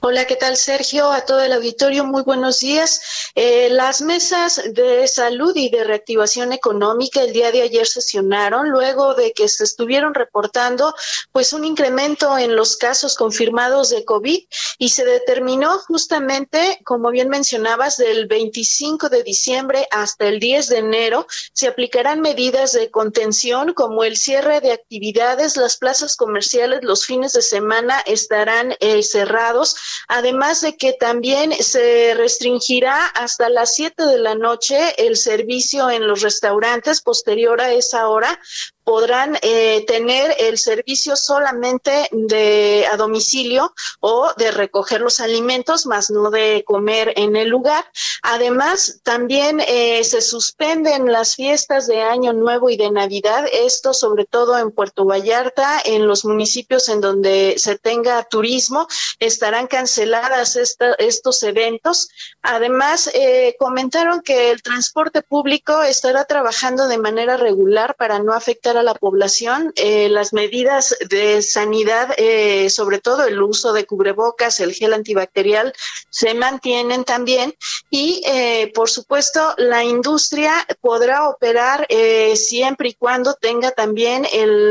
Hola, ¿qué tal Sergio? A todo el auditorio, muy buenos días. Eh, las mesas de salud y de reactivación económica el día de ayer sesionaron luego de que se estuvieron reportando pues un incremento en los casos confirmados de COVID y se determinó justamente, como bien mencionabas, del 25 de diciembre hasta el 10 de enero se aplicarán medidas de contención como el cierre de actividades, las plazas comerciales los fines de semana estarán eh, cerrados además de que también se restringirá hasta las 7 de la noche el servicio en los restaurantes posterior a esa hora podrán eh, tener el servicio solamente de a domicilio o de recoger los alimentos, más no de comer en el lugar. Además, también eh, se suspenden las fiestas de Año Nuevo y de Navidad, esto sobre todo en Puerto Vallarta, en los municipios en donde se tenga turismo, estarán canceladas estos eventos. Además, eh, comentaron que el transporte público estará trabajando de manera regular para no afectar a la población. Eh, las medidas de sanidad, eh, sobre todo el uso de cubrebocas, el gel antibacterial, se mantienen también. Y, eh, por supuesto, la industria podrá operar siempre y cuando tenga también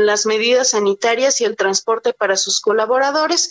las medidas sanitarias y el transporte para sus colaboradores.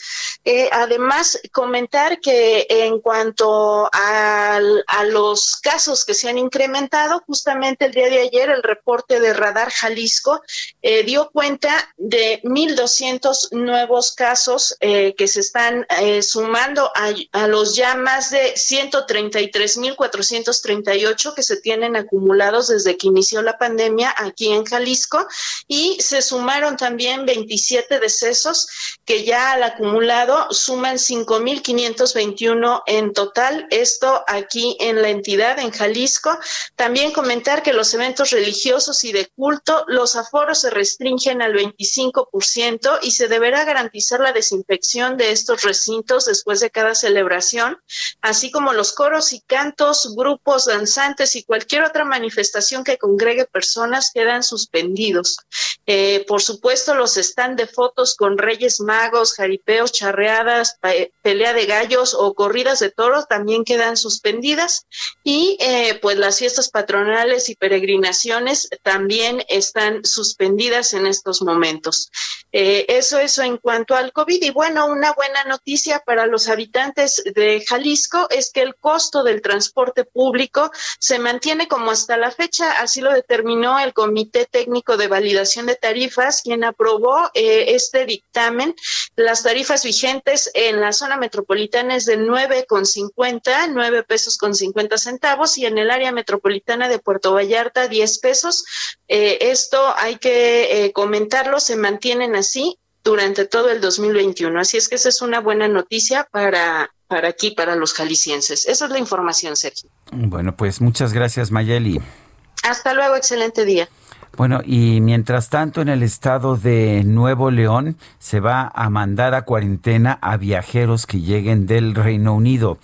además, comentar que en cuanto a, a los casos que se han incrementado, justamente el día de ayer el reporte de Radar Jalisco eh, dio cuenta de 1.200 nuevos casos eh, que se están eh, sumando a, a, los ya más de 133.438 que se tienen acumulados desde que inició la pandemia aquí en Jalisco y se sumaron también 27 decesos que ya al acumulado suman 5.521 en total, esto aquí en la entidad, en Jalisco. También comentar que los eventos religiosos y de culto los aforos se restringen al 25% y se deberá garantizar la desinfección de estos recintos después de cada celebración, así como los coros y cantos, grupos danzantes y cualquier otra manifestación que congregue personas quedan suspendidos. Eh, por supuesto, los stand de fotos con reyes magos, jaripeos, charreadas, pelea de gallos o corridas de toros también quedan suspendidas y eh, pues las fiestas patronales y peregrinaciones también están suspendidas en estos momentos. Eh, eso, eso en cuanto al COVID. Y bueno, una buena noticia para los habitantes de Jalisco es que el costo del transporte público se mantiene como hasta la fecha, así lo determinó el Comité Técnico de Validación de Tarifas, quien aprobó eh, este dictamen. Las tarifas vigentes en la zona metropolitana es de 9,50, 9 pesos con 50 centavos, y en el área metropolitana de Puerto Vallarta, 10 pesos. Eh, esto hay que eh, comentarlo, se mantienen así durante todo el 2021. Así es que esa es una buena noticia para, para aquí, para los jaliscienses. Esa es la información, Sergio. Bueno, pues muchas gracias, Mayeli. Hasta luego, excelente día. Bueno, y mientras tanto en el estado de Nuevo León se va a mandar a cuarentena a viajeros que lleguen del Reino Unido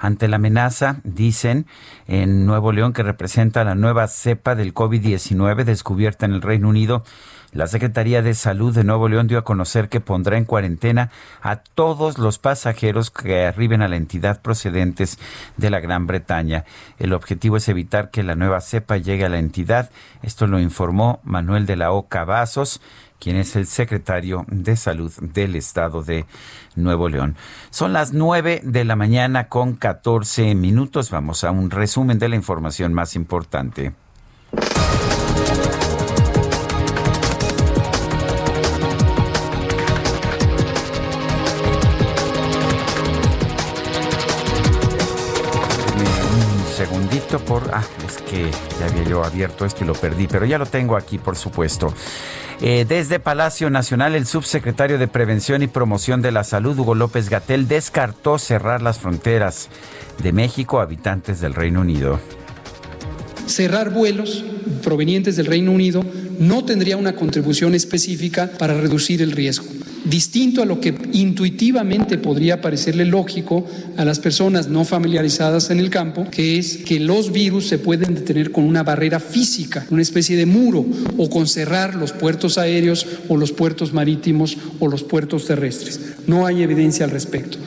ante la amenaza, dicen, en Nuevo León que representa la nueva cepa del COVID-19 descubierta en el Reino Unido. La Secretaría de Salud de Nuevo León dio a conocer que pondrá en cuarentena a todos los pasajeros que arriben a la entidad procedentes de la Gran Bretaña. El objetivo es evitar que la nueva cepa llegue a la entidad. Esto lo informó Manuel de la Oca Vasos, quien es el secretario de Salud del Estado de Nuevo León. Son las 9 de la mañana con 14 minutos. Vamos a un resumen de la información más importante. Ah, es que ya había yo abierto esto y lo perdí, pero ya lo tengo aquí, por supuesto. Eh, desde Palacio Nacional, el subsecretario de Prevención y Promoción de la Salud, Hugo López Gatel, descartó cerrar las fronteras de México a habitantes del Reino Unido. Cerrar vuelos provenientes del Reino Unido no tendría una contribución específica para reducir el riesgo distinto a lo que intuitivamente podría parecerle lógico a las personas no familiarizadas en el campo, que es que los virus se pueden detener con una barrera física, una especie de muro, o con cerrar los puertos aéreos o los puertos marítimos o los puertos terrestres. No hay evidencia al respecto.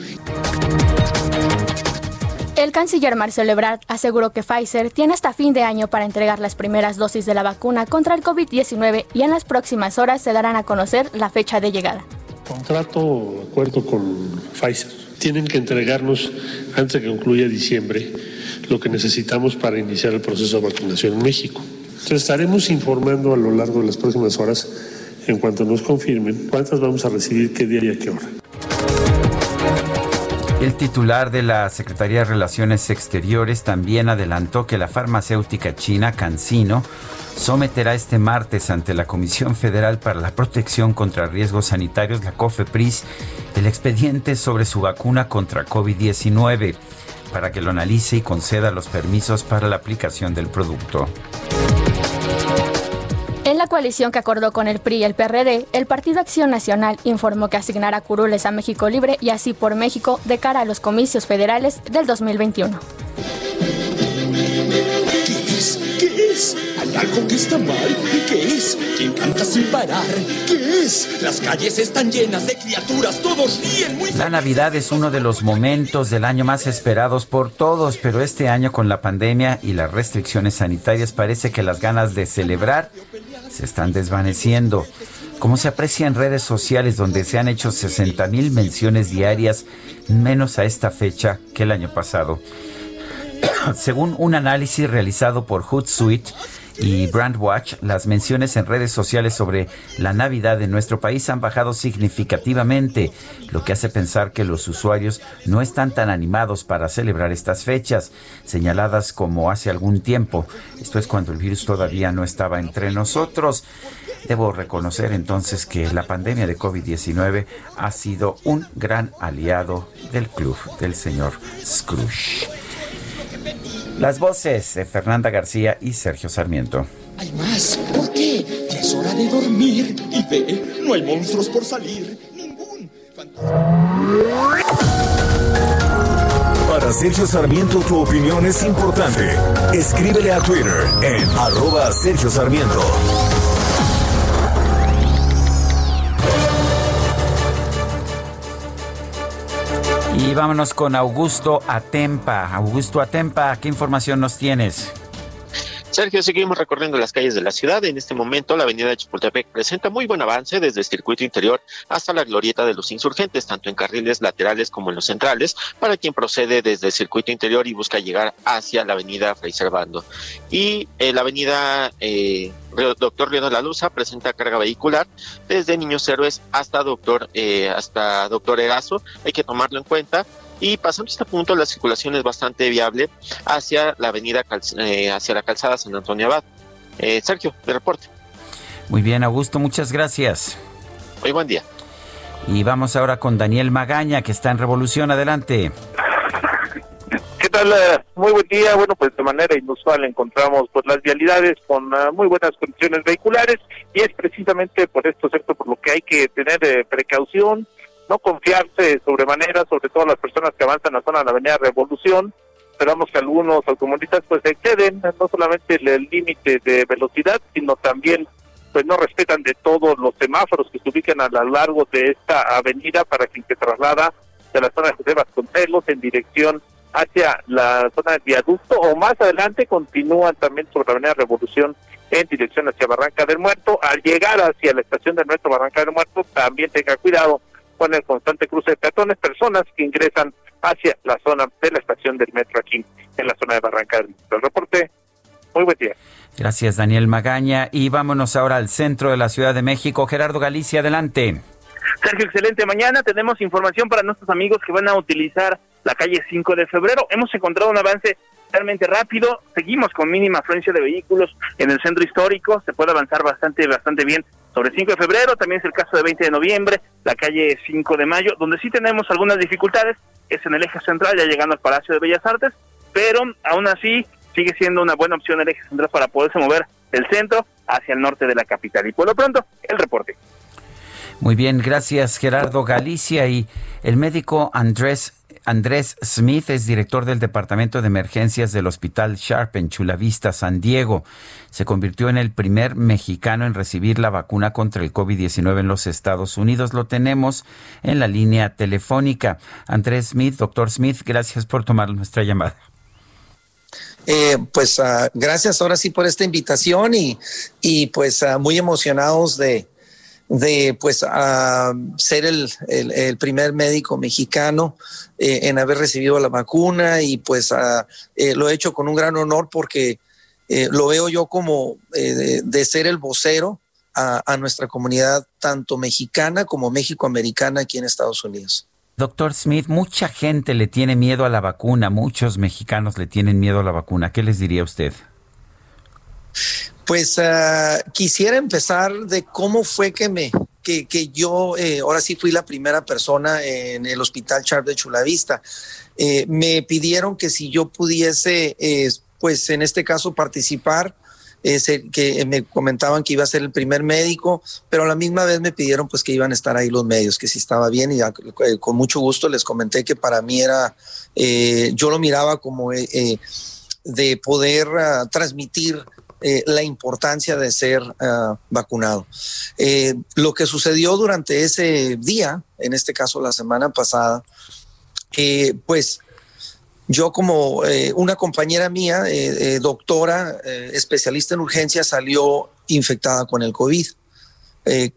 El canciller Marcelo Ebrard aseguró que Pfizer tiene hasta fin de año para entregar las primeras dosis de la vacuna contra el COVID-19 y en las próximas horas se darán a conocer la fecha de llegada. Contrato, acuerdo con Pfizer. Tienen que entregarnos antes de que concluya diciembre lo que necesitamos para iniciar el proceso de vacunación en México. Entonces estaremos informando a lo largo de las próximas horas, en cuanto nos confirmen, cuántas vamos a recibir, qué día y a qué hora. El titular de la Secretaría de Relaciones Exteriores también adelantó que la farmacéutica china CanSino someterá este martes ante la Comisión Federal para la Protección contra Riesgos Sanitarios, la COFEPRIS, el expediente sobre su vacuna contra COVID-19 para que lo analice y conceda los permisos para la aplicación del producto. En la coalición que acordó con el PRI y el PRD, el Partido Acción Nacional informó que asignará curules a México Libre y así por México de cara a los comicios federales del 2021. ¿Qué es? ¿Hay algo que está mal? ¿Qué es? ¿Quién canta sin parar? ¿Qué es? Las calles están llenas de criaturas, todos ríen muy... La Navidad es uno de los momentos del año más esperados por todos, pero este año con la pandemia y las restricciones sanitarias parece que las ganas de celebrar se están desvaneciendo. Como se aprecia en redes sociales donde se han hecho 60 mil menciones diarias, menos a esta fecha que el año pasado. Según un análisis realizado por Hootsuite y Brandwatch, las menciones en redes sociales sobre la Navidad en nuestro país han bajado significativamente, lo que hace pensar que los usuarios no están tan animados para celebrar estas fechas, señaladas como hace algún tiempo. Esto es cuando el virus todavía no estaba entre nosotros. Debo reconocer entonces que la pandemia de COVID-19 ha sido un gran aliado del club del señor Scrooge. Las voces de Fernanda García y Sergio Sarmiento. Hay más. ¿Por qué? Ya es hora de dormir. Y ve, no hay monstruos por salir. Ningún Para Sergio Sarmiento tu opinión es importante. Escríbele a Twitter en arroba Sergio Sarmiento. Y vámonos con Augusto Atempa. Augusto Atempa, ¿qué información nos tienes? Sergio, seguimos recorriendo las calles de la ciudad. En este momento, la avenida de Chapultepec presenta muy buen avance desde el circuito interior hasta la glorieta de los insurgentes, tanto en carriles laterales como en los centrales, para quien procede desde el circuito interior y busca llegar hacia la avenida Fray Servando. Y eh, la avenida eh, Doctor Leonel Laluza presenta carga vehicular desde Niños Héroes hasta Doctor, eh, hasta Doctor Erazo. Hay que tomarlo en cuenta. Y pasando este punto, la circulación es bastante viable hacia la avenida, eh, hacia la calzada San Antonio Abad. Eh, Sergio, de reporte. Muy bien, Augusto, muchas gracias. Muy buen día. Y vamos ahora con Daniel Magaña, que está en Revolución. Adelante. ¿Qué tal? Muy buen día. Bueno, pues de manera inusual encontramos pues las vialidades con uh, muy buenas condiciones vehiculares y es precisamente por esto, ¿cierto? Por lo que hay que tener eh, precaución, no confiarse sobremanera, sobre todo las personas que avanzan en la zona de la Avenida Revolución. Esperamos que algunos automovilistas pues exceden no solamente el límite de velocidad, sino también pues no respetan de todos los semáforos que se ubican a lo largo de esta avenida para quien se traslada de la zona de José Vasconcelos en dirección hacia la zona del viaducto o más adelante continúan también sobre la avenida Revolución en dirección hacia Barranca del Muerto. Al llegar hacia la estación del metro Barranca del Muerto también tenga cuidado con el constante cruce de peatones, personas que ingresan hacia la zona de la estación del metro aquí en la zona de Barranca del. El reporte, muy buen día. Gracias, Daniel Magaña. Y vámonos ahora al centro de la Ciudad de México. Gerardo Galicia, adelante. Sergio, excelente. Mañana tenemos información para nuestros amigos que van a utilizar la calle 5 de febrero. Hemos encontrado un avance realmente rápido. Seguimos con mínima afluencia de vehículos en el centro histórico. Se puede avanzar bastante, bastante bien sobre 5 de febrero. También es el caso de 20 de noviembre, la calle 5 de mayo, donde sí tenemos algunas dificultades. Es en el eje central, ya llegando al Palacio de Bellas Artes. Pero aún así sigue siendo una buena opción el eje central para poderse mover del centro hacia el norte de la capital. Y por lo pronto, el reporte. Muy bien, gracias Gerardo Galicia y el médico Andrés Andrés Smith es director del Departamento de Emergencias del Hospital Sharp en Chula Vista, San Diego. Se convirtió en el primer mexicano en recibir la vacuna contra el COVID-19 en los Estados Unidos. Lo tenemos en la línea telefónica. Andrés Smith, doctor Smith, gracias por tomar nuestra llamada. Eh, pues uh, gracias ahora sí por esta invitación y, y pues uh, muy emocionados de, de pues uh, ser el, el, primer médico mexicano eh, en haber recibido la vacuna y pues eh, lo he hecho con un gran honor porque eh, lo veo yo como de, de, ser el vocero a, a nuestra comunidad tanto mexicana como mexicoamericana aquí en Estados Unidos. Doctor Smith, mucha gente le tiene miedo a la vacuna, muchos mexicanos le tienen miedo a la vacuna. ¿Qué les diría usted? Pues uh, quisiera empezar de cómo fue que me que, que yo eh, ahora sí fui la primera persona en el hospital Sharp de Chulavista. Eh, me pidieron que si yo pudiese, eh, pues en este caso participar, que me comentaban que iba a ser el primer médico, pero a la misma vez me pidieron pues que iban a estar ahí los medios, que si estaba bien y con mucho gusto les comenté que para mí era, yo lo miraba como de poder uh, transmitir eh, la importancia de ser uh, vacunado. Eh, lo que sucedió durante ese día, en este caso la semana pasada, eh, pues yo como eh, una compañera mía, doctora, especialista en urgencia, salió infectada con el COVID.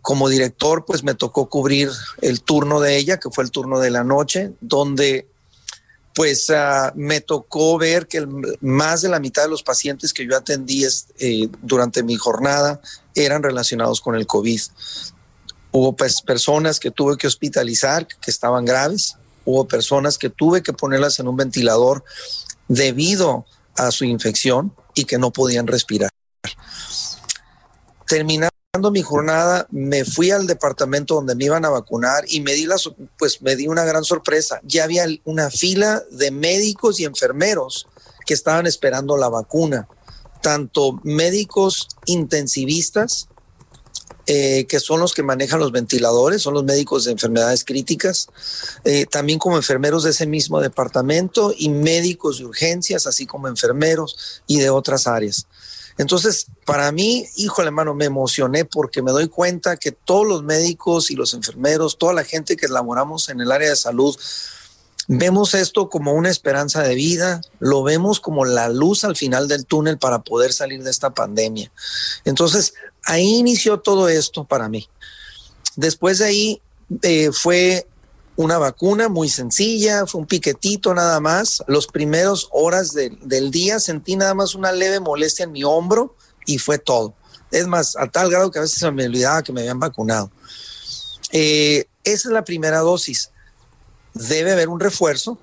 como director, pues me tocó cubrir el turno de ella, que fue el turno de la noche, donde pues uh, me tocó ver que más de la mitad de los pacientes que yo atendí es, eh, durante mi jornada eran relacionados con el COVID. Hubo pues, personas que tuve que hospitalizar que estaban graves, hubo personas que tuve que ponerlas en un ventilador debido a su infección y que no podían respirar. Terminando mi jornada, me fui al departamento donde me iban a vacunar y me di, la, pues, me di una gran sorpresa. Ya había una fila de médicos y enfermeros que estaban esperando la vacuna. tanto médicos intensivistas, eh, que son los que manejan los ventiladores, son los médicos de enfermedades críticas, eh, también como enfermeros de ese mismo departamento y médicos de urgencias, así como enfermeros y de otras áreas. Entonces, para mí, híjole, hermano, me emocioné porque me doy cuenta que todos los médicos y los enfermeros, toda la gente que laboramos en el área de salud, Vemos esto como una esperanza de vida, lo vemos como la luz al final del túnel para poder salir de esta pandemia. Entonces, ahí inició todo esto para mí. Después de ahí eh, fue una vacuna muy sencilla, fue un piquetito nada más. Los primeros horas del día sentí nada más una leve molestia en mi hombro y fue todo. Es más, a tal grado que a veces me olvidaba que me habían vacunado. Eh, esa es la primera dosis debe haber un refuerzo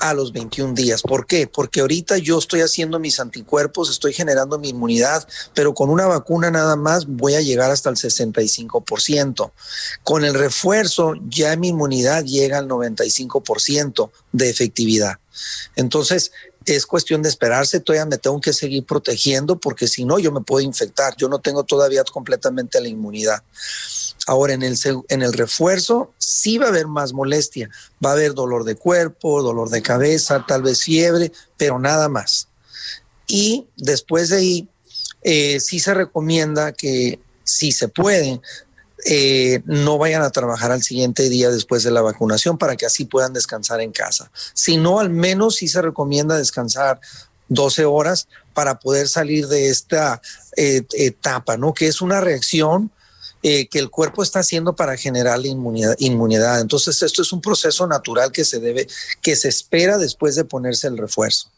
a los 21 días. ¿Por qué? Porque ahorita yo estoy haciendo mis anticuerpos, estoy generando mi inmunidad, pero con una vacuna nada más voy a llegar hasta el 65%. Con el refuerzo ya mi inmunidad llega al 95% de efectividad. Entonces, es cuestión de esperarse, todavía me tengo que seguir protegiendo porque si no yo me puedo infectar, yo no tengo todavía completamente la inmunidad. Ahora, en el, en el refuerzo sí va a haber más molestia, va a haber dolor de cuerpo, dolor de cabeza, tal vez fiebre, pero nada más. Y después de ahí, eh, sí se recomienda que si se puede, eh, no vayan a trabajar al siguiente día después de la vacunación para que así puedan descansar en casa. Si no, al menos sí se recomienda descansar 12 horas para poder salir de esta eh, etapa, ¿no? Que es una reacción eh, que el cuerpo está haciendo para generar la inmunidad, inmunidad. Entonces, esto es un proceso natural que se debe, que se espera después de ponerse el refuerzo.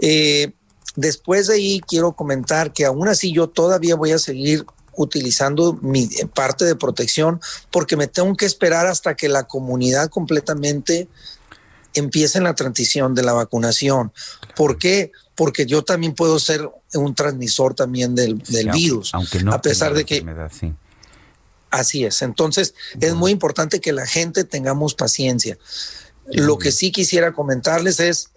Eh, después de ahí, quiero comentar que aún así yo todavía voy a seguir utilizando mi parte de protección porque me tengo que esperar hasta que la comunidad completamente empiece en la transición de la vacunación. ¿Por qué? Porque yo también puedo ser un transmisor también del, virus, aunque no a pesar de que Así es. Entonces, es muy importante que la gente tengamos paciencia. Lo que sí quisiera comentarles es,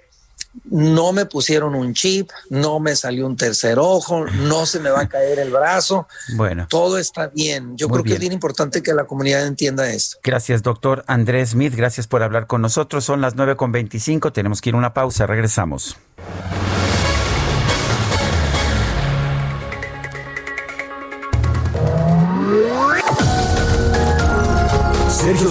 no me pusieron un chip, no me salió un tercer ojo, no se me va a caer el brazo. Bueno. Todo está bien. Yo creo que es bien importante que la comunidad entienda esto. Gracias, doctor Andrés Smith. Gracias por hablar con nosotros. Son las 9.25. Tenemos que ir a una pausa. Regresamos.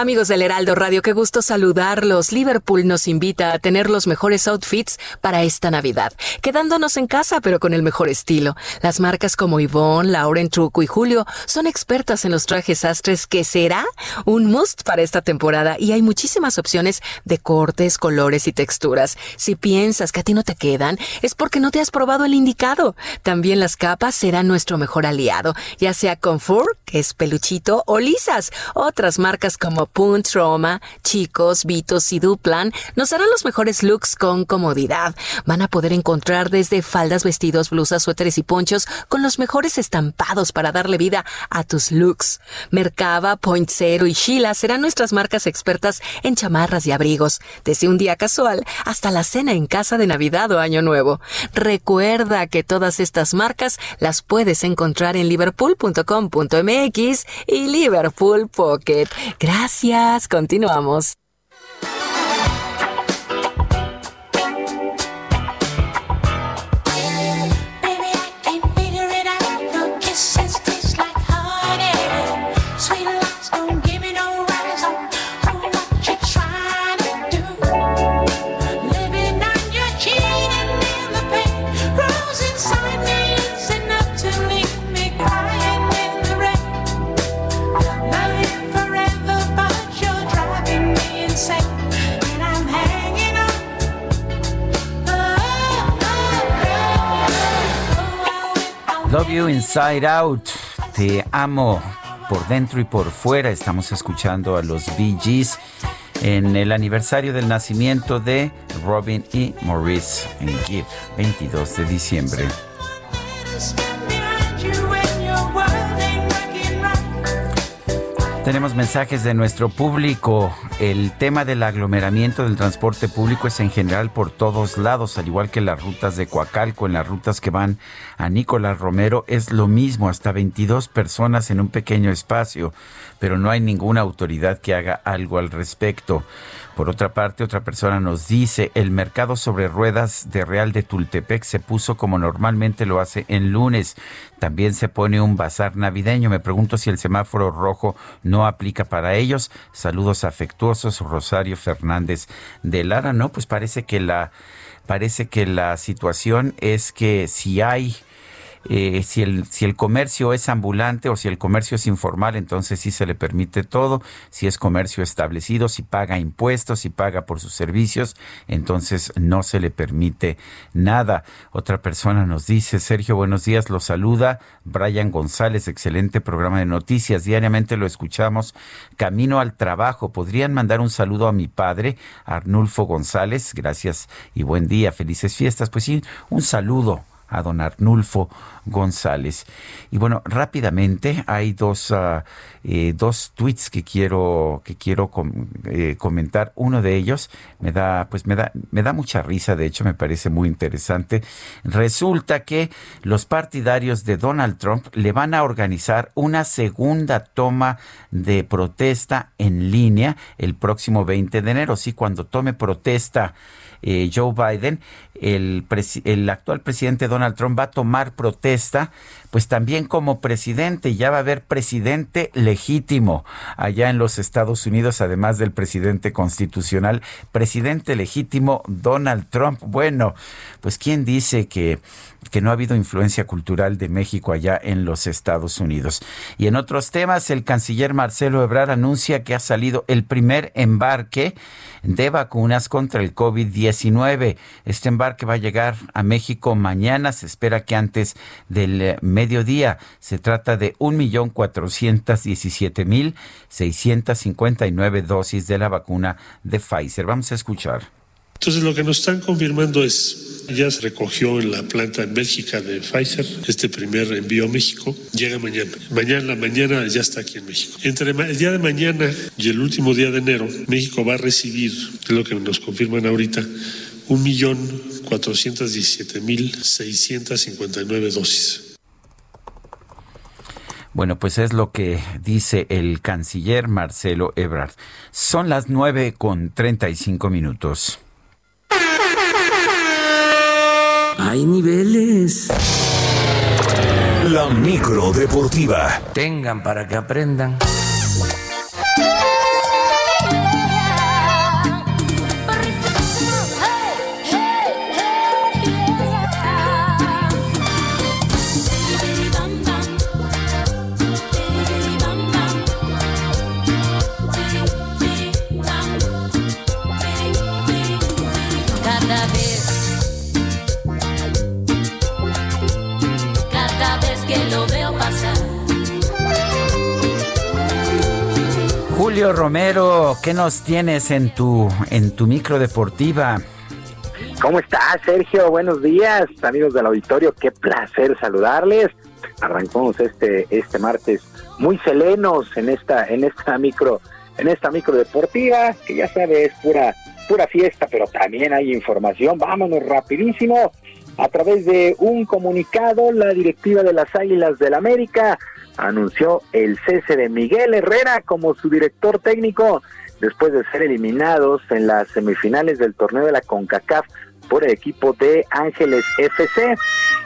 Amigos del Heraldo Radio, qué gusto saludarlos. Liverpool nos invita a tener los mejores outfits para esta Navidad, quedándonos en casa pero con el mejor estilo. Las marcas como Yvonne, Lauren Truco y Julio son expertas en los trajes astres que será un must para esta temporada y hay muchísimas opciones de cortes, colores y texturas. Si piensas que a ti no te quedan, es porque no te has probado el indicado. También las capas serán nuestro mejor aliado, ya sea Comfort, que es peluchito, o lisas. Otras marcas como Punt, Roma, Chicos, Vitos y Duplan nos harán los mejores looks con comodidad. Van a poder encontrar desde faldas, vestidos, blusas, suéteres y ponchos con los mejores estampados para darle vida a tus looks. Mercaba, Point Zero y Sheila serán nuestras marcas expertas en chamarras y abrigos, desde un día casual hasta la cena en casa de Navidad o Año Nuevo. Recuerda que todas estas marcas las puedes encontrar en liverpool.com.mx y Liverpool Pocket. Gracias Gracias, continuamos. Love You Inside Out. Te amo por dentro y por fuera. Estamos escuchando a los Bee Gees en el aniversario del nacimiento de Robin y Maurice en Give, 22 de diciembre. Tenemos mensajes de nuestro público. El tema del aglomeramiento del transporte público es en general por todos lados, al igual que las rutas de Coacalco, en las rutas que van a Nicolás Romero, es lo mismo, hasta 22 personas en un pequeño espacio, pero no hay ninguna autoridad que haga algo al respecto. Por otra parte, otra persona nos dice, el mercado sobre ruedas de Real de Tultepec se puso como normalmente lo hace en lunes. También se pone un bazar navideño. Me pregunto si el semáforo rojo no aplica para ellos. Saludos afectuosos, Rosario Fernández de Lara. No, pues parece que la parece que la situación es que si hay eh, si, el, si el comercio es ambulante o si el comercio es informal, entonces sí se le permite todo. Si es comercio establecido, si paga impuestos, si paga por sus servicios, entonces no se le permite nada. Otra persona nos dice, Sergio, buenos días, lo saluda Brian González, excelente programa de noticias. Diariamente lo escuchamos. Camino al trabajo. ¿Podrían mandar un saludo a mi padre, Arnulfo González? Gracias y buen día. Felices fiestas. Pues sí, un saludo a don Arnulfo González. Y bueno, rápidamente hay dos, uh, eh, dos tweets que quiero, que quiero eh, comentar. Uno de ellos me da, pues me da, me da mucha risa, de hecho me parece muy interesante. Resulta que los partidarios de Donald Trump le van a organizar una segunda toma de protesta en línea el próximo 20 de enero. Sí, cuando tome protesta eh, Joe Biden, el, actual presidente Donald Trump va a tomar protesta pues también como presidente, ya va a haber presidente legítimo allá en los Estados Unidos, además del presidente constitucional, presidente legítimo Donald Trump. Bueno, pues quién dice que que no ha habido influencia cultural de México allá en los Estados Unidos. Y en otros temas, el canciller Marcelo Ebrard anuncia que ha salido el primer embarque de vacunas contra el COVID-19. Este embarque va a llegar a México mañana. Se espera que antes del mediodía. Se trata de 1.417.659 dosis de la vacuna de Pfizer. Vamos a escuchar. Entonces lo que nos están confirmando es, ya se recogió en la planta en Bélgica de Pfizer, este primer envío a México, llega mañana. Mañana, la mañana ya está aquí en México. Entre el día de mañana y el último día de enero, México va a recibir, es lo que nos confirman ahorita, un millón cuatrocientos diecisiete mil seiscientos cincuenta y nueve dosis. Bueno, pues es lo que dice el canciller Marcelo Ebrard. Son las nueve con treinta y cinco minutos. Hay niveles. La micro deportiva. Tengan para que aprendan. Julio Romero, ¿qué nos tienes en tu en tu micro deportiva? ¿Cómo estás, Sergio? Buenos días, amigos del auditorio. Qué placer saludarles. Arrancamos este este martes muy selenos en esta en esta micro en esta micro deportiva que ya sabes es pura pura fiesta, pero también hay información. Vámonos rapidísimo. A través de un comunicado, la directiva de las Águilas del América anunció el cese de Miguel Herrera como su director técnico después de ser eliminados en las semifinales del torneo de la CONCACAF por el equipo de Ángeles FC.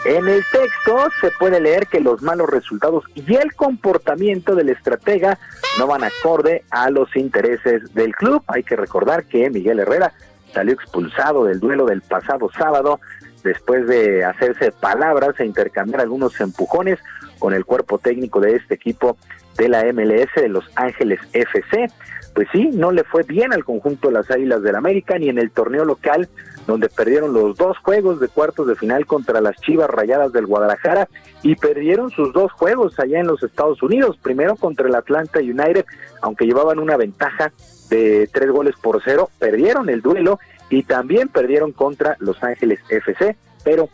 En el texto se puede leer que los malos resultados y el comportamiento del estratega no van acorde a los intereses del club. Hay que recordar que Miguel Herrera salió expulsado del duelo del pasado sábado después de hacerse palabras e intercambiar algunos empujones con el cuerpo técnico de este equipo de la MLS de Los Ángeles FC. pues sí, no le fue bien al conjunto de las Águilas del América ni en el torneo local donde perdieron los dos juegos de cuartos de final contra las Chivas Rayadas del Guadalajara y perdieron sus dos juegos allá en los Estados Unidos, primero contra el Atlanta United, aunque llevaban una ventaja de tres goles por cero, perdieron el duelo y también perdieron contra Los Ángeles FC, pero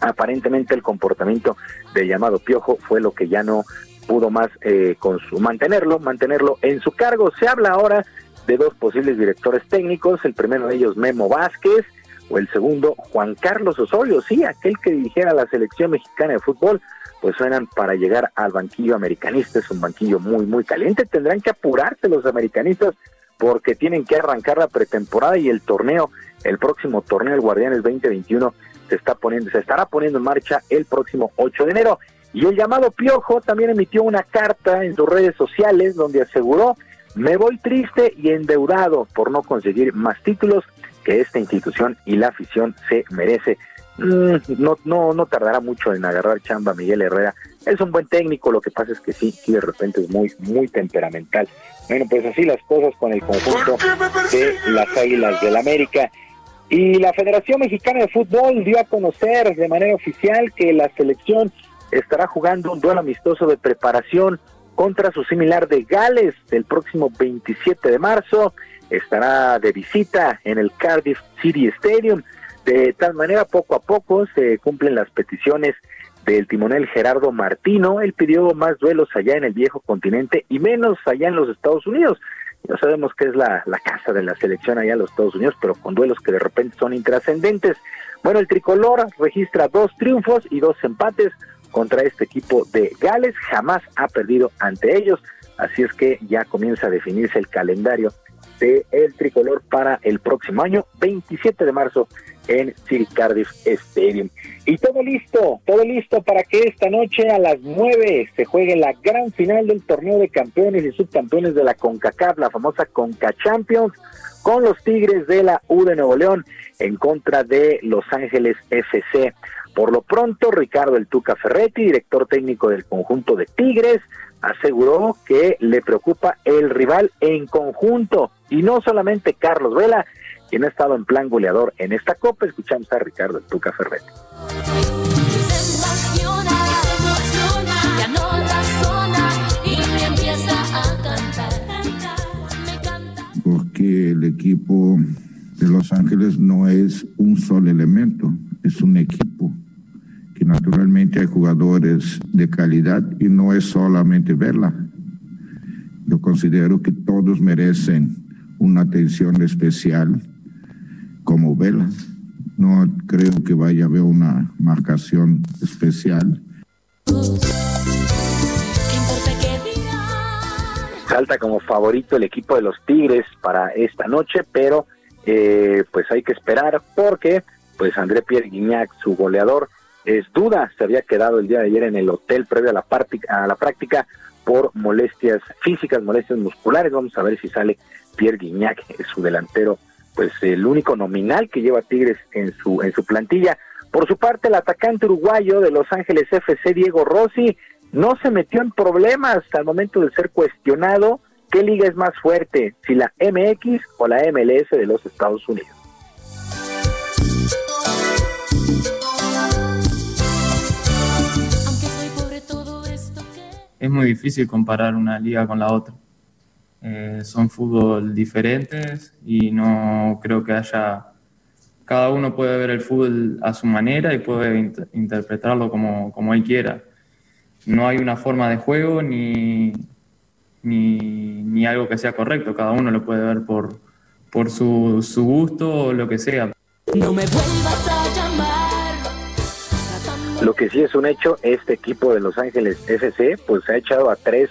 aparentemente el comportamiento de llamado Piojo fue lo que ya no pudo más eh, con su mantenerlo, mantenerlo en su cargo. Se habla ahora de dos posibles directores técnicos, el primero de ellos Memo Vázquez o el segundo Juan Carlos Osorio, sí, aquel que dirigiera la selección mexicana de fútbol, pues suenan para llegar al banquillo americanista, es un banquillo muy, muy caliente, tendrán que apurarse los americanistas porque tienen que arrancar la pretemporada y el torneo, el próximo torneo del Guardianes 2021 se está poniendo, se estará poniendo en marcha el próximo 8 de enero. Y el llamado Piojo también emitió una carta en sus redes sociales donde aseguró me voy triste y endeudado por no conseguir más títulos que esta institución y la afición se merece. Mm, no, no, no tardará mucho en agarrar chamba Miguel Herrera. Es un buen técnico, lo que pasa es que sí, sí de repente es muy, muy temperamental. Bueno, pues así las cosas con el conjunto de las Águilas del América. Y la Federación Mexicana de Fútbol dio a conocer de manera oficial que la selección estará jugando un duelo amistoso de preparación contra su similar de Gales el próximo 27 de marzo. Estará de visita en el Cardiff City Stadium. De tal manera, poco a poco se cumplen las peticiones del timonel Gerardo Martino. Él pidió más duelos allá en el viejo continente y menos allá en los Estados Unidos. Ya sabemos que es la, la casa de la selección allá en los Estados Unidos, pero con duelos que de repente son intrascendentes. Bueno, el tricolor registra dos triunfos y dos empates contra este equipo de Gales. Jamás ha perdido ante ellos. Así es que ya comienza a definirse el calendario de el tricolor para el próximo año, 27 de marzo en City Cardiff Stadium. Y todo listo, todo listo para que esta noche a las 9 se juegue la gran final del torneo de campeones y subcampeones de la CONCACAF, la famosa CONCA Champions, con los Tigres de la U de Nuevo León en contra de Los Ángeles FC. Por lo pronto, Ricardo El Tuca Ferretti, director técnico del conjunto de Tigres, aseguró que le preocupa el rival en conjunto y no solamente Carlos Vela, quien ha estado en plan goleador en esta Copa. Escuchamos a Ricardo Tuca Ferretti. Porque el equipo de Los Ángeles no es un solo elemento, es un equipo que naturalmente hay jugadores de calidad y no es solamente verla. Yo considero que todos merecen una atención especial como Vela. No creo que vaya a haber una marcación especial. Salta como favorito el equipo de los Tigres para esta noche, pero eh, pues hay que esperar porque pues André Pierre Guignac, su goleador, es duda, se había quedado el día de ayer en el hotel previo a la, práctica por molestias físicas, molestias musculares. Vamos a ver si sale Pierre Guignac, su delantero, pues el único nominal que lleva Tigres en su, en su plantilla. Por su parte, el atacante uruguayo de Los Ángeles FC, Diego Rossi, no se metió en problemas al momento de ser cuestionado qué liga es más fuerte, si la MX o la MLS de los Estados Unidos. Es muy difícil comparar una liga con la otra. Eh, son fútbol diferentes y no creo que haya... Cada uno puede ver el fútbol a su manera y puede interpretarlo como, como él quiera. No hay una forma de juego ni, ni, ni, algo que sea correcto. Cada uno lo puede ver por, por su, su gusto o lo que sea. No me vuelvas a. Lo que sí es un hecho, este equipo de Los Ángeles FC, pues ha echado a tres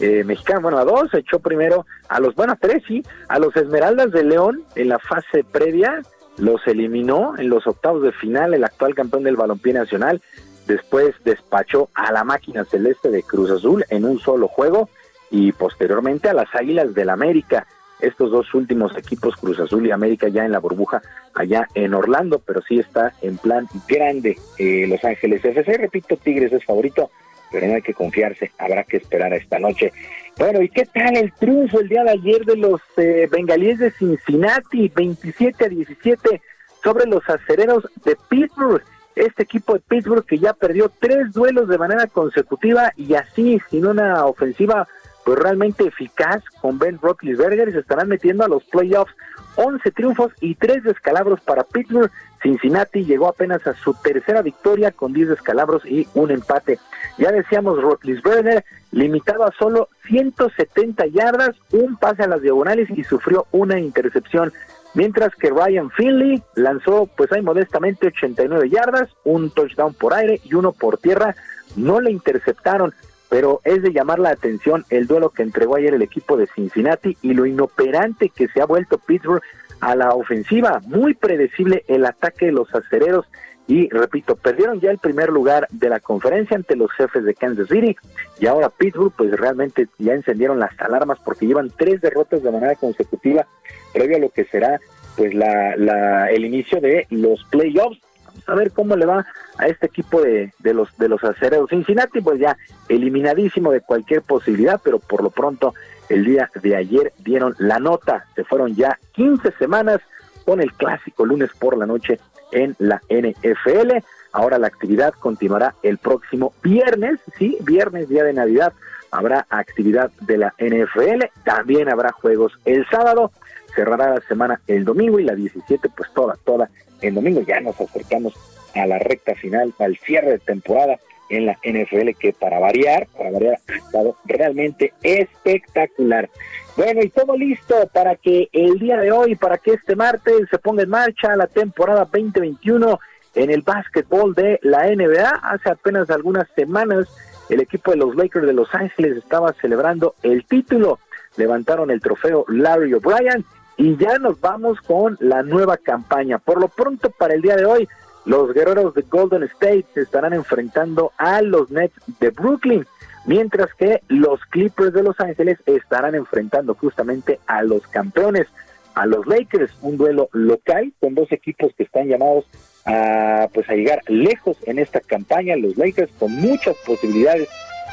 eh, mexicanos, bueno, a dos, echó primero a los, bueno, a tres, sí, a los Esmeraldas de León en la fase previa, los eliminó en los octavos de final, el actual campeón del balompié nacional, después despachó a la máquina celeste de Cruz Azul en un solo juego y posteriormente a las Águilas del América estos dos últimos equipos, Cruz Azul y América, ya en la burbuja allá en Orlando, pero sí está en plan grande eh, Los Ángeles FC. Repito, Tigres es favorito, pero no hay que confiarse, habrá que esperar a esta noche. Bueno, ¿y qué tal el triunfo el día de ayer de los eh, bengalíes de Cincinnati, 27 a 17 sobre los acereros de Pittsburgh? Este equipo de Pittsburgh que ya perdió tres duelos de manera consecutiva y así, sin una ofensiva pues realmente eficaz con Ben Roethlisberger y se estarán metiendo a los playoffs. 11 triunfos y 3 descalabros para Pittsburgh. Cincinnati llegó apenas a su tercera victoria con 10 descalabros y un empate. Ya decíamos Roethlisberger limitado a solo 170 yardas, un pase a las diagonales y sufrió una intercepción. Mientras que Ryan Finley lanzó, pues hay modestamente 89 yardas, un touchdown por aire y uno por tierra. No le interceptaron pero es de llamar la atención el duelo que entregó ayer el equipo de Cincinnati y lo inoperante que se ha vuelto Pittsburgh a la ofensiva, muy predecible el ataque de los acereros. Y repito, perdieron ya el primer lugar de la conferencia ante los jefes de Kansas City y ahora Pittsburgh pues realmente ya encendieron las alarmas porque llevan tres derrotas de manera consecutiva previo a lo que será pues la, la el inicio de los playoffs a ver cómo le va a este equipo de, de los de los acereros. Cincinnati, pues ya eliminadísimo de cualquier posibilidad, pero por lo pronto el día de ayer dieron la nota. Se fueron ya 15 semanas con el clásico lunes por la noche en la NFL. Ahora la actividad continuará el próximo viernes, sí, viernes, día de Navidad, habrá actividad de la NFL. También habrá juegos el sábado. Cerrará la semana el domingo y la 17, pues toda, toda el domingo ya nos acercamos a la recta final, al cierre de temporada en la NFL, que para variar, para variar, ha estado realmente espectacular. Bueno, y todo listo para que el día de hoy, para que este martes se ponga en marcha la temporada 2021 en el básquetbol de la NBA. Hace apenas algunas semanas el equipo de los Lakers de Los Ángeles estaba celebrando el título. Levantaron el trofeo Larry O'Brien y ya nos vamos con la nueva campaña. Por lo pronto, para el día de hoy, los guerreros de Golden State se estarán enfrentando a los Nets de Brooklyn, mientras que los Clippers de Los Ángeles estarán enfrentando justamente a los campeones, a los Lakers, un duelo local con dos equipos que están llamados a pues a llegar lejos en esta campaña, los Lakers con muchas posibilidades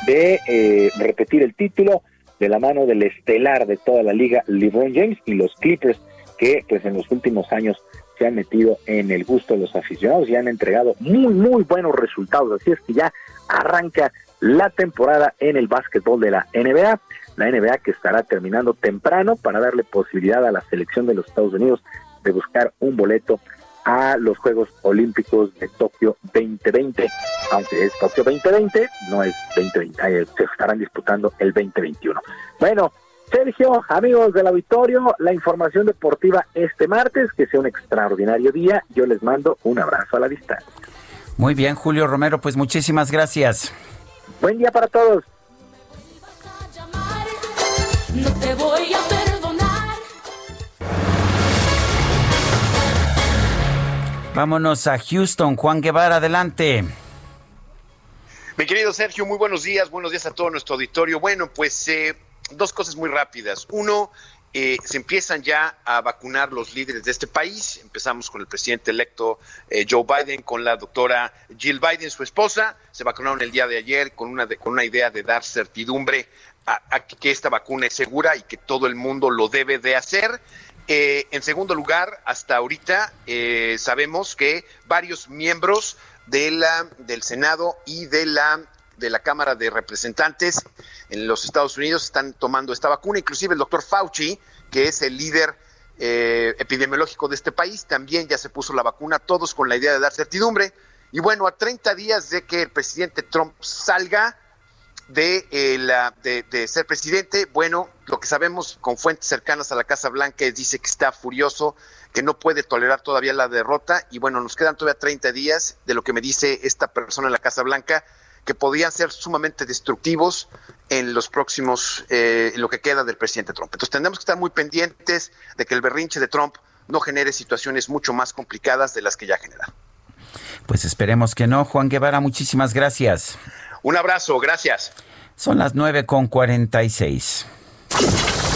de eh, repetir el título de la mano del estelar de toda la liga, LeBron James, y los Clippers, que pues en los últimos años se han metido en el gusto de los aficionados y han entregado muy, muy buenos resultados. Así es que ya arranca la temporada en el básquetbol de la NBA. La NBA que estará terminando temprano para darle posibilidad a la selección de los Estados Unidos de buscar un boleto a los Juegos Olímpicos de Tokio 2020, aunque es Tokio 2020, no es 2020, se estarán disputando el 2021. Bueno, Sergio, amigos del auditorio, la información deportiva este martes, que sea un extraordinario día, yo les mando un abrazo a la distancia. Muy bien, Julio Romero, pues muchísimas gracias. Buen día para todos. No te voy Vámonos a Houston. Juan Guevara, adelante. Mi querido Sergio, muy buenos días. Buenos días a todo nuestro auditorio. Bueno, pues eh, dos cosas muy rápidas. Uno, eh, se empiezan ya a vacunar los líderes de este país. Empezamos con el presidente electo eh, Joe Biden, con la doctora Jill Biden, su esposa. Se vacunaron el día de ayer con una, con una idea de dar certidumbre a, que esta vacuna es segura y que todo el mundo lo debe de hacer. Eh, en segundo lugar, hasta ahorita eh, sabemos que varios miembros de la, del Senado y de la, de la Cámara de Representantes en los Estados Unidos están tomando esta vacuna, inclusive el doctor Fauci, que es el líder eh, epidemiológico de este país, también ya se puso la vacuna, todos con la idea de dar certidumbre. Y bueno, a 30 días de que el presidente Trump salga, de, eh, de, ser presidente, bueno, lo que sabemos con fuentes cercanas a la Casa Blanca es dice que está furioso, que no puede tolerar todavía la derrota y bueno, nos quedan todavía 30 días de lo que me dice esta persona en la Casa Blanca que podían ser sumamente destructivos en los próximos, eh, lo que queda del presidente Trump. Entonces tenemos que estar muy pendientes de que el berrinche de Trump no genere situaciones mucho más complicadas de las que ya genera. Pues esperemos que no. Juan Guevara, muchísimas gracias. Un abrazo, gracias. Son las 9 con 46.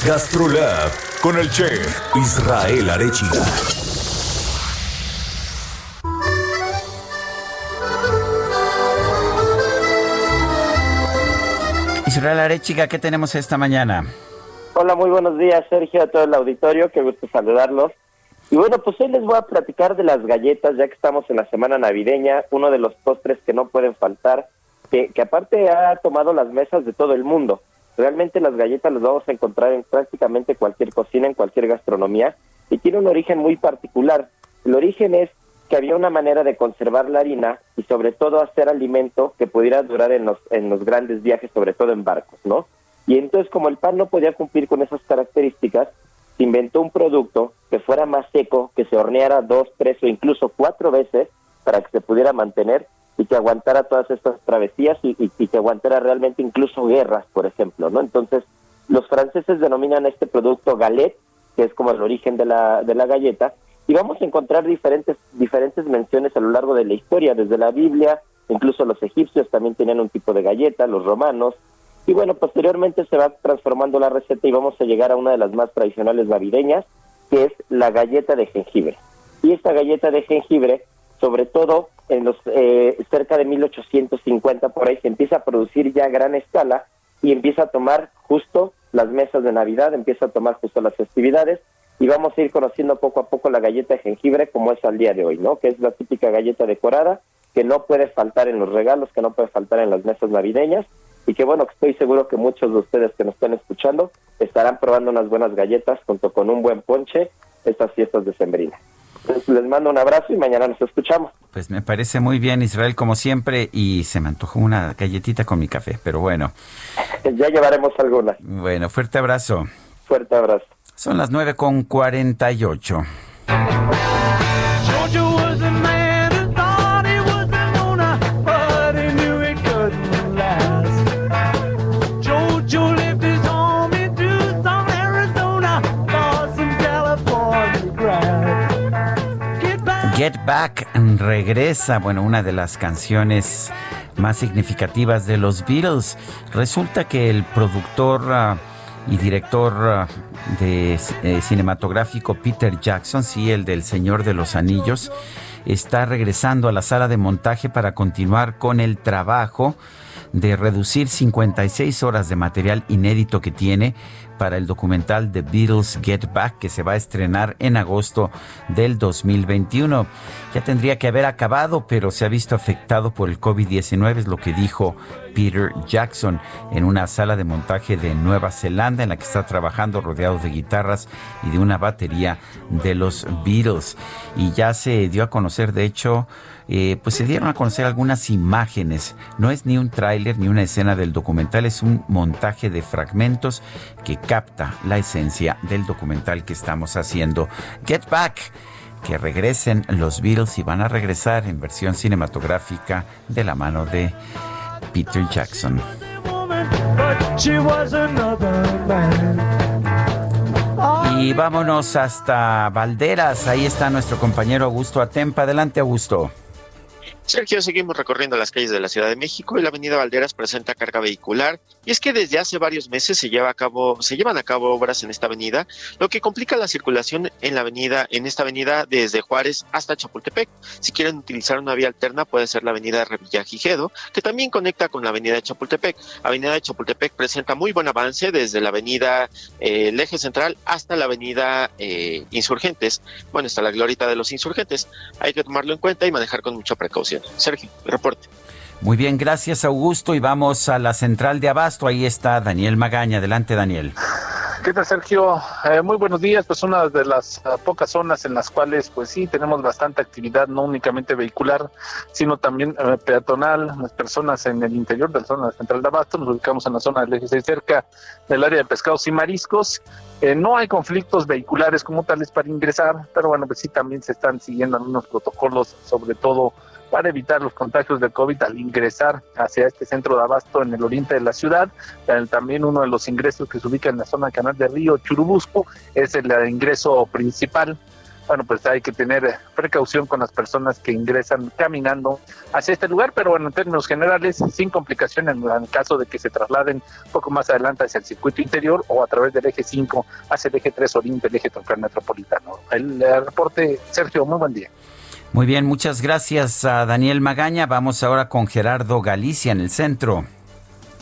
GastroLab con el chef Israel Arechiga. Israel Arechiga, ¿qué tenemos esta mañana? Hola, muy buenos días, Sergio, a todo el auditorio, qué gusto saludarlos. Y bueno, pues hoy les voy a platicar de las galletas, ya que estamos en la semana navideña, uno de los postres que no pueden faltar, que, que aparte ha tomado las mesas de todo el mundo. Realmente las galletas las vamos a encontrar en prácticamente cualquier cocina, en cualquier gastronomía, y tiene un origen muy particular. El origen es que había una manera de conservar la harina y sobre todo hacer alimento que pudiera durar en los, en los grandes viajes, sobre todo en barcos, ¿no? Y entonces como el pan no podía cumplir con esas características, se inventó un producto que fuera más seco, que se horneara dos, tres o incluso cuatro veces para que se pudiera mantener y que aguantara todas estas travesías y, y, que aguantara realmente incluso guerras, por ejemplo, ¿no? Entonces, los franceses denominan este producto galette, que es como el origen de la, de la galleta, y vamos a encontrar diferentes, diferentes menciones a lo largo de la historia, desde la Biblia, incluso los egipcios también tenían un tipo de galleta, los romanos, y bueno, posteriormente se va transformando la receta y vamos a llegar a una de las más tradicionales navideñas, que es la galleta de jengibre. Y esta galleta de jengibre, sobre todo en los eh, cerca de 1850 por ahí, se empieza a producir ya a gran escala y empieza a tomar justo las mesas de Navidad, empieza a tomar justo las festividades y vamos a ir conociendo poco a poco la galleta de jengibre como es al día de hoy, ¿no? Que es la típica galleta decorada que no puede faltar en los regalos, que no puede faltar en las mesas navideñas y que bueno, estoy seguro que muchos de ustedes que nos están escuchando estarán probando unas buenas galletas junto con un buen ponche estas fiestas de Sembrina. Pues, les mando un abrazo y mañana nos escuchamos. Pues me parece muy bien, Israel, como siempre, y se me antojó una galletita con mi café, pero bueno. ya llevaremos alguna. Bueno, fuerte abrazo. Fuerte abrazo. Son las 9 con 48. Get Back regresa, bueno, una de las canciones más significativas de los Beatles. Resulta que el productor uh, y director uh, de eh, cinematográfico Peter Jackson, sí, el del Señor de los Anillos, está regresando a la sala de montaje para continuar con el trabajo de reducir 56 horas de material inédito que tiene para el documental The Beatles Get Back que se va a estrenar en agosto del 2021. Ya tendría que haber acabado, pero se ha visto afectado por el COVID-19, es lo que dijo Peter Jackson en una sala de montaje de Nueva Zelanda en la que está trabajando rodeado de guitarras y de una batería de los Beatles. Y ya se dio a conocer, de hecho, eh, pues se dieron a conocer algunas imágenes. No es ni un tráiler ni una escena del documental, es un montaje de fragmentos que capta la esencia del documental que estamos haciendo. Get Back. Que regresen los Beatles y van a regresar en versión cinematográfica de la mano de Peter Jackson. Y vámonos hasta Valderas. Ahí está nuestro compañero Augusto Atempa. Adelante, Augusto. Sergio, seguimos recorriendo las calles de la Ciudad de México y la Avenida Valderas presenta carga vehicular y es que desde hace varios meses se lleva a cabo, se llevan a cabo obras en esta avenida, lo que complica la circulación en la avenida, en esta avenida desde Juárez hasta Chapultepec. Si quieren utilizar una vía alterna puede ser la Avenida Revillagigedo, que también conecta con la Avenida de Chapultepec. Avenida de Chapultepec presenta muy buen avance desde la Avenida eh, el Eje Central hasta la Avenida eh, Insurgentes. Bueno, está la glorita de los Insurgentes. Hay que tomarlo en cuenta y manejar con mucha precaución. Sergio, reporte. Muy bien, gracias Augusto y vamos a la central de Abasto. Ahí está Daniel Magaña. Adelante, Daniel. ¿Qué tal, Sergio? Eh, muy buenos días. Pues una de las uh, pocas zonas en las cuales, pues sí, tenemos bastante actividad, no únicamente vehicular, sino también uh, peatonal. Las personas en el interior de la zona central de Abasto, nos ubicamos en la zona del eje 6, cerca del área de pescados y mariscos. Eh, no hay conflictos vehiculares como tales para ingresar, pero bueno, pues sí, también se están siguiendo algunos protocolos, sobre todo para evitar los contagios de COVID al ingresar hacia este centro de abasto en el oriente de la ciudad. También uno de los ingresos que se ubica en la zona Canal de Río Churubusco es el ingreso principal. Bueno, pues hay que tener precaución con las personas que ingresan caminando hacia este lugar, pero bueno, en términos generales, sin complicaciones en caso de que se trasladen poco más adelante hacia el circuito interior o a través del eje 5 hacia el eje 3 oriente, el eje central metropolitano. El, el reporte, Sergio, muy buen día. Muy bien, muchas gracias a Daniel Magaña. Vamos ahora con Gerardo Galicia en el centro.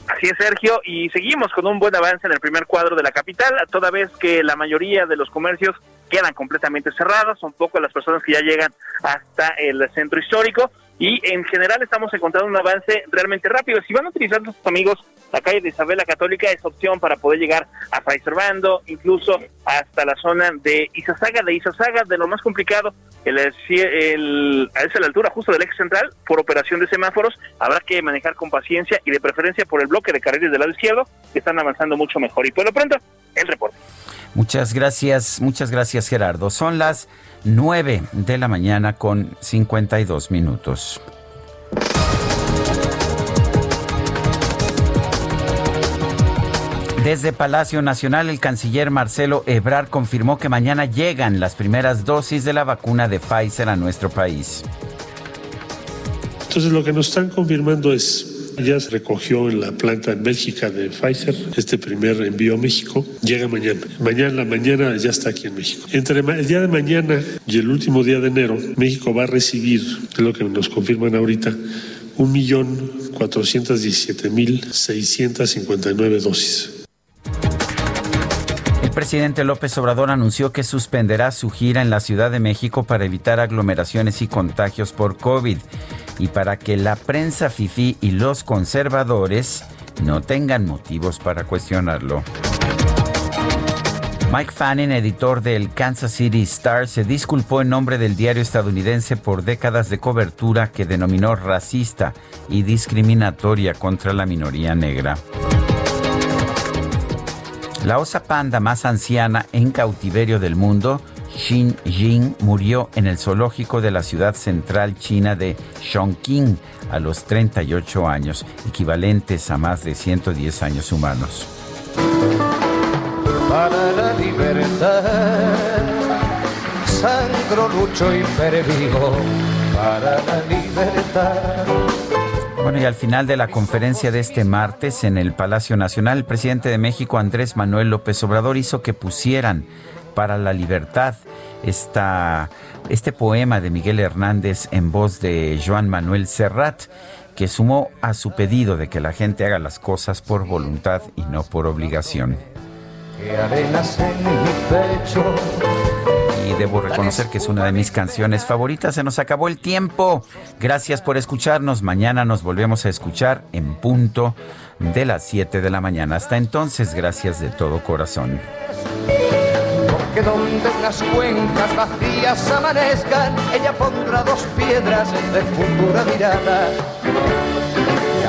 Así es, Sergio, y seguimos con un buen avance en el primer cuadro de la capital, toda vez que la mayoría de los comercios quedan completamente cerrados, son pocas las personas que ya llegan hasta el centro histórico y en general estamos encontrando un avance realmente rápido. Si van a utilizar sus amigos la calle de Isabel la Católica es opción para poder llegar a Bando, incluso hasta la zona de Izazaga, de Izazaga, de lo más complicado, el, el, a la altura justo del eje central, por operación de semáforos, habrá que manejar con paciencia y de preferencia por el bloque de carriles del lado izquierdo, que están avanzando mucho mejor. Y por lo pronto, el reporte. Muchas gracias, muchas gracias Gerardo. Son las 9 de la mañana con 52 minutos. Desde Palacio Nacional, el canciller Marcelo Ebrard confirmó que mañana llegan las primeras dosis de la vacuna de Pfizer a nuestro país. Entonces lo que nos están confirmando es, ya se recogió en la planta en Bélgica de Pfizer este primer envío a México, llega mañana. Mañana mañana ya está aquí en México. Entre el día de mañana y el último día de enero, México va a recibir, es lo que nos confirman ahorita, 1.417.659 dosis presidente López Obrador anunció que suspenderá su gira en la Ciudad de México para evitar aglomeraciones y contagios por COVID y para que la prensa FIFI y los conservadores no tengan motivos para cuestionarlo. Mike Fanning, editor del Kansas City Star, se disculpó en nombre del diario estadounidense por décadas de cobertura que denominó racista y discriminatoria contra la minoría negra. La osa panda más anciana en cautiverio del mundo, Xin Jing, murió en el zoológico de la ciudad central china de Chongqing a los 38 años, equivalentes a más de 110 años humanos. Para la libertad, sangro, lucho y para la libertad. Bueno, y al final de la conferencia de este martes en el Palacio Nacional, el presidente de México, Andrés Manuel López Obrador, hizo que pusieran para la libertad esta, este poema de Miguel Hernández en voz de Joan Manuel Serrat, que sumó a su pedido de que la gente haga las cosas por voluntad y no por obligación. Y debo reconocer que es una de mis canciones favoritas. Se nos acabó el tiempo. Gracias por escucharnos. Mañana nos volvemos a escuchar en punto de las 7 de la mañana. Hasta entonces, gracias de todo corazón. Porque donde las cuencas vacías amanezcan, ella pondrá dos piedras de futura mirada.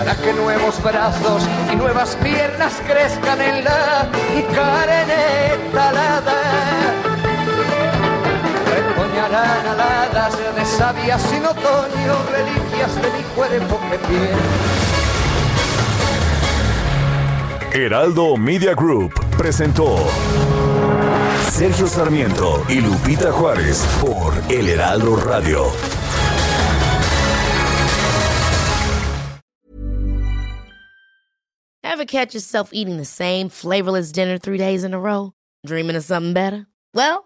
Hará que nuevos brazos y nuevas piernas crezcan en la carne talada soñarán aladas de sabias sin otoño, reliquias de mi cuerpo que pierde. Heraldo Media Group presentó Sergio Sarmiento y Lupita Juárez por El Heraldo Radio. Ever catch yourself eating the same flavorless dinner three days in a row? Dreaming of something better? Well,